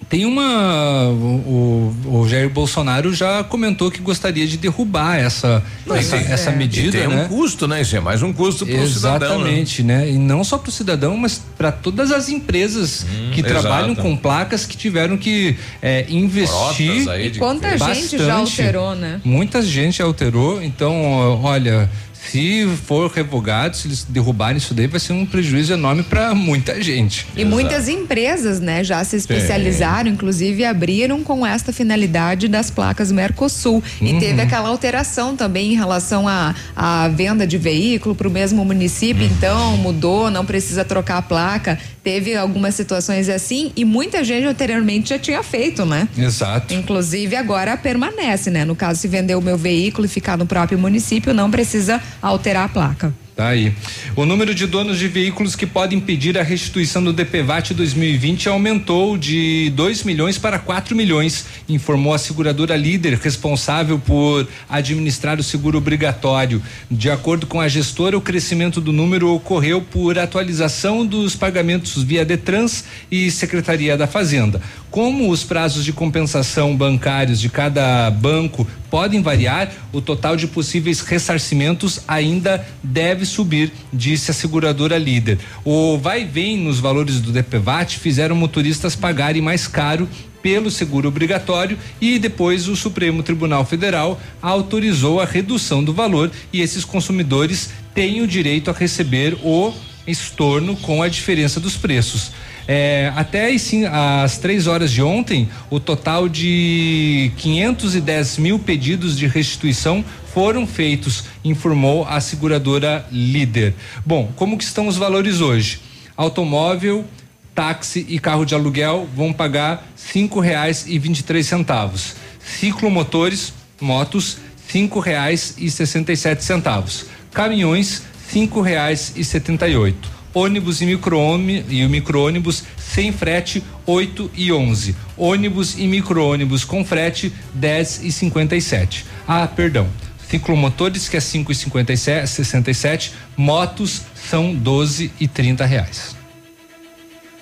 tem uma. O, o, Jair Bolsonaro já comentou que gostaria de derrubar essa, Não, essa, e- essa é. medida. E tem né? um custo, né? Isso é mais um custo para o cidadão. né? Exatamente, né? E não só para o cidadão, mas para todas as empresas que exato. trabalham com placas que tiveram que é, investir. Aí de- Quanta gente já alterou, né? Muita gente alterou, então, olha, se for revogado, se eles derrubarem isso daí, vai ser um prejuízo enorme para muita gente. E muitas empresas, né, já se especializaram, inclusive abriram com esta finalidade das placas Mercosul. E Uhum. teve aquela alteração também em relação à à venda de veículo para o mesmo município, Uhum. então mudou, não precisa trocar a placa. Teve algumas situações assim e muita gente anteriormente já tinha feito, né? Exato. Inclusive agora permanece, né? No caso, se vender o meu veículo e ficar no próprio município, não precisa alterar a placa. Tá aí. O número de donos de veículos que podem pedir a restituição do DPVAT 2020 aumentou de 2 milhões para 4 milhões, informou a seguradora líder responsável por administrar o seguro obrigatório. De acordo com a gestora, o crescimento do número ocorreu por atualização dos pagamentos via Detrans e Secretaria da Fazenda. Como os prazos de compensação bancários de cada banco podem variar, o total de possíveis ressarcimentos ainda deve subir, disse a seguradora líder. O vai e vem nos valores do DPVAT fizeram motoristas pagarem mais caro pelo seguro obrigatório e depois o Supremo Tribunal Federal autorizou a redução do valor e esses consumidores têm o direito a receber o estorno com a diferença dos preços. É, até sim, às três horas de ontem, o total de 510 mil pedidos de restituição foram feitos, informou a seguradora líder. Bom, como que estão os valores hoje? Automóvel, táxi e carro de aluguel vão pagar cinco reais e vinte e três centavos. Ciclomotores, motos, cinco reais e sessenta e sete centavos. Caminhões, cinco reais e setenta e oito. Ônibus e micro-ônibus e o micro-ônibus sem frete, 8 e 11. Ônibus e micro-ônibus com frete, 10 e 57. Ah, perdão. Ciclomotores que é 5 e 57, 67, motos são 12 e 30 reais.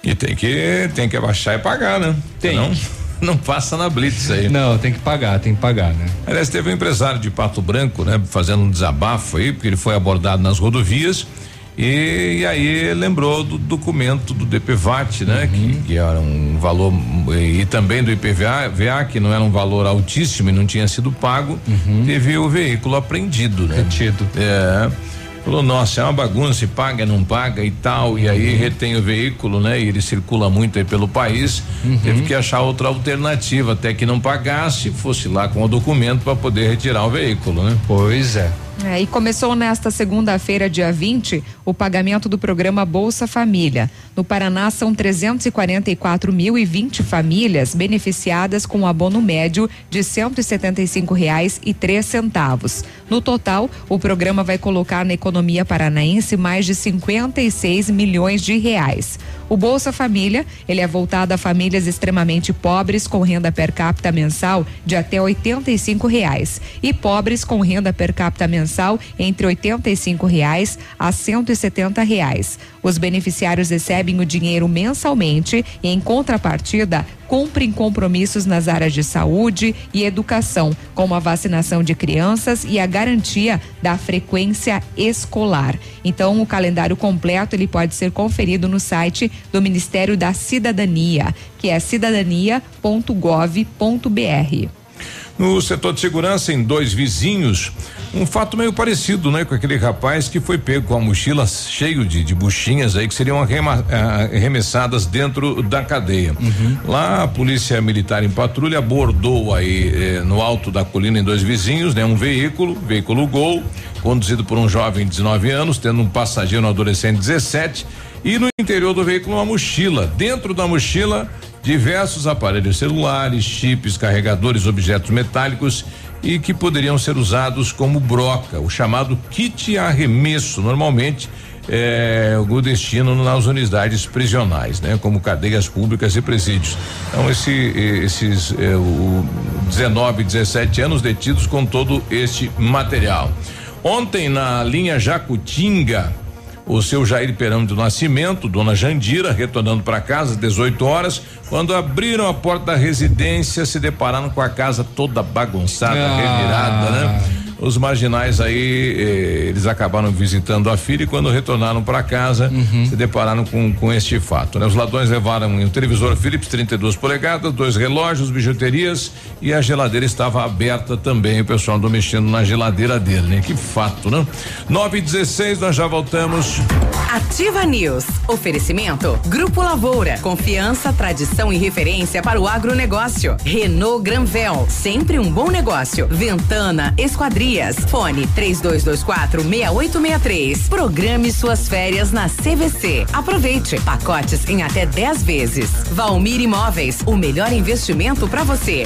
E tem que, tem que abaixar e pagar, né? Tem. Não, não passa na blitz aí. Não, tem que pagar, tem que pagar, né? Aliás, teve um empresário de Pato Branco, né? Fazendo um desabafo aí, porque ele foi abordado nas rodovias e, e aí lembrou do documento do DPVAT, né? Que, que era um valor e também do IPVA, VA, que não era um valor altíssimo e não tinha sido pago, teve o veículo apreendido, né? Retido. É. Falou, nossa, é uma bagunça, paga, não paga e tal, e aí retém o veículo, né? E ele circula muito aí pelo país, teve que achar outra alternativa, até que não pagasse, fosse lá com o documento para poder retirar o veículo, né? Pois é. É, e começou nesta segunda-feira, dia 20, o pagamento do programa Bolsa Família. No Paraná, são 344.020 famílias beneficiadas com o abono médio de 175 reais e três centavos. No total, o programa vai colocar na economia paranaense mais de 56 milhões de reais. O Bolsa Família, ele é voltado a famílias extremamente pobres com renda per capita mensal de até 85 reais e pobres com renda per capita mensal entre 85 reais a 170 reais. Os beneficiários recebem o dinheiro mensalmente e, em contrapartida, cumprem compromissos nas áreas de saúde e educação, como a vacinação de crianças e a garantia da frequência escolar. Então, o calendário completo ele pode ser conferido no site do Ministério da Cidadania, que é cidadania.gov.br. No setor de segurança, em dois vizinhos, um fato meio parecido, né? Com aquele rapaz que foi pego com a mochila cheio de, de buchinhas aí que seriam eh, arremessadas dentro da cadeia. Uhum. Lá a polícia militar em patrulha abordou aí eh, no alto da colina em dois vizinhos, né? Um veículo, veículo Gol, conduzido por um jovem de 19 anos, tendo um passageiro um adolescente de 17 e no interior do veículo uma mochila. Dentro da mochila diversos aparelhos celulares, chips, carregadores, objetos metálicos e que poderiam ser usados como broca, o chamado kit arremesso, normalmente é, o destino nas unidades prisionais, né? Como cadeias públicas e presídios. Então esse, esses é, o 19, 17 anos detidos com todo este material. Ontem na linha Jacutinga, o seu Jair Perão do Nascimento, dona Jandira, retornando para casa às 18 horas, quando abriram a porta da residência, se depararam com a casa toda bagunçada, Ah. revirada, né? Os marginais aí, eh, eles acabaram visitando a filha e quando retornaram para casa, se depararam com, com este fato. Né? Os ladrões levaram um televisor Philips 32 polegadas, dois relógios, bijuterias e a geladeira estava aberta também. O pessoal andou mexendo na geladeira dele, né? Que fato, né? 9 e 16 nós já voltamos. Ativa News. Oferecimento. Grupo Lavoura. Confiança, tradição e referência para o agronegócio. Renault Granvel. Sempre um bom negócio. Ventana Esquadrias. Fone 3224 6863. Programe suas férias na CVC. Aproveite. Pacotes em até 10 vezes. Valmir Imóveis. O melhor investimento para você.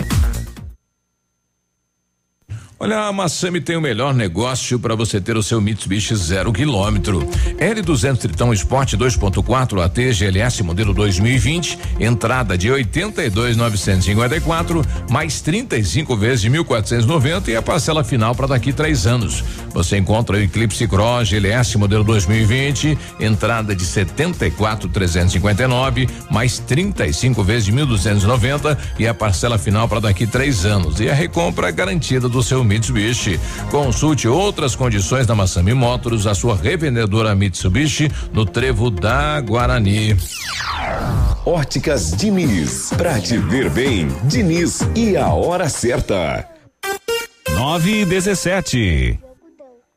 Olha, a Massami tem o melhor negócio para você ter o seu Mitsubishi zero quilômetro. L200 Tritão Sport 2.4 AT GLS modelo 2020, entrada de 82,954 mais 35 vezes de 1.490 e a parcela final para daqui três anos. Você encontra o Eclipse Cross GLS modelo 2020, entrada de 74,359 mais 35 vezes de 1.290 e a parcela final para daqui três anos. E a recompra garantida do seu Mitsubishi. Consulte outras condições da Massami Motors, a sua revendedora Mitsubishi, no Trevo da Guarani. Óticas Diniz, pra te ver bem, Diniz e a hora certa. 9 e 17.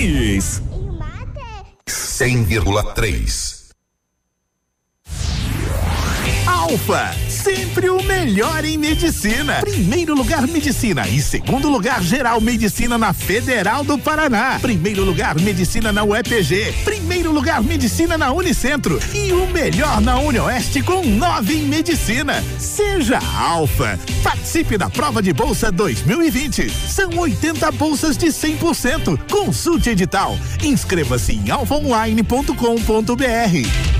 100,3. Alfa, sempre o melhor em medicina. Primeiro lugar medicina e segundo lugar geral medicina na Federal do Paraná. Primeiro lugar medicina na UEPG. Primeiro lugar medicina na Unicentro e o melhor na Unioeste com nove em medicina. Seja Alfa. Participe da prova de bolsa 2020. São 80 bolsas de 100%. Consulte edital. Inscreva-se em alfaonline.com.br.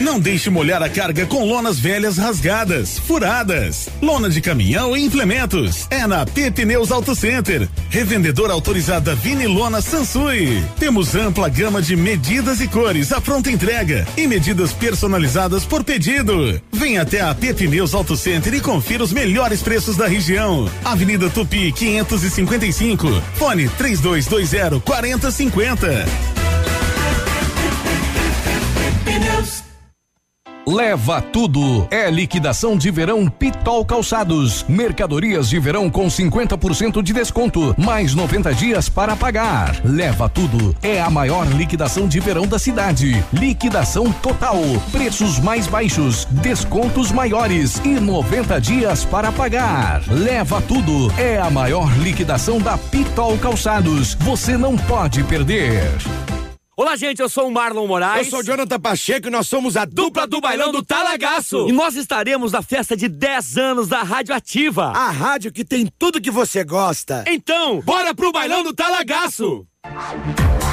Não deixe molhar a carga com lonas velhas rasgadas, furadas. Lona de caminhão e implementos. É na P Pneus Auto Center. Revendedora autorizada Vini Lona Sansui. Temos ampla gama de medidas e cores à pronta entrega e medidas personalizadas por pedido. Venha até a P Pneus Auto Center e confira os melhores preços da região. Avenida Tupi 555. Fone 3220 4050. Leva tudo. É liquidação de verão Pitol Calçados. Mercadorias de verão com 50% de desconto, mais 90 dias para pagar. Leva tudo. É a maior liquidação de verão da cidade. Liquidação total. Preços mais baixos, descontos maiores e 90 dias para pagar. Leva tudo. É a maior liquidação da Pitol Calçados. Você não pode perder. Olá, gente, eu sou o Marlon Moraes. Eu sou o Jonathan Pacheco e nós somos a dupla do bailão do Talagaço. E nós estaremos na festa de 10 anos da Rádio Ativa. A rádio que tem tudo que você gosta. Então, bora pro bailão do Talagaço.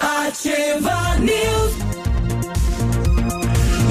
Ativa News.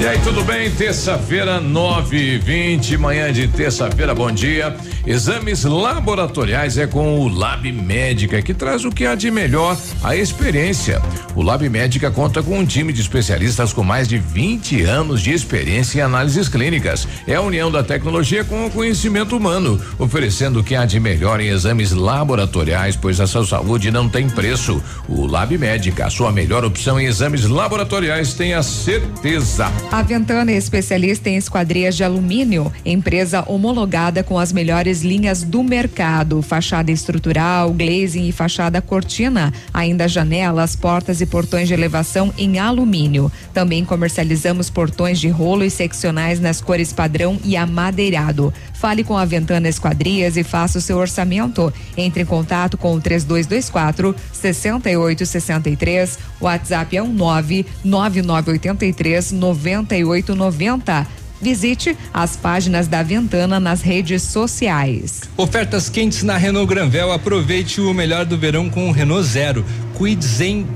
E aí, tudo bem? Terça-feira, 9 e 20 manhã de terça-feira, bom dia. Exames laboratoriais é com o Lab Médica, que traz o que há de melhor, a experiência. O Lab Médica conta com um time de especialistas com mais de 20 anos de experiência em análises clínicas. É a união da tecnologia com o conhecimento humano, oferecendo o que há de melhor em exames laboratoriais, pois a sua saúde não tem preço. O Lab Médica, a sua melhor opção em exames laboratoriais, tenha certeza. A Ventana é especialista em esquadrias de alumínio, empresa homologada com as melhores linhas do mercado: fachada estrutural, glazing e fachada cortina, ainda janelas, portas e portões de elevação em alumínio. Também comercializamos portões de rolo e seccionais nas cores padrão e amadeirado. Fale com a Ventana Esquadrias e faça o seu orçamento. Entre em contato com o 3224 6863. WhatsApp é um 9 9983 9890. Visite as páginas da Ventana nas redes sociais. Ofertas quentes na Renault Granvel. Aproveite o melhor do verão com o Renault Zero. Quid Zen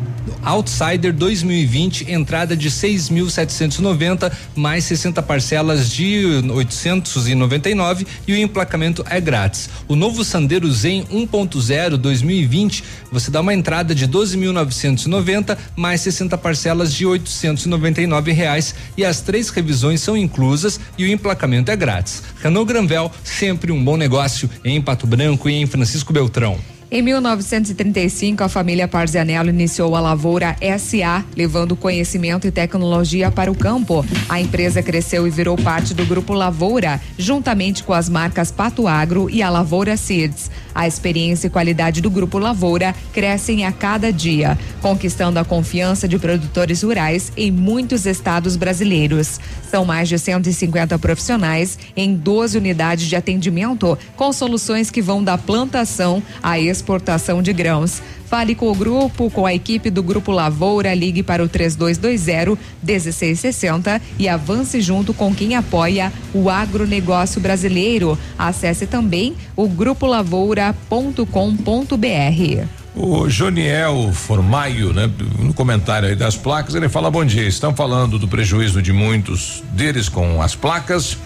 Outsider 2020, entrada de 6.790 mais 60 parcelas de 899 e o emplacamento é grátis. O novo Sandero Zen 1.0 2020, você dá uma entrada de 12.990 mais 60 parcelas de 899 reais e as três revisões são inclusas e o emplacamento é grátis. Renault Granvel, sempre um bom negócio em Pato Branco e em Francisco Beltrão. Em 1935, a família Parzianello iniciou a Lavoura SA, levando conhecimento e tecnologia para o campo. A empresa cresceu e virou parte do grupo Lavoura, juntamente com as marcas Pato Agro e a Lavoura Seeds. A experiência e qualidade do grupo Lavoura crescem a cada dia, conquistando a confiança de produtores rurais em muitos estados brasileiros. São mais de 150 profissionais em 12 unidades de atendimento, com soluções que vão da plantação à exportação de grãos. Fale com o grupo, com a equipe do Grupo Lavoura, ligue para o 3220 1660 e avance junto com quem apoia o agronegócio brasileiro. Acesse também o grupolavoura.com.br. O Joniel Formaio, né, no comentário aí das placas, ele fala: bom dia, estão falando do prejuízo de muitos deles com as placas.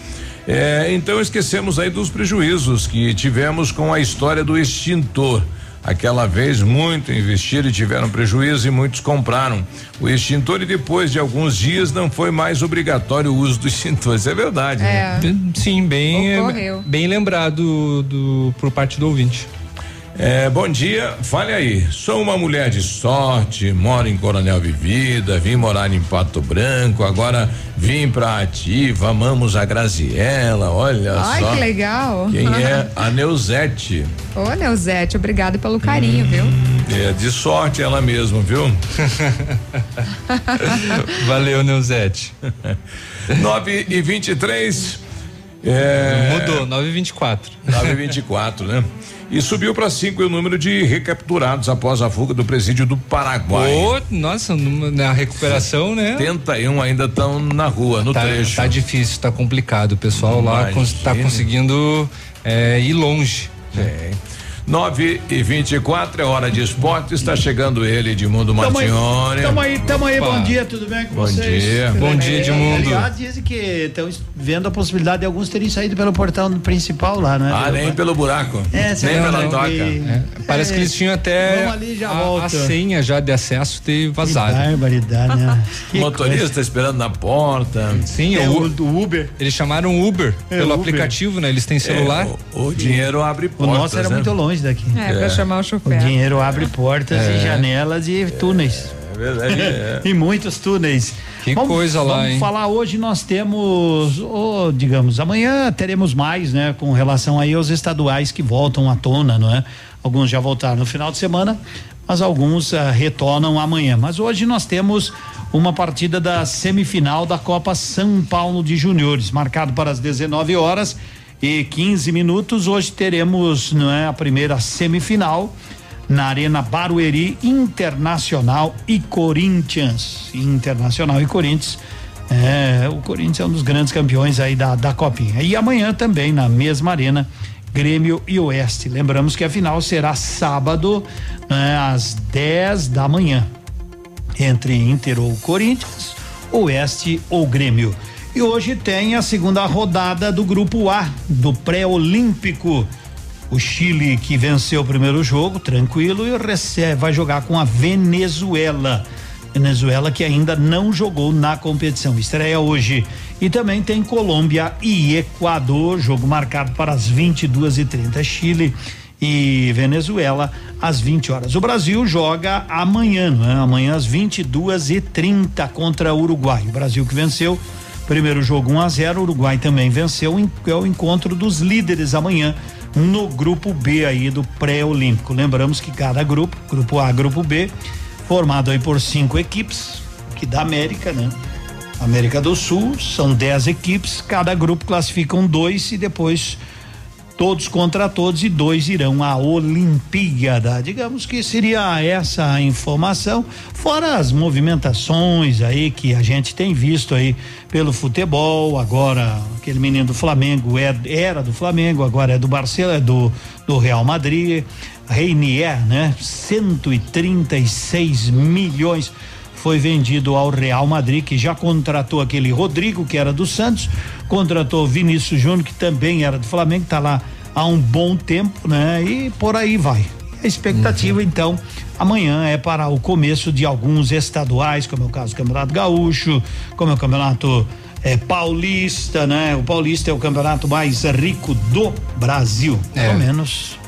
É, então esquecemos aí dos prejuízos que tivemos com a história do extintor. Aquela vez, muito investiram e tiveram prejuízo e muitos compraram o extintor e depois de alguns dias não foi mais obrigatório o uso do extintor. Isso é verdade. É. Né? Sim, bem, Ocorreu. bem lembrado do, por parte do ouvinte. É, bom dia, fale aí. Sou uma mulher de sorte, moro em Coronel Vivida, vim morar em Pato Branco, agora vim pra Ativa, amamos a Graziela, olha Ai, só. que legal. Quem é a Neuzete? Ô, Neuzete, obrigado pelo carinho, viu? É de sorte ela mesma, viu? Valeu, Neuzete. 9 e 23 é, Mudou, 924. 924, né? E subiu para 5 o número de recapturados após a fuga do presídio do Paraguai. Ô, nossa, na recuperação, né? 71 ainda estão na rua, no tá, trecho. Tá difícil, tá complicado. O pessoal lá cons- tá Imagine. conseguindo é, ir longe. É. 9 e 24 é hora de esporte. Está chegando ele, Edmundo Martione. tamo aí, tamo aí, Opa. bom dia, tudo bem com Bom vocês? dia. Bom dia, É, Edmundo. Aliás, dizem que estão vendo a possibilidade de alguns terem saído pelo portão principal lá, né? Ah, nem pelo buraco. É, nem será pela que- toca. É, parece É, que eles tinham até vamos ali, já a, a senha já de acesso ter vazado. Que barbaridade, né? O motorista esperando na porta. Sim, É, o, o Uber. Eles chamaram Uber É, pelo Uber. aplicativo, né? Eles têm celular. o, o dinheiro abre O portas. nosso era né? muito longe daqui. É, pra chamar o O chofer. dinheiro abre portas É. e janelas e túneis. É verdade. É. e muitos túneis. Que coisa lá, vamos hein? falar hoje nós temos, oh, digamos, amanhã teremos mais, né, com relação aí aos estaduais que voltam à tona, não é? Alguns já voltaram no final de semana, mas alguns ah, retornam amanhã. Mas hoje nós temos uma partida da semifinal da Copa São Paulo de Juniores, marcado para as 19 horas e 15 minutos. Hoje teremos, não é, a primeira semifinal na Arena Barueri Internacional e Corinthians. Internacional e Corinthians. É, o Corinthians é um dos grandes campeões aí da, da Copinha. E amanhã também, na mesma arena, Grêmio e Oeste. Lembramos que a final será sábado, né, às 10 da manhã. Entre Inter ou Corinthians, Oeste ou Grêmio. E hoje tem a segunda rodada do grupo A, do pré-olímpico. O Chile que venceu o primeiro jogo, tranquilo, e recebe, vai jogar com a Venezuela. Venezuela que ainda não jogou na competição. Estreia hoje. E também tem Colômbia e Equador, jogo marcado para as 22h30. Chile e Venezuela às 20 horas. O Brasil joga amanhã, não é? amanhã às 22h30 contra o Uruguai. O Brasil que venceu. Primeiro jogo 1 a 0 o Uruguai também venceu. É o encontro dos líderes amanhã no grupo B aí do pré-olímpico. Lembramos que cada grupo, grupo A, grupo B, formado aí por cinco equipes, que da América, né? América do Sul, são dez equipes, cada grupo classificam dois e depois todos contra todos e dois irão à Olimpíada. Digamos que seria essa a informação, fora as movimentações aí que a gente tem visto aí pelo futebol, agora aquele menino do Flamengo é, era do Flamengo, agora é do Barcelona, é do, do Real Madrid, Reinier, né? 136 milhões foi vendido ao Real Madrid, que já contratou aquele Rodrigo, que era do Santos, contratou Vinícius Júnior, que também era do Flamengo, está lá há um bom tempo, né? E por aí vai. A expectativa, então, amanhã é para o começo de alguns estaduais, como é o caso do Campeonato Gaúcho, como é o Campeonato é, Paulista, né? O Paulista é o campeonato mais rico do Brasil, É. pelo menos.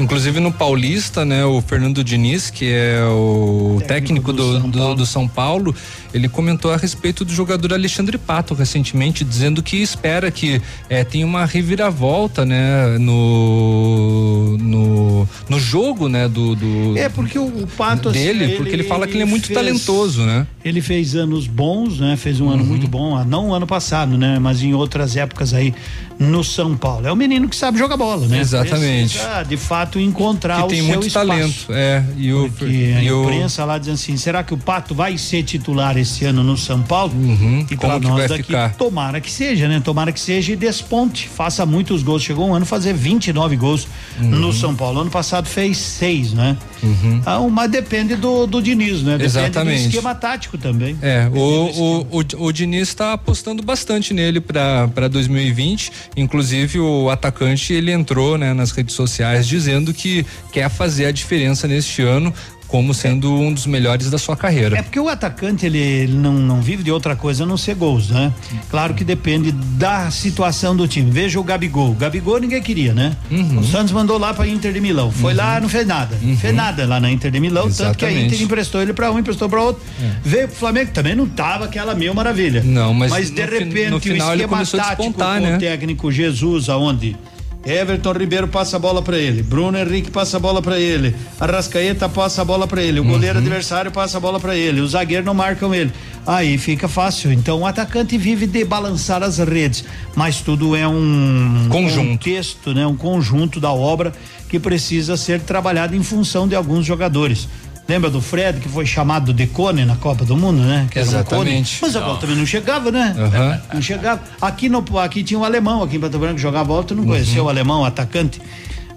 Inclusive no Paulista, né, o Fernando Diniz, que é o técnico, do, do, do São Paulo, ele comentou a respeito do jogador Alexandre Pato recentemente, dizendo que espera que eh, tenha uma reviravolta, né, no, no, no jogo, né, do, do É porque o, Pato assim, dele, porque ele fala que ele é muito talentoso, né? Ele fez anos bons, né? Fez um ano muito bom, ah, não ano passado, né? Mas em outras épocas aí no São Paulo. É um menino que sabe jogar bola, né? Exatamente. Precisa, de fato encontrar Que o tem seu muito espaço. talento, é, e o Porque a e o- imprensa lá diz assim, será que o Pato vai ser titular esse ano no São Paulo? e para Uhum. como que nós daqui, ficar? tomara que seja, né? Tomara que seja e desponte, faça muitos gols. Chegou um ano fazer 29 gols Uhum. no São Paulo. Ano passado fez seis, né? Então, mas depende do, do Diniz, né? Depende Exatamente. do esquema tático também. É, o, o, o, o Diniz está apostando bastante nele para 2020. Inclusive, o atacante ele entrou né, nas redes sociais dizendo dizendo que quer fazer a diferença neste ano como sendo um dos melhores da sua carreira. É porque o atacante ele, ele não, não vive de outra coisa a não ser gols, né? Claro que depende da situação do time. Veja o Gabigol. O Gabigol ninguém queria, né? Uhum. O Santos mandou lá para Inter de Milão. Foi lá, não fez nada. Não fez nada lá na Inter de Milão, tanto que a Uhum. Exatamente. Inter emprestou ele para um, emprestou para outro. Veio pro Flamengo, também não tava aquela mil maravilha. Não, mas mas de repente no o final ele esquema começou a tático despontar, com né? o técnico Jesus aonde Everton Ribeiro passa a bola para ele, Bruno Henrique passa a bola para ele, Arrascaeta passa a bola para ele, o goleiro Uhum. adversário passa a bola para ele, os zagueiros não marcam ele. Aí fica fácil. Então o atacante vive de balançar as redes, mas tudo é um Conjunto. contexto, né? Um conjunto da obra que precisa ser trabalhado em função de alguns jogadores. Lembra do Fred que foi chamado de Cone na Copa do Mundo, né? Que era Exatamente. Cone. Mas a bola também não chegava, né? Aham. Não chegava. Aqui, no, aqui tinha um alemão, aqui em Pato Branco, jogava bola, tu não Uhum. conheceu o alemão, o atacante.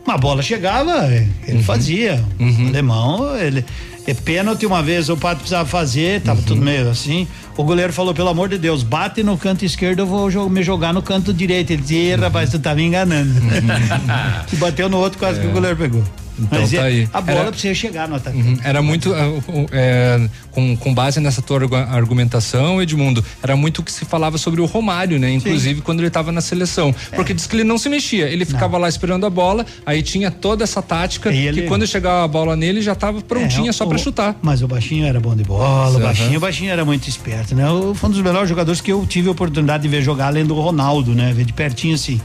Uma bola chegava, ele Uhum. fazia. O alemão, ele. É pênalti uma vez, o Pato precisava fazer, tava Uhum. tudo meio assim. O goleiro falou, pelo amor de Deus, bate no canto esquerdo, eu vou jo- me jogar no canto direito. Ele disse, Uhum. "Ih, rapaz, tu tá me enganando. e bateu no outro, quase que o goleiro pegou. Então Mas tá é, aí. a bola Era- precisa chegar no atacante. Uhum. Era muito, ah, é, com, com base nessa tua argu- argumentação, Edmundo, era muito o que se falava sobre o Romário, né? Inclusive quando ele estava na seleção. É. Porque diz que ele não se mexia, ele ficava lá esperando a bola, aí tinha toda essa tática E ele- que quando chegava a bola nele já estava prontinha É, só para chutar. Mas o baixinho era bom de bola, o baixinho, o baixinho era muito esperto, né? Foi um dos melhores jogadores que eu tive a oportunidade de ver jogar além do Ronaldo, né? Ver de pertinho assim.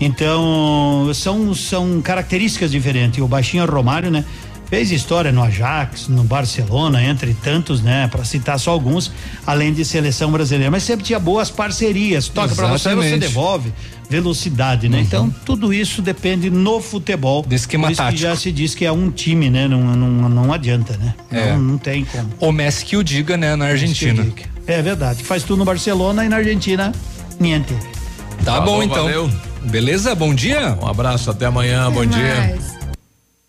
Então, são, são características diferentes. O baixinho Romário, né? Fez história no Ajax, no Barcelona, entre tantos, né? Para citar só alguns, além de seleção brasileira. Mas sempre tinha boas parcerias. Toca para você, você devolve. Velocidade, né? Então, tudo isso depende no futebol. De esquema Por isso que tático. já se diz que é um time, né? Não, não, não adianta, né? É. Não, não tem como. O Messi que o diga, né, na Argentina. É verdade. Faz tudo no Barcelona e na Argentina, niente. Tá Falou, bom então. valeu. Beleza? Bom dia. Um abraço, até amanhã, bom dia.